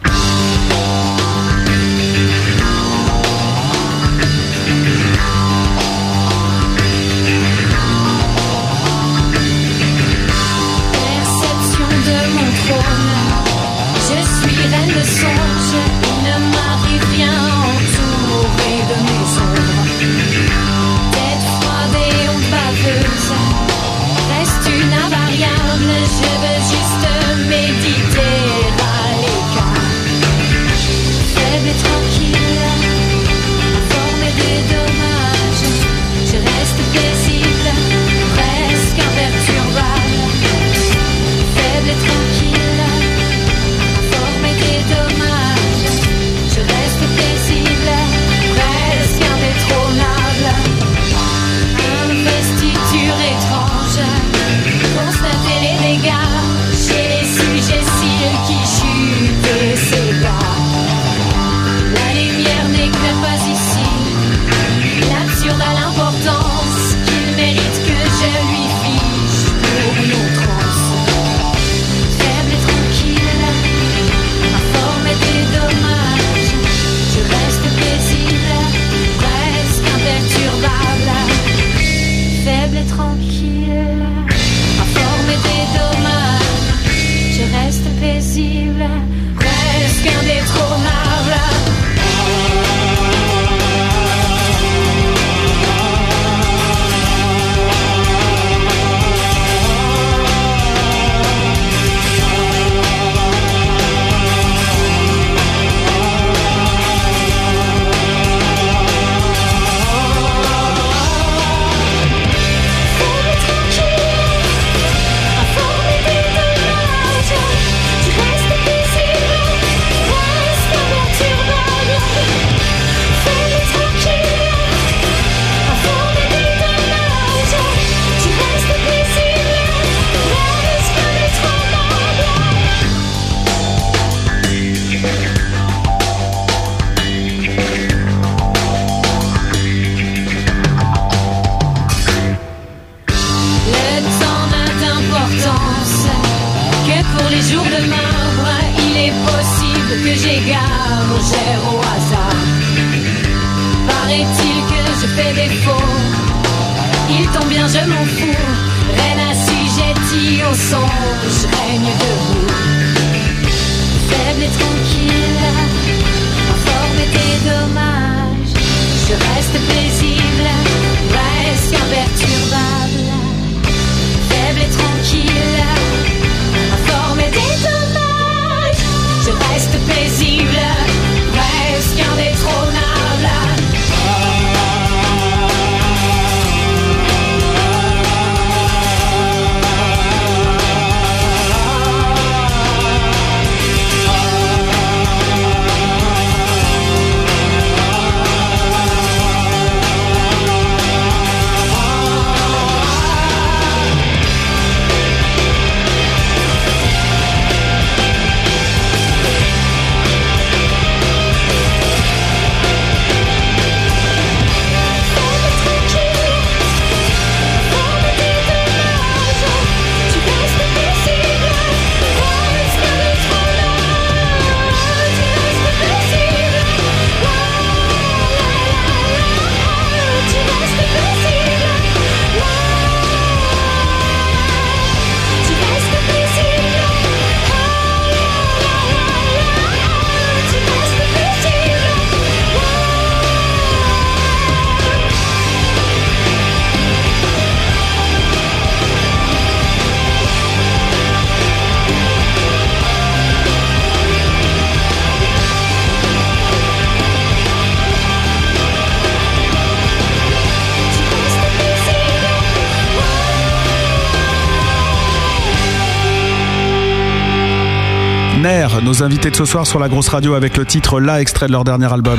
Invités de ce soir sur la grosse radio avec le titre là extrait de leur dernier album.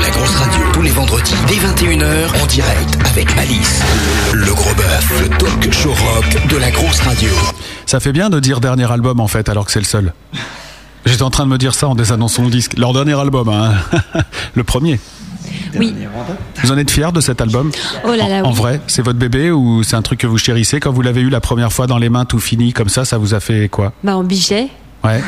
La grosse radio, tous les vendredis dès 21h en direct avec Malice. Le gros bœuf, le talk show rock de la grosse radio. Ça fait bien de dire dernier album en fait alors que c'est le seul. J'étais en train de me dire ça en désannonçant le disque. Leur dernier album, hein. le premier. Oui. Vous en êtes fiers de cet album? Oh là là, En oui. vrai, c'est votre bébé ou c'est un truc que vous chérissez? Quand vous l'avez eu la première fois dans les mains tout fini comme ça, ça vous a fait quoi? Bah, on bichait. Ouais.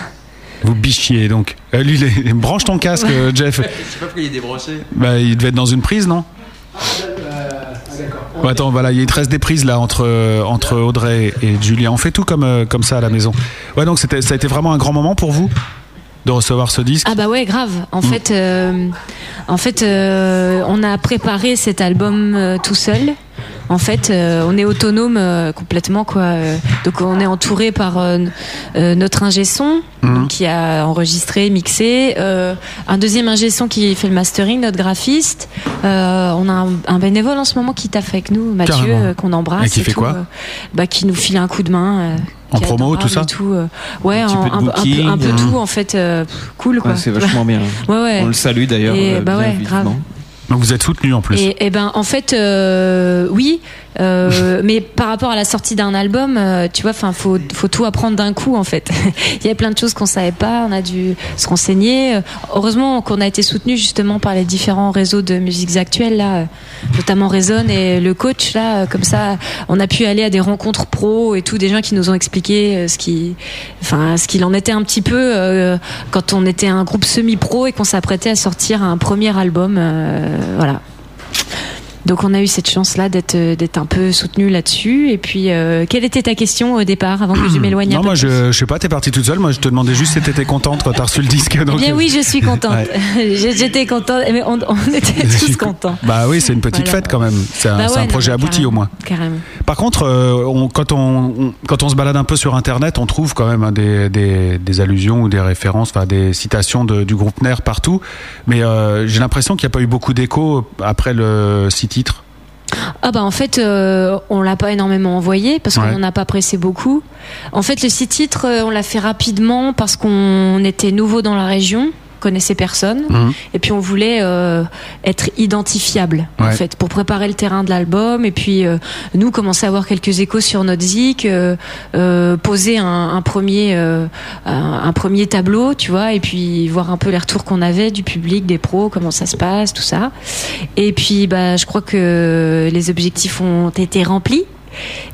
Vous bichiez donc. Euh, lui, branche ton casque, euh, Jeff. Je sais pas pourquoi il est débranché. Bah, il devait être dans une prise, non Bon, attends, voilà, il y a une tresse des prises là entre, euh, entre Audrey et Julien. On fait tout comme, comme ça à la maison. Ouais, donc c'était, ça a été vraiment un grand moment pour vous de recevoir ce disque. Ah bah ouais, grave. En Mm. fait, euh, en fait, euh, on a préparé cet album euh, tout seul. En fait, euh, on est autonome euh, complètement quoi. Euh, donc on est entouré par euh, euh, notre ingé son Mhm. qui a enregistré, mixé, euh, un deuxième ingé son qui fait le mastering, notre graphiste. Euh, on a un, un bénévole en ce moment qui taffe avec nous, Mathieu, euh, qu'on embrasse. Et qui fait tout, quoi euh, Bah qui nous file un coup de main. euh, En promo, tout ça tout, euh, Ouais, Un peu de un, un peu- booking, un peu tout en fait. euh, cool quoi. Ouais, c'est vachement bien. Ouais, ouais. On le salue d'ailleurs. Et euh, bah ouais, grave. Donc vous êtes soutenu en plus. Et, et ben en fait euh, oui, euh, mais par rapport à la sortie d'un album, euh, tu vois, enfin faut tout apprendre d'un coup en fait. Il y a plein de choses qu'on savait pas, on a dû se renseigner. Heureusement qu'on a été soutenu justement par les différents réseaux de musiques actuelles là, notamment Raison et le coach là, comme ça, on a pu aller à des rencontres pro et tout, des gens qui nous ont expliqué euh, ce qui, enfin ce qu'il en était un petit peu quand on était un groupe semi-pro et qu'on s'apprêtait à sortir un premier album, voilà. Donc on a eu cette chance-là d'être euh, d'être un peu soutenu là-dessus. Et puis, euh, quelle était ta question au départ, avant que je m'éloigne non, moi plus je, je sais pas, t'es partie toute seule. Moi je te demandais juste si t'étais contente quand t'as reçu le disque. Eh donc, bien euh, oui, je suis contente. Ouais. J'étais contente, mais on, on était suis tous co- contents. Bah oui, c'est une petite Voilà. fête quand même. C'est un, Bah ouais, un projet abouti carrément, au moins. Carrément. Par contre, euh, on- quand, on, on- quand on se balade un peu sur Internet, on trouve quand même hein, des, des, des allusions ou des références, enfin des citations de- du groupe NER partout. Mais euh, j'ai l'impression qu'il n'y a pas eu beaucoup d'écho après le six titres. Ah bah en fait, euh, on l'a pas énormément envoyé parce Ouais. qu'on n'a pas pressé beaucoup. En fait, le six titres, euh, on l'a fait rapidement parce qu'on était nouveau dans la région, connaissait personne, Mhm. et puis on voulait euh, être identifiable en fait pour préparer le terrain de l'album et puis euh, nous commencer à avoir quelques échos sur notre zik, euh, poser un, un premier un, un premier tableau, tu vois, et puis voir un peu les retours qu'on avait du public, des pros, comment ça se passe, tout ça. Et puis bah je crois que les objectifs ont été remplis.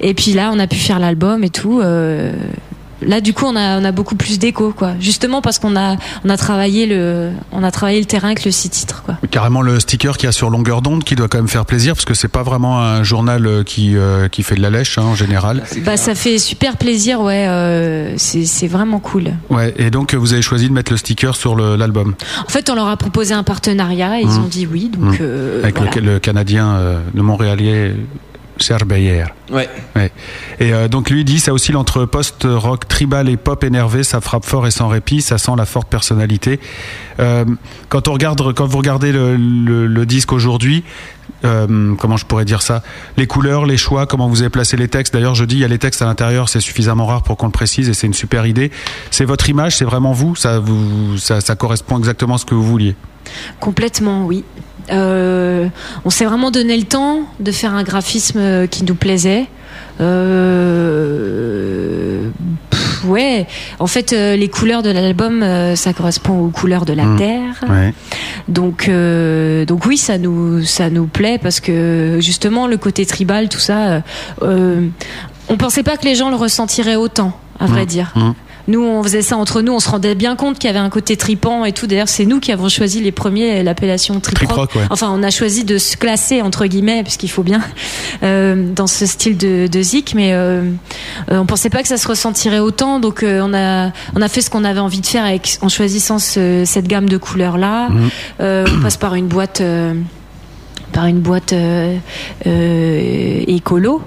Et puis là, on a pu faire l'album et tout. Là du coup on a on a beaucoup plus d'écho quoi. Justement parce qu'on a on a travaillé le on a travaillé le terrain avec le six titres quoi. Carrément le sticker qu'il y a sur longueur d'onde qui doit quand même faire plaisir parce que c'est pas vraiment un journal euh, qui, euh, qui fait de la lèche hein, en général. Bah ça fait super plaisir ouais. euh, c'est vraiment cool. Ouais, et donc vous avez choisi de mettre le sticker sur l'album En fait on leur a proposé un partenariat et ils Mhm. ont dit oui donc. Euh, avec voilà. le, le Canadien, euh, le Montréalais Serge Bayer. Ouais. Et euh, donc lui dit, ça oscille entre post-rock tribal et pop énervé, ça frappe fort et sans répit, ça sent la forte personnalité. Euh, quand on regarde, quand vous regardez le, le- le disque aujourd'hui, euh, comment je pourrais dire ça Les couleurs, les choix, comment vous avez placé les textes. D'ailleurs, je dis, il y a les textes à l'intérieur, c'est suffisamment rare pour qu'on le précise et c'est une super idée. C'est votre image, c'est vraiment vous, ça, vous, ça, ça correspond exactement à ce que vous vouliez. Complètement, oui. Euh, on s'est vraiment donné le temps de faire un graphisme euh, qui nous plaisait. Euh, pff, ouais, en fait, euh, les couleurs de l'album, ça correspond aux couleurs de la Mmh. terre. Ouais. Donc, donc oui, ça nous, ça nous plaît parce que justement le côté tribal, tout ça, on pensait pas que les gens le ressentiraient autant, à vrai Mmh. dire. Mmh. Nous, on faisait ça entre nous, on se rendait bien compte qu'il y avait un côté tripant et tout. D'ailleurs, c'est nous qui avons choisi les premiers l'appellation trip rock. Trip ouais. Enfin, on a choisi de se classer entre guillemets, puisqu'il faut bien euh, dans ce style de, de zik, mais euh, on pensait pas que ça se ressentirait autant. Donc, euh, on a on a fait ce qu'on avait envie de faire avec en choisissant ce- cette gamme de couleurs là. Mhm. Euh, on passe par une boîte par une boîte écolo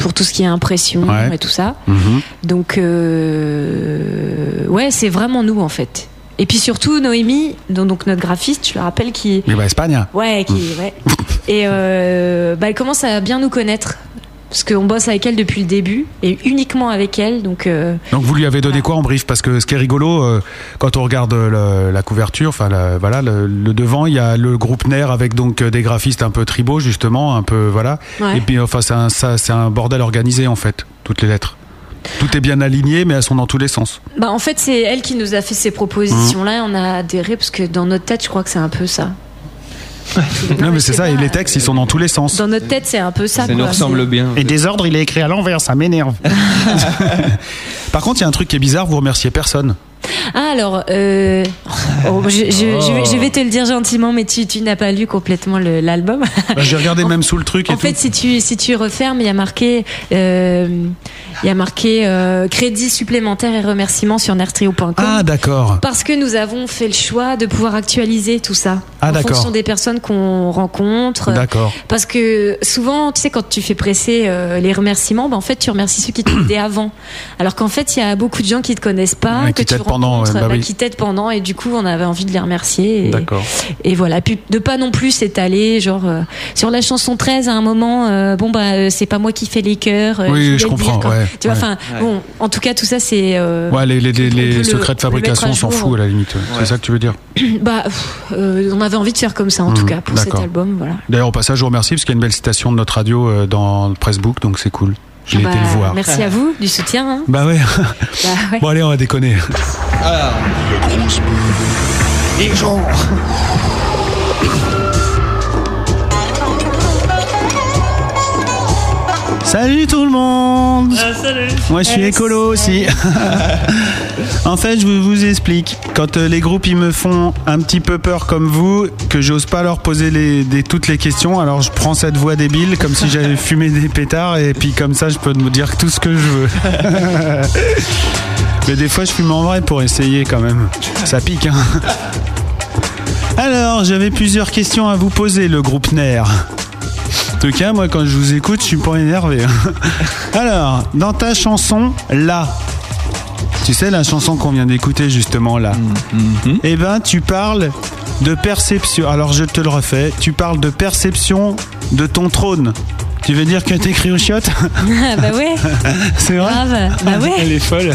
pour tout ce qui est impression Ouais. et tout ça. Mhm. Donc, euh, ouais, c'est vraiment nous en fait. Et puis surtout, Noémie, donc notre graphiste, je le rappelle, qui. Mais bah, Espagne. Ouais, qui. Ouais. Et euh, bah, elle commence à bien nous connaître. Parce qu'on bosse avec elle depuis le début, et uniquement avec elle. Donc, euh, Donc vous lui avez donné quoi en brief? Parce que ce qui est rigolo, euh, quand on regarde le- la couverture, enfin voilà, le, le devant, il y a le groupe NER avec donc euh, des graphistes un peu tribaux justement, un peu voilà. Ouais. Et puis enfin c'est un, ça- c'est un bordel organisé en fait, toutes les lettres. Tout est bien aligné, mais elles sont dans tous les sens. bah, en fait, c'est elle qui nous a fait ces propositions-là, et on a adhéré, parce que dans notre tête, je crois que c'est un peu ça. Non, mais c'est ça. Et les textes, ils sont dans tous les sens. Dans notre tête, c'est un peu ça. quoi. C'est- bien. Et désordre, il est écrit à l'envers, ça m'énerve. Par contre, il y a un truc qui est bizarre, vous remerciez personne. Ah alors, euh, oh, je, je- je vais, je vais te le dire gentiment, mais tu, tu n'as pas lu complètement l'album. Bah, J'ai regardé même sous le truc et En fait, si tu si tu refermes, il y a marqué euh, il y a marqué euh, crédit supplémentaire et remerciements sur nertrio.com. Ah d'accord. Parce que nous avons fait le choix de pouvoir actualiser tout ça Ah, en fonction des personnes qu'on rencontre. D'accord. Parce que souvent, tu sais, quand tu fais presser euh, les remerciements, ben, en fait, tu remercies ceux qui t'ont aidé avant. Alors qu'en fait, il y a beaucoup de gens qui te connaissent pas, Ouais, que tu pendant, rencontres, ouais, bah bah, oui. qui t'aident pendant, et du coup, on avait envie de les remercier. Et, D'accord. et voilà. Puis de pas non plus s'étaler, genre euh, sur la chanson 13 à un moment, euh, bon bah euh, c'est pas moi qui fais les chœurs. euh, Oui, je comprends, dire quand- ouais, Tu vois, ouais. enfin bon, en tout cas tout ça c'est. euh, Ouais, les, les, les- on les peut le- secrets de fabrication, on s'en fout à la limite. C'est ça que tu veux dire bah, pff, euh, on avait envie de faire comme ça en tout Mhm, cas pour cet album, voilà. D'ailleurs, au passage, je vous remercie parce qu'il y a une belle citation de notre radio euh, dans le Pressbook, donc c'est cool. J'ai Bah, été le voir. Merci à vous du soutien. hein. Bah ouais. Bah, ouais. Bon allez, on va déconner. Alors, Les gens Salut tout le monde salut Moi je suis écolo aussi. en fait, je vous, explique. Quand euh, les groupes ils me font un petit peu peur comme vous, que j'ose pas leur poser les, des- toutes les questions, alors je prends cette voix débile comme si j'avais fumé des pétards et puis comme ça je peux me dire tout ce que je veux. Mais des fois je fume en vrai pour essayer quand même. Ça pique hein. Alors, j'avais plusieurs questions à vous poser, le groupe NER. En tout cas, moi, quand je vous écoute, je suis pas énervé. hein. Alors, dans ta chanson, là, tu sais, la chanson qu'on vient d'écouter justement là, eh ben, tu parles de perception. Alors, je te le refais. Tu parles de perception de ton trône. Tu veux dire que t'écris aux chiottes Ah, bah ouais. C'est vrai Grave. Bah ouais. Elle est folle.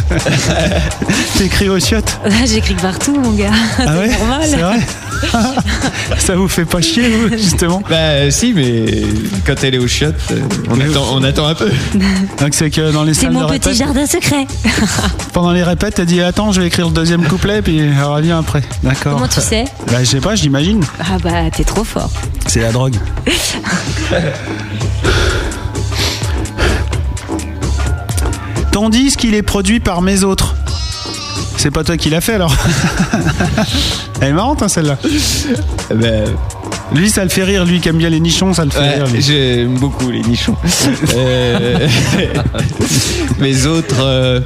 T'écris aux chiottes Là, j'écris partout, mon gars. Ah ouais C'est normal. C'est vrai Ça vous fait pas chier, vous, justement bah si, mais quand elle est au shot, euh, on attend, on attend un peu. Donc c'est que dans les C'est salles de mon petit répète, jardin secret. pendant les répètes, t'as dit attends, je vais écrire le deuxième couplet puis on revient après. D'accord. Comment tu sais Bah je sais pas, j'imagine. Ah bah t'es trop fort. C'est la drogue. Ton disque, il est produit par mes autres. C'est pas toi qui l'as fait alors Elle est marrante hein, celle-là. Lui, ça le fait rire. Lui qui aime bien les nichons, ça le fait Ouais, rire. lui. j'aime beaucoup les nichons. Euh, mes autres, euh,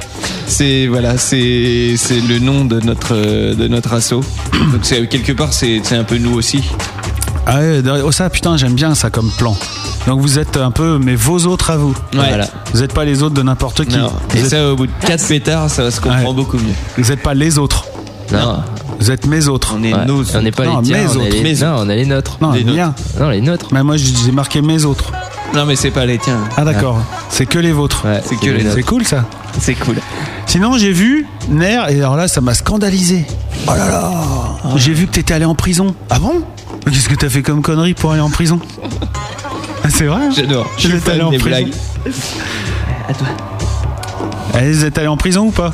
c'est voilà, c'est c'est le nom de notre de notre asso. Donc c'est quelque part c'est c'est un peu nous aussi. Ah ouais, oh, ça, putain, j'aime bien ça comme plan. Donc vous êtes un peu, mais vos autres à vous. Ouais. Voilà. Vous n'êtes pas les autres de n'importe qui. Non. Vous Et êtes- ça au bout de quatre pétards, ça se comprend beaucoup mieux. Vous n'êtes pas les autres. Non. Vous êtes mes autres. On est Ouais. nos. On n'est pas Non, les tiens, mes on est autres. les... Mes non, on est les nôtres. Non, Les les miens. Non, les nôtres. Mais moi, j'ai marqué mes autres. Non mais c'est pas les tiens. Ah d'accord. C'est que les vôtres. Ouais, C'est que les C'est nôtres. cool ça. C'est cool. Sinon, j'ai vu Ner, et alors là, ça m'a scandalisé. Oh là là J'ai vu que t'étais allé en prison. Ah bon? Qu'est-ce que t'as fait comme connerie pour aller en prison Ah, C'est vrai J'adore. Je suis allé en des prison blagues. Eh, Vous êtes allé en prison ou pas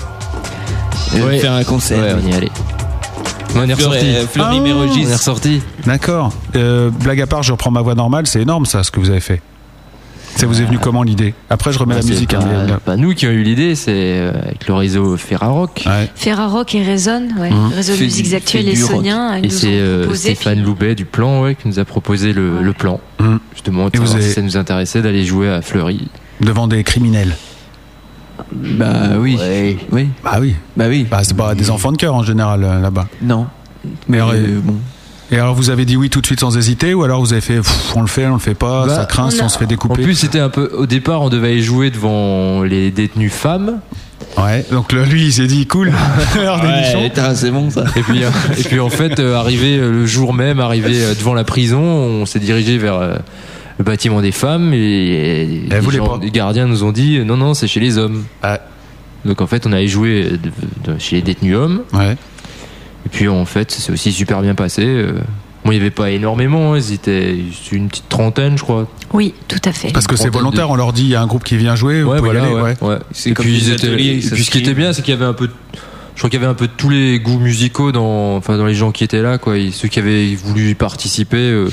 Ouais. Faire un concert. Ouais, on y est allé. On est Fleury, ressorti. euh, Fleury Ah. Mérogis. On est ressorti. D'accord. Euh, blague à part, je reprends ma voix normale. C'est énorme ça, ce que vous avez fait. Ça vous est venu comment l'idée Après, je remets Bah, la musique. pas, hein, pas nous qui avons eu l'idée, c'est euh, avec le réseau Ferrarock. Ouais. Ferrarock et Résonne, ouais. Mhm. Réseau de Fait musiques du- actuelles fait et c'est euh, Stéphane puis- Loubet du plan ouais, qui nous a proposé le, Ouais. le plan. Mhm. Justement, Et vous avez- si ça nous intéressait d'aller jouer à Fleury. Devant des criminels. Bah oui. Ouais. Oui. Bah oui. Bah oui. Bah, c'est pas des enfants de cœur en général euh, là-bas. Non. Mais Euh, bon. Et alors vous avez dit oui tout de suite sans hésiter ou alors vous avez fait pff, on le fait, on le fait pas, Bah, ça craint si on a- on se fait En découper. plus, c'était un peu. Au départ, on devait aller jouer devant les détenues femmes. Ouais, donc là, lui il s'est dit cool. Ouais, c'est bon ça. Et puis, euh, et puis en fait, euh, arrivé euh, le jour même, arrivé euh, devant la prison, on s'est dirigé vers euh, le bâtiment des femmes et, et Elle les, voulait gens- pas. les gardiens nous ont dit non, non, c'est chez les hommes. Ah. Donc en fait, on allait jouer de- de- chez les détenus hommes. Ouais. Et puis en fait, ça s'est aussi super bien passé. euh. Bon, il n'y avait pas énormément, hein, ils étaient c'était une petite trentaine, je crois. Oui, tout à fait. Parce que c'est volontaire, de- on leur dit il y a un groupe qui vient jouer, vous Ouais, pouvez y voilà, aller. ouais, ouais. C'est Et comme puis, des ils étaient- ateliers, et puis ce qui était bien, c'est qu'il y avait un peu, de- je crois qu'il y avait un peu de tous les goûts musicaux dans, enfin dans les gens qui étaient là, quoi. Et ceux qui avaient voulu y participer, euh,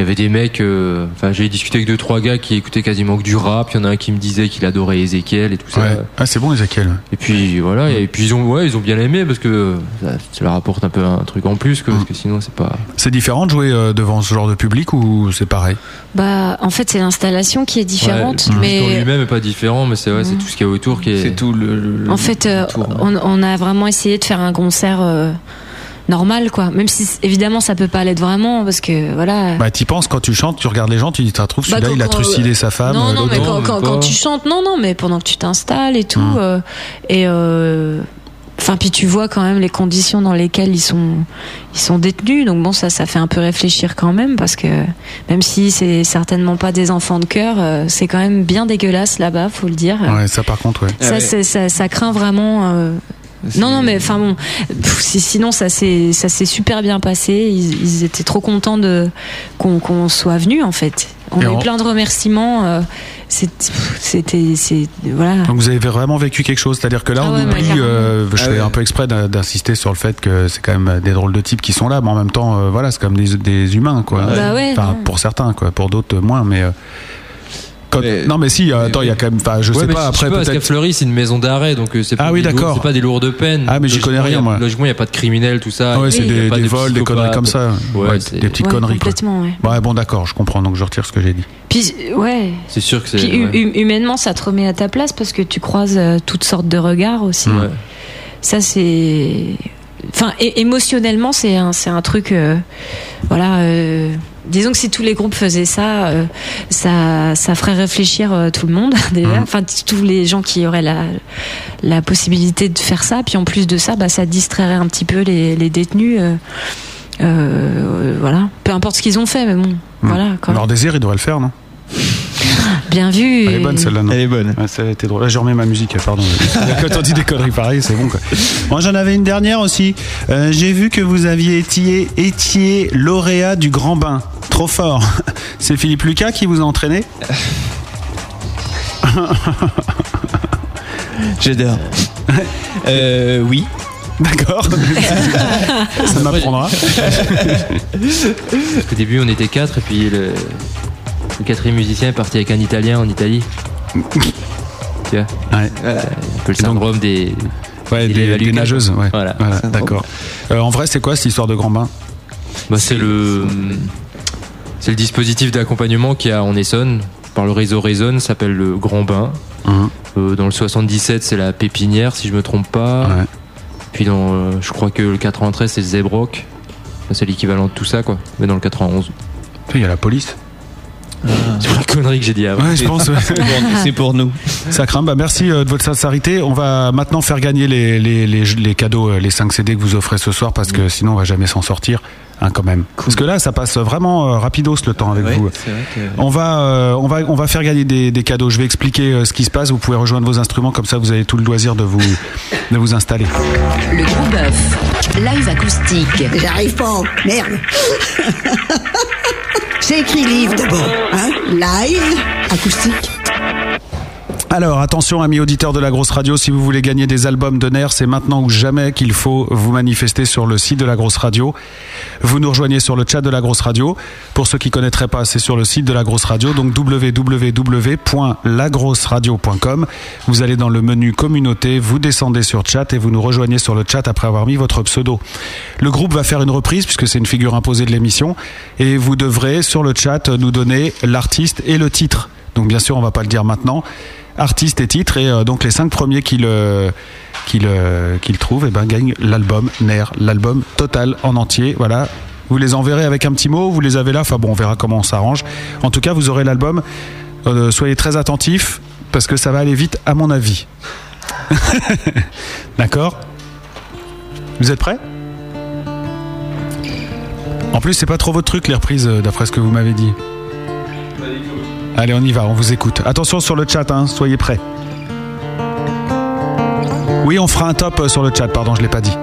il y avait des mecs. euh, Enfin, j'ai discuté avec deux trois gars qui écoutaient quasiment que du rap. Il y en a un qui me disait qu'il adorait Ezekiel et tout ça. Ouais. Ah, c'est bon Ezekiel. Et puis voilà, et puis ils ont, ouais, ils ont bien aimé parce que ça, ça leur apporte un peu un truc en plus, que, parce que sinon c'est pas. C'est différent de jouer euh, devant ce genre de public ou c'est pareil? Bah, en fait, c'est l'installation qui est différente, Ouais, le public en mais lui-même est pas différent, mais c'est ouais, c'est tout ce qu'il y a autour qui est. C'est tout le. le- en fait, euh, le tour. on, on a vraiment essayé de faire un concert euh, normal, quoi. Même si évidemment ça peut pas l'être vraiment, parce que voilà. Bah t'y penses quand tu chantes, tu regardes les gens, tu dis t'as trouves Bah, celui-là il a trucidé sa femme, non, non, mais non. quand, tu chantes, non, non, mais pendant que tu t'installes et tout, Hmm. euh, et euh, enfin, puis tu vois quand même les conditions dans lesquelles ils sont, ils sont détenus. Donc bon, ça, ça fait un peu réfléchir quand même, parce que même si c'est certainement pas des enfants de cœur, euh, c'est quand même bien dégueulasse là-bas, faut le dire. Ouais, ça par contre, ouais. Ah Ça, ouais. c'est- ça, ça craint vraiment. euh, non, non, mais enfin bon, pff, sinon ça s'est ça s'est super bien passé. Ils, ils étaient trop contents de qu'on qu'on soit venu en fait. On Et a eu plein de remerciements. euh, C'était c'est voilà. Donc vous avez vraiment vécu quelque chose, c'est-à-dire que là Ah on ouais, oublie, euh, je Ah fais ouais. un peu exprès d'in- d'insister sur le fait que c'est quand même des drôles de types qui sont là, mais en même temps, euh, voilà, c'est comme des, des humains, quoi. Bah ouais, enfin, pour certains, quoi, pour d'autres moins, mais. Quand- Mais- non mais si, euh, attends, il y a quand même, enfin, je Ouais, sais pas, je après parce qu'à peut-être. Fleury, c'est une maison d'arrêt, donc euh, c'est Ah pas oui, des lourds- d'accord. C'est pas des lourdes peines. Ah, mais j'y connais rien, y moi. Logiquement, il n'y a pas de criminels, tout ça. Ah ouais, c'est y des, vols, des conneries comme ça. Ouais, Ouais, c'est- des petites Ouais, conneries, quoi. complètement, ouais. Ouais, bon, d'accord, je comprends, donc je retire ce que j'ai dit. Puis ouais. C'est sûr que c'est. Puis hu- ouais. hu- humainement, ça te remet à ta place parce que tu croises euh, toutes sortes de regards aussi. Ouais. Ça c'est, enfin, émotionnellement, c'est un, c'est un truc, euh, voilà. euh, disons que si tous les groupes faisaient ça, euh, ça, ça ferait réfléchir tout le monde déjà. Mhm. Enfin, tous les gens qui auraient la, la possibilité de faire ça. Puis en plus de ça, bah, ça distrairait un petit peu les, les détenus. voilà. Peu importe ce qu'ils ont fait, mais bon, voilà. Quand Leur désir, il devrait le faire, non? Bien vu. Elle est bonne celle-là, non Elle est bonne. Ouais, ça a été drôle. Là, je remets ma musique, pardon. Quand on dit des conneries pareilles, c'est bon, quoi. Moi, j'en avais une dernière aussi. Euh, J'ai vu que vous aviez été, étiez lauréat du Grand Bain. Trop fort. C'est Philippe Lucas qui vous a entraîné? J'adore. Euh, oui. D'accord. ça m'apprendra. Au début, on était quatre, et puis le, le quatrième musicien est parti avec un Italien en Italie. Tu vois Ouais. Un peu le syndrome des. Ouais, des des, Eva des Lucas, nageuses. Ouais. Voilà. Voilà, D'accord. Euh, en vrai, c'est quoi cette histoire de grand bain Bah, c'est le. C'est le dispositif d'accompagnement qu'il y a en Essonne par le réseau Raison, ça s'appelle le Grand Bain. Euh, dans le 77, c'est la Pépinière, si je me trompe pas. Ouais. Puis dans, euh, je crois que le 93, c'est le Zebrock. C'est l'équivalent de tout ça, quoi. Mais dans le 91. Il y a la police. C'est pour la connerie que j'ai dit avant. Ouais, je pense. ouais. C'est pour nous. Ça craint. Bah, merci euh, de votre sincérité. On va maintenant faire gagner les, les, les, les cadeaux, euh, les 5 CD que vous offrez ce soir, parce que sinon on va jamais s'en sortir, hein, quand même. Parce que là, ça passe vraiment euh, rapidos le temps avec Ouais, vous. c'est vrai que- On va, euh, on va, on va faire gagner des, des cadeaux. Je vais expliquer euh, ce qui se passe. Vous pouvez rejoindre vos instruments, comme ça vous avez tout le loisir de vous, de vous installer. Le gros bœuf. Live acoustique. J'arrive pas, merde. C'est livre d'abord, hein? Live, acoustique. Alors attention amis auditeurs de la grosse radio, si vous voulez gagner des albums de nerfs, c'est maintenant ou jamais qu'il faut vous manifester sur le site de la grosse radio. Vous nous rejoignez sur le chat de la grosse radio. Pour ceux qui connaîtraient pas, c'est sur le site de la grosse radio, donc www.lagrosseradio.com. Vous allez dans le menu communauté, vous descendez sur chat et vous nous rejoignez sur le chat après avoir mis votre pseudo. Le groupe va faire une reprise puisque c'est une figure imposée de l'émission et vous devrez sur le chat nous donner l'artiste et le titre. Donc bien sûr, on va pas le dire maintenant artiste et titre et euh, donc les cinq premiers qui le trouvent et ben gagnent l'album Ner l'album total en entier. Voilà. Vous les enverrez avec un petit mot vous les avez là enfin bon on verra comment on s'arrange. En tout cas vous aurez l'album. Euh, soyez très attentifs parce que ça va aller vite à mon avis. D'accord. Vous êtes prêts? En plus c'est pas trop votre truc les reprises euh, d'après ce que vous m'avez dit Allez, on y va, on vous écoute. Attention sur le chat, hein, soyez prêts. Oui, on fera un top euh, sur le chat, pardon, je l'ai pas dit.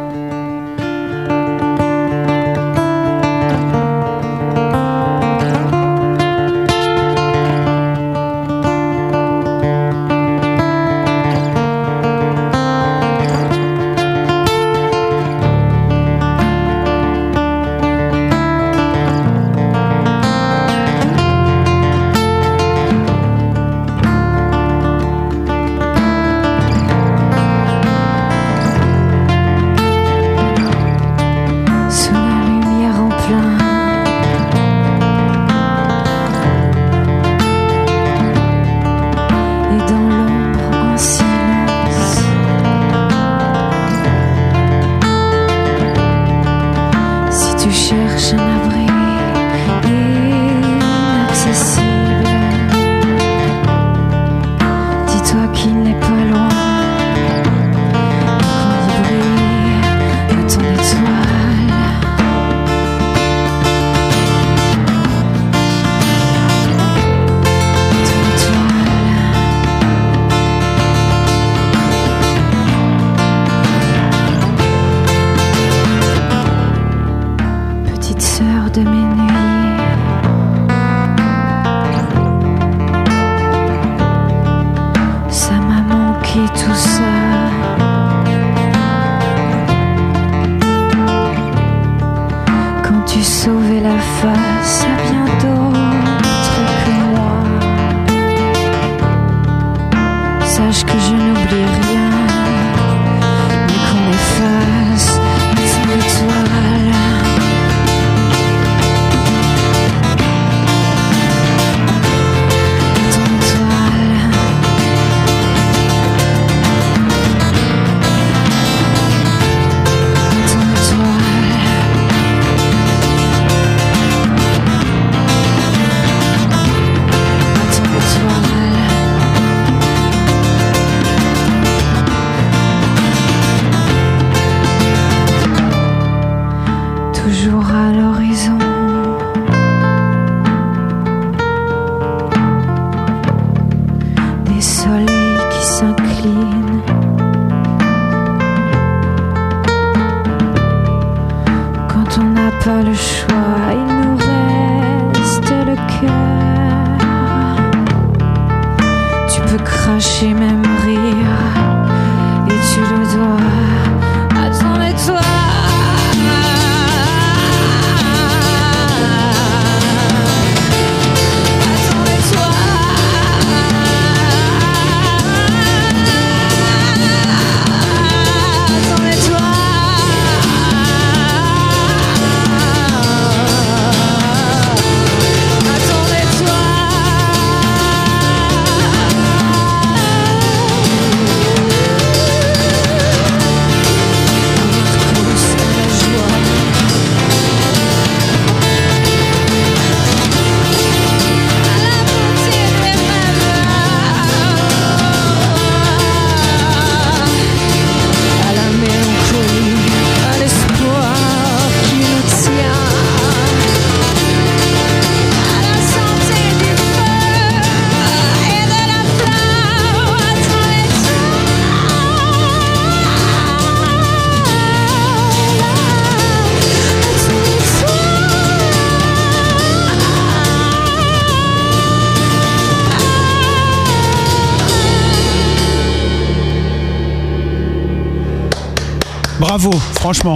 Franchement.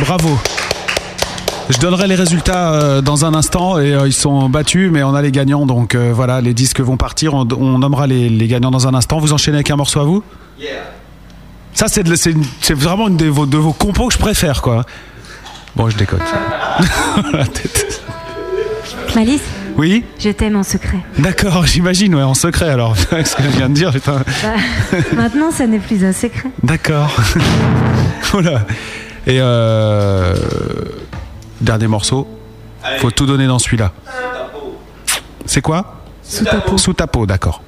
Bravo. Je donnerai les résultats euh, dans un instant et euh, ils sont battus, mais on a les gagnants. Donc euh, voilà, les disques vont partir. On, on nommera les, les gagnants dans un instant. Vous enchaînez avec un morceau à vous? Ça, c'est de- c'est une- c'est vraiment une de vos, de vos compos que je préfère, quoi. Bon, je déconne. Malice, oui je t'aime en secret. D'accord, j'imagine, ouais, en secret alors. ce que je viens de dire, putain. Bah, maintenant, ça n'est plus un secret. D'accord. voilà. Et euh, dernier morceau. Faut tout donner dans celui-là. C'est quoi? Sous ta peau. Sous ta peau, d'accord.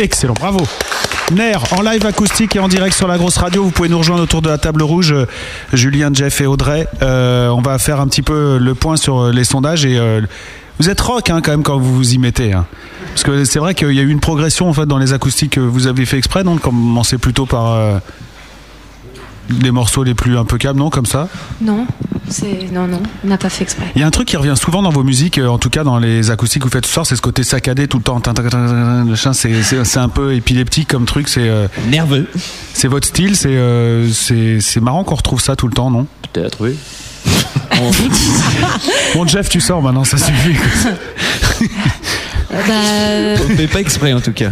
Excellent, bravo. Ner, en live acoustique et en direct sur la grosse radio, vous pouvez nous rejoindre autour de la table rouge, euh, Julien, Jeff et Audrey. Euh, on va faire un petit peu le point sur euh, les sondages et Vous êtes rock hein, quand même quand vous vous y mettez. hein. Parce que c'est vrai qu'il y a eu une progression en fait dans les acoustiques que vous avez fait exprès, non? Commencez plutôt par les morceaux les plus impecables, non Comme ça Non, c'est non non, on n'a pas fait exprès. Il y a un truc qui revient souvent dans vos musiques, euh, en tout cas dans les acoustiques que vous faites ce soir, c'est ce côté saccadé tout le temps. C'est un peu épileptique comme truc. C'est euh, nerveux. C'est votre style. C'est euh, c'est c'est marrant qu'on retrouve ça tout le temps, non Peut-être, oui. Bon, Jeff, tu sors maintenant, ça suffit. Bah, On ne fait pas exprès en tout cas.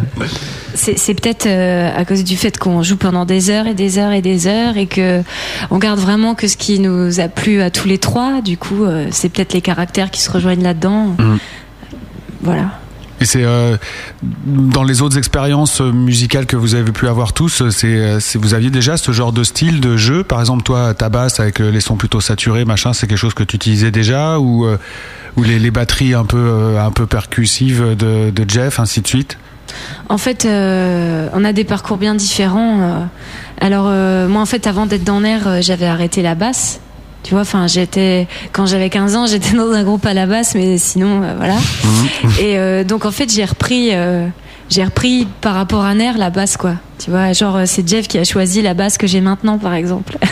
C'est peut-être euh, à cause du fait qu'on joue pendant des heures et des heures et des heures et que on garde vraiment que ce qui nous a plu à tous les trois. Du coup, euh, c'est peut-être les caractères qui se rejoignent là-dedans. Mm. Voilà. Et c'est euh, dans les autres expériences musicales que vous avez pu avoir tous, c'est vous aviez déjà ce genre de style de jeu? Par exemple, toi, ta basse avec les sons plutôt saturés, machin, c'est quelque chose que tu utilisais déjà? Ou ou les, les batteries un peu un peu percussives de, de Jeff, ainsi de suite? En fait, euh, on a des parcours bien différents. euh. Alors, euh, moi, en fait, avant d'être dans l'air, j'avais arrêté la basse. Tu vois, enfin, j'étais quand j'avais 15 ans, j'étais dans un groupe à la basse, mais sinon, euh, voilà. Et donc, en fait, j'ai repris, j'ai repris par rapport à Nair la basse, quoi. Tu vois, genre, euh, c'est Jeff qui a choisi la basse que j'ai maintenant, par exemple.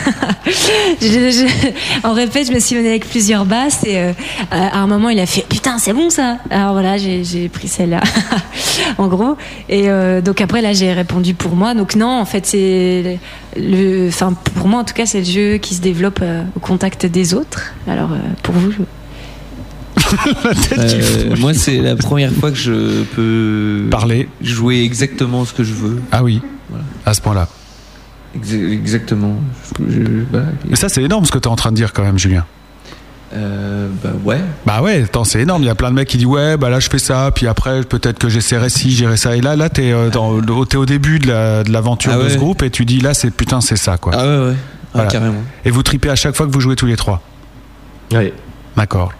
En répète, je me suis menée avec plusieurs basses et euh, à un moment, il a fait putain, c'est bon ça. Alors voilà, j'ai pris celle-là, en gros. Et euh, donc après, là, j'ai répondu pour moi. Donc non, en fait, c'est le, enfin pour moi en tout cas, c'est le jeu qui se développe au contact des autres. Alors pour vous, je- Euh, moi, c'est la première fois que je peux parler, jouer exactement ce que je veux. Ah oui, à ce point-là. Exa- exactement. Je- je- bah, Mais ça, c'est énorme ce que tu es en train de dire quand même, Julien. euh, bah ouais. Bah ouais, attends, c'est énorme. Il y a plein de mecs qui disent ouais, bah là je fais ça, puis après peut-être que j'essaierai ci, j'irai ça. Et là, là t'es euh, au- t'es au début de la- de l'aventure Ah de ce groupe et tu dis là c'est putain c'est ça quoi. Ah ouais ouais. Ah, carrément. Et vous tripez à chaque fois que vous jouez tous les trois. Oui. D'accord.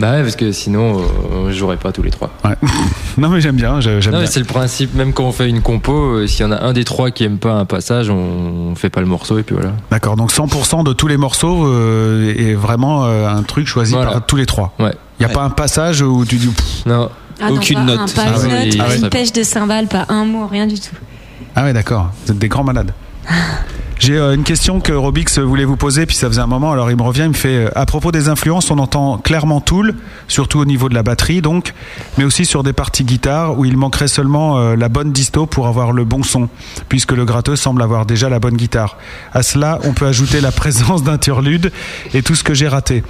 Bah ouais, parce que sinon, euh, je jouerais pas tous les trois. Ouais. non mais j'aime bien, j'aime Non, mais bien. c'est le principe, même quand on fait une compo, euh, s'il y en a un des trois qui aime pas un passage, on, on fait pas le morceau et puis voilà. D'accord. Donc 100% de tous les morceaux euh, est vraiment euh, un truc choisi Voilà. par tous les trois. Ouais. Il y a pas un passage où tu dis Non. Ah non, pas un, pas Ah une note, Ah une pêche de cymbales, pas un mot, rien du tout. Ah ouais, d'accord. Vous êtes des grands malades. J'ai euh, une question que Robix voulait vous poser, puis ça faisait un moment, alors il me revient, il me fait euh, à propos des influences, on entend clairement Tool, surtout au niveau de la batterie donc, mais aussi sur des parties guitare où il manquerait seulement euh, la bonne disto pour avoir le bon son, puisque le gratteux semble avoir déjà la bonne guitare. À cela, on peut ajouter la présence d'interludes et tout ce que j'ai raté.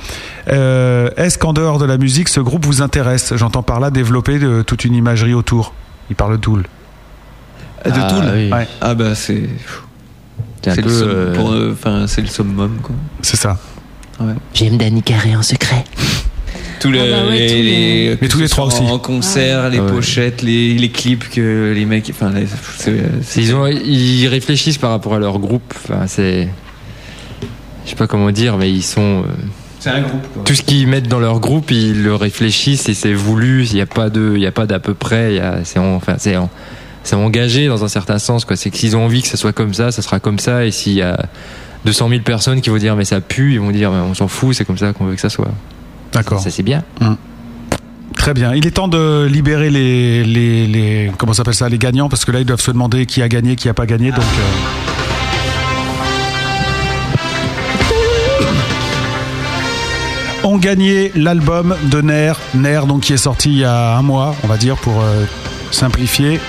Euh, Est-ce qu'en dehors de la musique, ce groupe vous intéresse? J'entends par là développer de, toute une imagerie autour. Il parle de Tool. Ah, de Ah, Tool? oui. Ouais. Ah bah c'est. C'est le, euh, pour, euh, enfin, c'est le summum quoi. C'est ça. Ouais. J'aime Danny Carré en secret. Tous les, Ah bah ouais, les- tous les- Mais tous les trois aussi. En concert, les Ah ouais. pochettes, les, les clips que les mecs. Enfin, Ils, ont, ils réfléchissent par rapport à leur groupe. Enfin, c'est. Je sais pas comment dire, mais ils sont. euh, c'est un groupe quoi. tout ce qu'ils mettent dans leur groupe, ils le réfléchissent et c'est voulu. Il n'y a pas de, il y a pas d'à peu près. il y a- C'est en- enfin, c'est c'est engagé dans un certain sens. Quoi. C'est que s'ils ont envie que ça soit comme ça, ça sera comme ça. Et s'il y a 200 000 personnes qui vont dire mais ça pue, ils vont dire mais on s'en fout, c'est comme ça qu'on veut que ça soit. D'accord. Ça c'est bien. Très bien. Il est temps de libérer les, les, les comment ça s'appelle ça, les gagnants, parce que là ils doivent se demander qui a gagné, qui a pas gagné. Donc, euh, ont gagné l'album de Nair, Nair donc qui est sorti il y a un mois, on va dire pour euh, simplifier.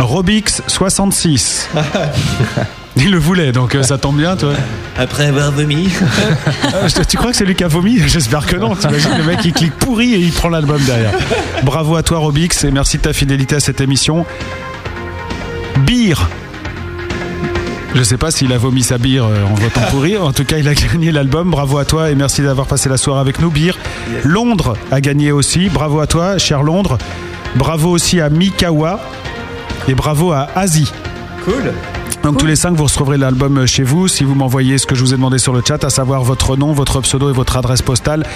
Robix 66. Il le voulait, donc euh, ça tombe bien, toi. Après avoir vomi. Euh, je- tu crois que c'est lui qui a vomi? J'espère que non. T'imagines le mec il clique pourri et il prend l'album derrière. Bravo à toi Robix et merci de ta fidélité à cette émission. Beer. Je sais pas s'il a vomi sa bière euh, en votant pourri. En tout cas, il a gagné l'album. Bravo à toi et merci d'avoir passé la soirée avec nous. Beer. Londres a gagné aussi. Bravo à toi, cher Londres. Bravo aussi à Mikawa. Et bravo à Asie. Cool. Donc tous les cinq, vous recevrez l'album chez vous si vous m'envoyez ce que je vous ai demandé sur le chat, à savoir votre nom, votre pseudo et votre adresse postale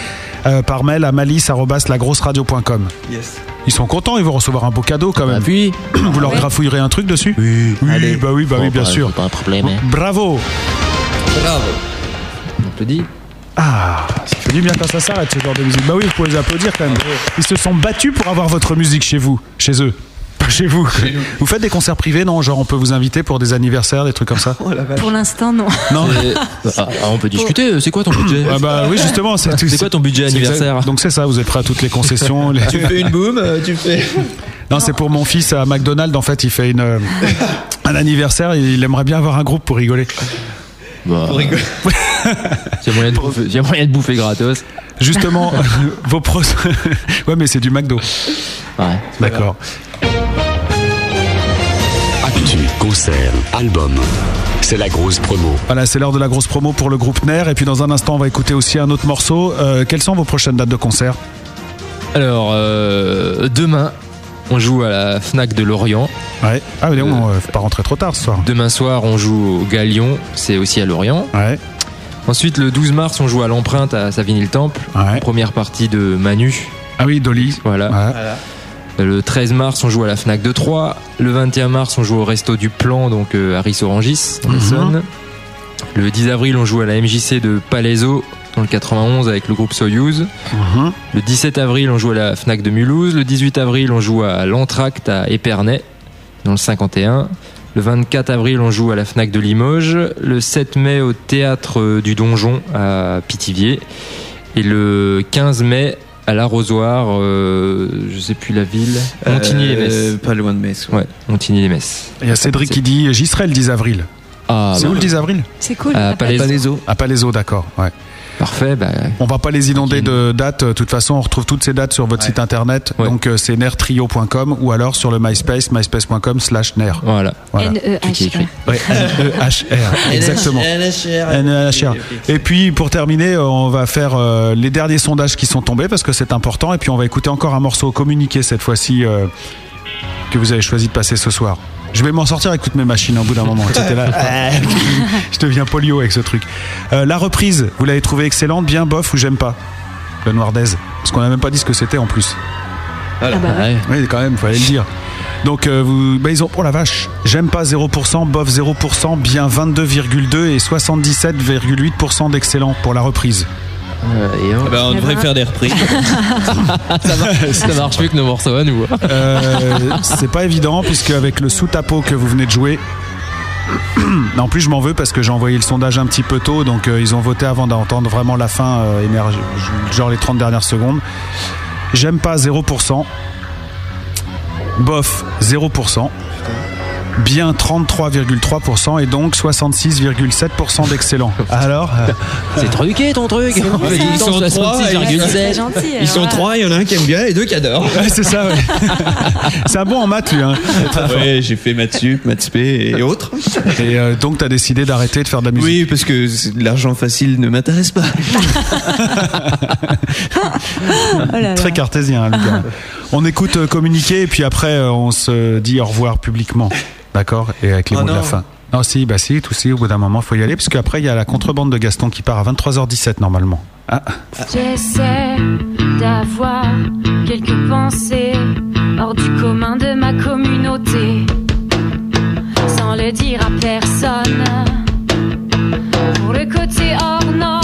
euh, par mail à malice@lagrosseradio.com. Yes. Ils sont contents, ils vont recevoir un beau cadeau quand même. puis Vous leur grafouillerez un truc dessus Oui, Oui, allez. bah oui, bah oui, bien bah, sûr. Pas un problème. hein. Bravo. Bravo. On te dit. Ah, ça fait du bien quand ça s'arrête ce genre de musique. Bah oui, vous pouvez les applaudir quand même. Ils se sont battus pour avoir votre musique chez vous, chez eux. Pas chez vous. Vous faites des concerts privés, non? Genre on peut vous inviter pour des anniversaires, des trucs comme ça? Pour l'instant, non. Non? Ah, ah, on peut discuter. C'est quoi ton budget? Ah bah oui, justement, c'est quoi ton budget anniversaire? Donc c'est ça, vous êtes prêt à toutes les concessions. les- Tu fais une boum, euh, tu fais. Non, c'est pour mon fils à McDonald's. En fait, il fait une, euh, un anniversaire. et Il aimerait bien avoir un groupe pour rigoler. Bah, Pour rigoler. Il y y a moyen de bouffer gratos. Justement, vos pros. ouais, mais c'est du McDo. Ouais. D'accord. Actu, concert, album. C'est la grosse promo. Voilà, c'est l'heure de la grosse promo pour le groupe NER. Et puis dans un instant, on va écouter aussi un autre morceau. Euh, quelles sont vos prochaines dates de concert? Alors, euh, demain, on joue à la Fnac de Lorient. Ouais. Ah, mais non, euh, faut pas rentrer trop tard ce soir. Demain soir, on joue au Galion, c'est aussi à Lorient. Ouais. Ensuite, le 12 mars, on joue à l'Empreinte à Savigny-le-Temple. Ouais. Première partie de Manu. Ah oui, Dolly. Voilà. Le 13 mars, on joue à la Fnac de Troyes. Le 21 mars, on joue au Resto du Plan, donc euh, à Ris-Orangis, dans Mhm. l'Essonne. Le 10 avril, on joue à la MJC de Palaiso, dans le 91, avec le groupe Soyuz. Mhm. Le 17 avril, on joue à la Fnac de Mulhouse. Le 18 avril, on joue à l'Entracte à Épernay, dans le 51. Le 24 avril, on joue à la Fnac de Limoges. Le 7 mai, au Théâtre euh, du Donjon à Pithiviers. Et le 15 mai, à l'Arrosoir, euh, je sais plus la ville, Montigny-les-Messes. Euh, Pas loin de Metz. Ouais, Montigny-les-Messes. Il y a Cédric qui dit J'y serai le 10 avril. Ah, c'est bah, où le 10 avril? C'est cool. À la Palaiso. Palaiso. À Palaiso, d'accord. Ouais. Parfait, bah, On va pas les inonder de dates. De toute façon, on retrouve toutes ces dates sur votre site internet. Ouais. Donc euh, c'est nertrio.com ou alors sur le MySpace, myspace.com slash ner. voilà. Voilà. Tout est N-E-H. écrit. Ouais, N-E-H-R. Exactement. NHR. Et puis pour terminer, euh, on va faire euh, les derniers sondages qui sont tombés parce que c'est important. Et puis on va écouter encore un morceau communiqué cette fois-ci euh, que vous avez choisi de passer ce soir. Je vais m'en sortir avec toutes mes machines au bout d'un moment. Là. Je deviens polio avec ce truc. Euh, la reprise, vous l'avez trouvée excellente, bien bof ou j'aime pas? Le Noir d'Aise. Parce qu'on n'a même pas dit ce que c'était en plus. Ah bah ouais. Ouais. Oui, quand même, fallait le dire. Donc, euh, vous, bah, ils ont, oh la vache, j'aime pas 0%, bof 0%, bien 22,2 et 77,8% d'excellent pour la reprise. Euh, et on- Ah bah, on Eh devrait ben. faire des reprises. ça, marche, ça marche mieux que nos morceaux à nous. hein. Euh, c'est pas évident puisque avec le sous-tapo que vous venez de jouer. En plus, je m'en veux parce que j'ai envoyé le sondage un petit peu tôt, donc euh, ils ont voté avant d'entendre vraiment la fin, euh, émerger, genre les 30 dernières secondes. J'aime pas 0%. Bof 0%. Bien 33,3% et donc 66,7% d'excellent. Alors euh, C'est truqué ton truc. Ils sont trois, C'est 66,7. gentil. Ils sont là. trois, il y en a un qui aime bien et deux qui adorent. ouais, c'est ça, ouais. c'est un bon en maths, lui. hein. Ouais, j'ai fait maths sup, maths spé et autres. Et euh, donc, tu as décidé d'arrêter de faire de la musique. Oui, parce que l'argent facile ne m'intéresse pas. Oh là là. Très cartésien, hein, le gars. On écoute euh, communiquer et puis après on se dit au revoir publiquement. D'accord Et avec les Oh mots de la non. fin. Non, si, bah si, tout si, au bout d'un moment, faut y aller, parce qu'après, il y a la contrebande de Gaston qui part à 23h17 normalement. Ah, J'essaie d'avoir quelques pensées hors du commun de ma communauté, sans le dire à personne. Pour le côté hors norme,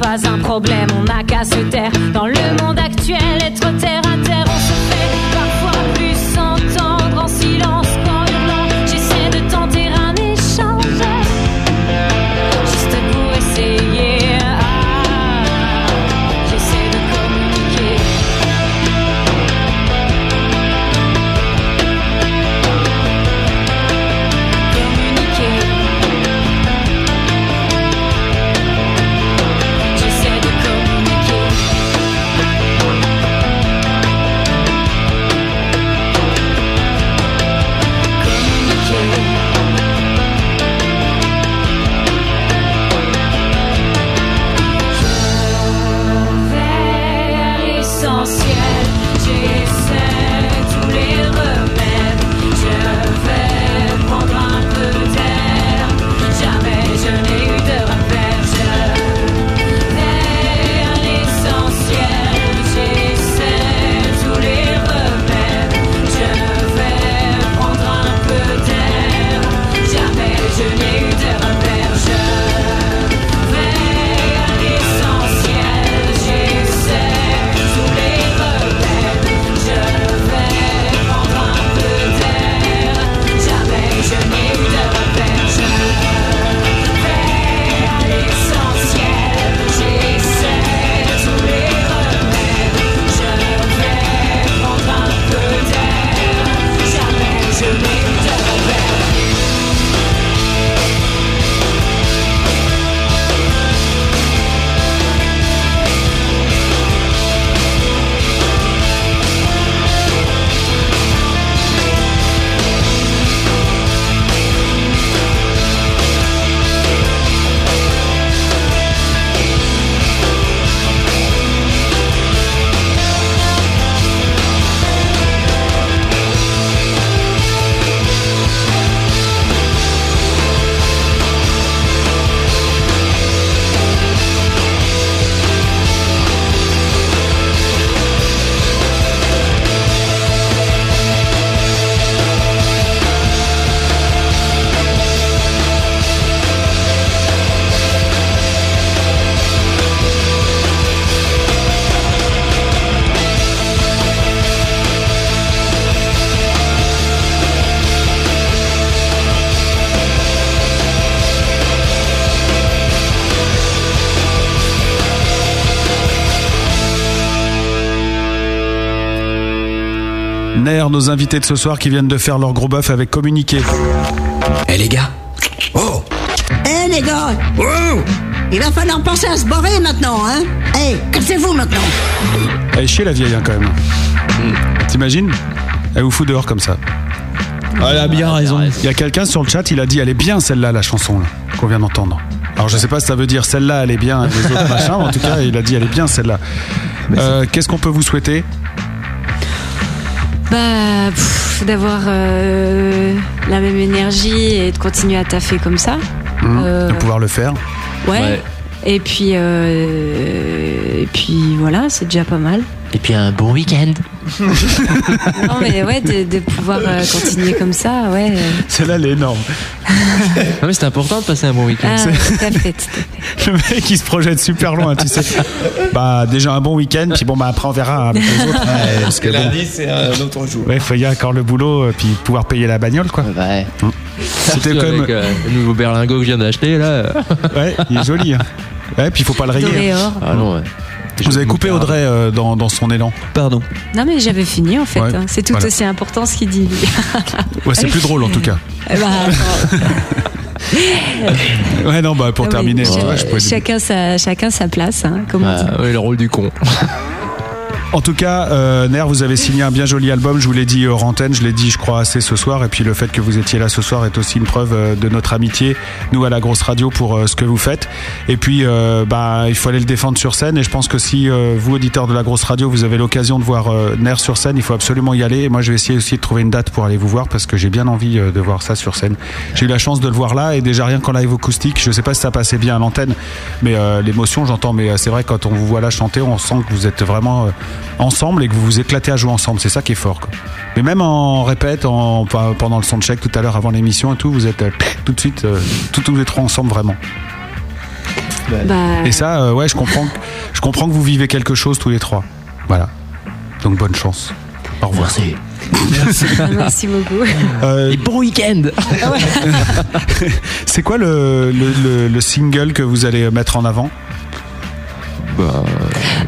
pas un problème. On n'a qu'à se taire dans le Nos invités de ce soir qui viennent de faire leur gros bœuf avec communiqué. Eh les gars Oh Eh les gars Il va falloir penser à se barrer maintenant, hein Eh, cassez-vous maintenant Elle est chier la vieille hein, quand même. T'imagines? Elle vous fout dehors comme ça. Elle a bien raison. Il y a quelqu'un sur le chat, il a dit elle est bien celle-là, la chanson là, qu'on vient d'entendre. Alors je sais pas si ça veut dire celle-là, elle est bien, les autres machins, mais en tout cas il a dit elle est bien celle-là. Euh, Qu'est-ce qu'on peut vous souhaiter? Bah, d'avoir euh, la même énergie et de continuer à taffer comme ça. Hum, Euh, De pouvoir le faire Ouais. Ouais. Et puis, euh, et puis voilà, c'est déjà pas mal. Et puis un bon week-end. Non mais ouais, de, de pouvoir euh, continuer comme ça, ouais. euh. Celle-là elle est énorme. Non, mais c'est important de passer un bon week-end. Ah, tout à fait. tout à fait. Le mec il se projette super loin, tu sais. Bah déjà un bon week-end, puis bon bah après on verra avec les autres. Ouais, parce que bon, Lundi, c'est un autre jour. ouais, faut y aller encore le boulot, euh, puis pouvoir payer la bagnole quoi. Ouais. C'était Surtout comme. avec euh, le nouveau berlingot que je viens d'acheter là. Ouais, il est joli. Hein. Ouais, puis il faut pas le rayer. Hein. Ah non, ouais. Vous avez coupé Audrey euh, dans, dans son élan. Pardon. Non mais j'avais fini en fait. Ouais, hein. C'est tout voilà. aussi important ce qu'il dit. Ouais, c'est plus drôle en tout cas. Eh bah, attends. Ouais, non, bah pour mais terminer. ouais, je pourrais- chacun sa chacun sa place, hein, comme on dit. Ah, ouais, le rôle du con. En tout cas, euh, Ner, vous avez signé un bien joli album. Je vous l'ai dit hors antenne, je l'ai dit, je crois, assez ce soir. Et puis le fait que vous étiez là ce soir est aussi une preuve euh, de notre amitié, nous à la grosse radio, pour euh, ce que vous faites. Et puis, euh, bah, il faut aller le défendre sur scène. Et je pense que si euh, vous, auditeurs de la grosse radio, vous avez l'occasion de voir Ner sur scène, il faut absolument y aller. Et moi, je vais essayer aussi de trouver une date pour aller vous voir parce que j'ai bien envie de voir ça sur scène. J'ai eu la chance de le voir là et déjà rien qu'en live acoustique, je sais pas si ça passait bien à l'antenne, mais l'émotion, j'entends. Mais c'est vrai, quand on vous voit là chanter, on sent que vous êtes vraiment ensemble et que vous vous éclatez à jouer ensemble. C'est ça qui est fort. Quoi. Mais même en répète, en, pendant le soundcheck tout à l'heure, avant l'émission et tout, vous êtes euh, tout de suite, euh, tout- tous les trois ensemble vraiment. Bah, Et ça, euh, ouais, je comprends, que- je comprends que vous vivez quelque chose tous les trois. Voilà. Donc bonne chance. Au revoir. Merci. merci beaucoup. Euh, Et bon week-end. c'est quoi le, le, le- le single que vous allez mettre en avant? Bah,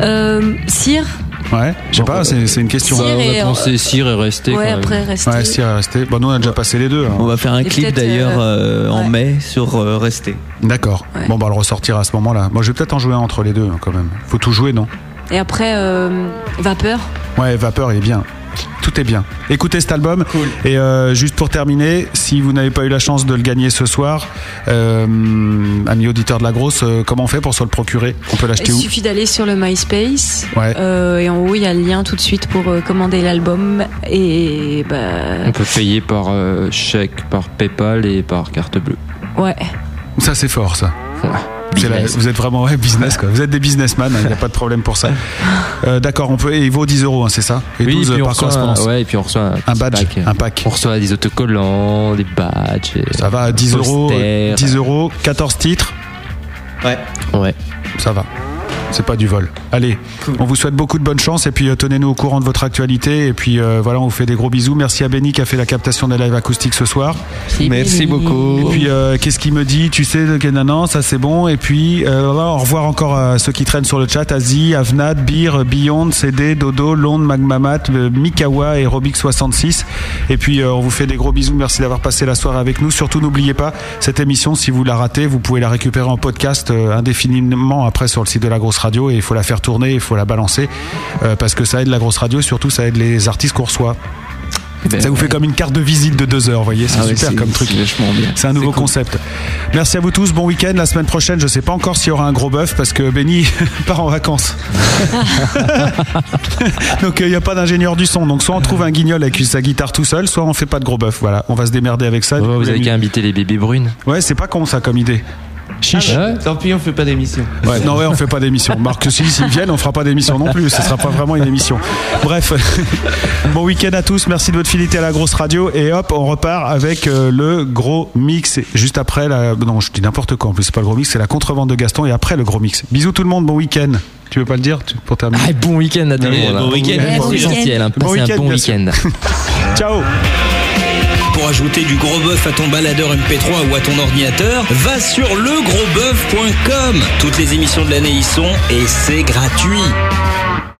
Euh, Cire, Ouais, je sais pas, c'est c'est une question. Cire on va penser cire et rester. ouais, après rester. Ouais, si, rester. Bon, nous on a déjà passé les deux. hein. On va faire un Et clip d'ailleurs euh, en ouais. mai sur euh, Rester. D'accord. Ouais. Bon, bah, on va le ressortir à ce moment-là. Moi, je vais peut-être en jouer un entre les deux hein, quand même. Faut tout jouer, non? Et après, euh, Vapeur. Ouais, Vapeur, il est bien. Tout est bien. Écoutez cet album. Et euh, juste pour terminer, si vous n'avez pas eu la chance de le gagner ce soir, euh, amis auditeurs de la grosse, euh, comment on fait pour se le procurer? On peut l'acheter Il où? suffit d'aller sur le MySpace. Ouais. Euh, et en haut, il y a le lien tout de suite pour euh, commander l'album. Et bah, On peut payer par euh, chèque, par PayPal et par carte bleue. ouais. Ça, c'est fort, ça. La- vous êtes vraiment ouais, business, quoi. Vous êtes des businessmen, il n'y a pas de problème pour ça. Euh, D'accord, on peut. Et il vaut 10 euros, hein, c'est ça? Et Oui, 12 et puis on par reçoit ouais, et puis on reçoit un, badge, pack. un pack. On reçoit des autocollants, des badges. et Ça va à 10 euros, posters. 10 euros, 14 titres, Ouais. Ouais. ça va. C'est pas du vol. Allez, on vous souhaite beaucoup de bonne chance et puis euh, tenez-nous au courant de votre actualité. Et puis euh, voilà, on vous fait des gros bisous. Merci à Benny qui a fait la captation des lives acoustiques ce soir. Merci beaucoup. Et puis euh, qu'est-ce qu'il me dit? Tu sais, non, ça c'est bon. Et puis euh, voilà, au revoir encore à ceux qui traînent sur le chat Asie, Avnad, Bir, Beyond, CD, Dodo, Lond, Magmamat, Mikawa et Robic66. Et puis euh, on vous fait des gros bisous. Merci d'avoir passé la soirée avec nous. Surtout n'oubliez pas cette émission, si vous la ratez, vous pouvez la récupérer en podcast euh, indéfiniment après sur le site de la grosse radio. Et il faut la faire tourner, il faut la balancer euh, parce que ça aide la grosse radio. et Surtout, ça aide les artistes qu'on reçoit. Ben, Ça vous fait comme une carte de visite de deux heures, vous voyez, c'est Ah super comme truc. c'est un nouveau cool. concept. Merci à vous tous, bon week-end. La semaine prochaine, je sais pas encore s'il y aura un gros bœuf parce que Benny part en vacances. donc il n'y a pas d'ingénieur du son. Donc soit on trouve un guignol avec sa guitare tout seul, soit on fait pas de gros bœuf. Voilà, on va se démerder avec ça. Oh, vous avez qu'à inviter les bébés brunes. Ouais, c'est pas con ça comme idée. Chiche. Ah, Tant pis, on fait pas d'émission. Ouais, non, ouais, on fait pas d'émission. Marc, si s'ils viennent, on fera pas d'émission non plus. Ce sera pas vraiment une émission. Bref, bon week-end à tous. Merci de votre fidélité à la grosse radio. Et hop, on repart avec euh, le gros mix. Juste après, la... non, je dis n'importe quoi. En plus, c'est pas le gros mix, c'est la contrebande de Gaston. Et après, le gros mix. Bisous tout le monde. Bon week-end. Tu veux pas le dire pour terminer? Ah, bon week-end à tout le Allez, monde. bon week-end. Bon week-end. essentiel. Bon week-end, un bon week-end. Ciao. Pour ajouter du gros bœuf à ton baladeur MP3 ou à ton ordinateur, va sur legrosboeuf.com. Toutes les émissions de l'année y sont et c'est gratuit.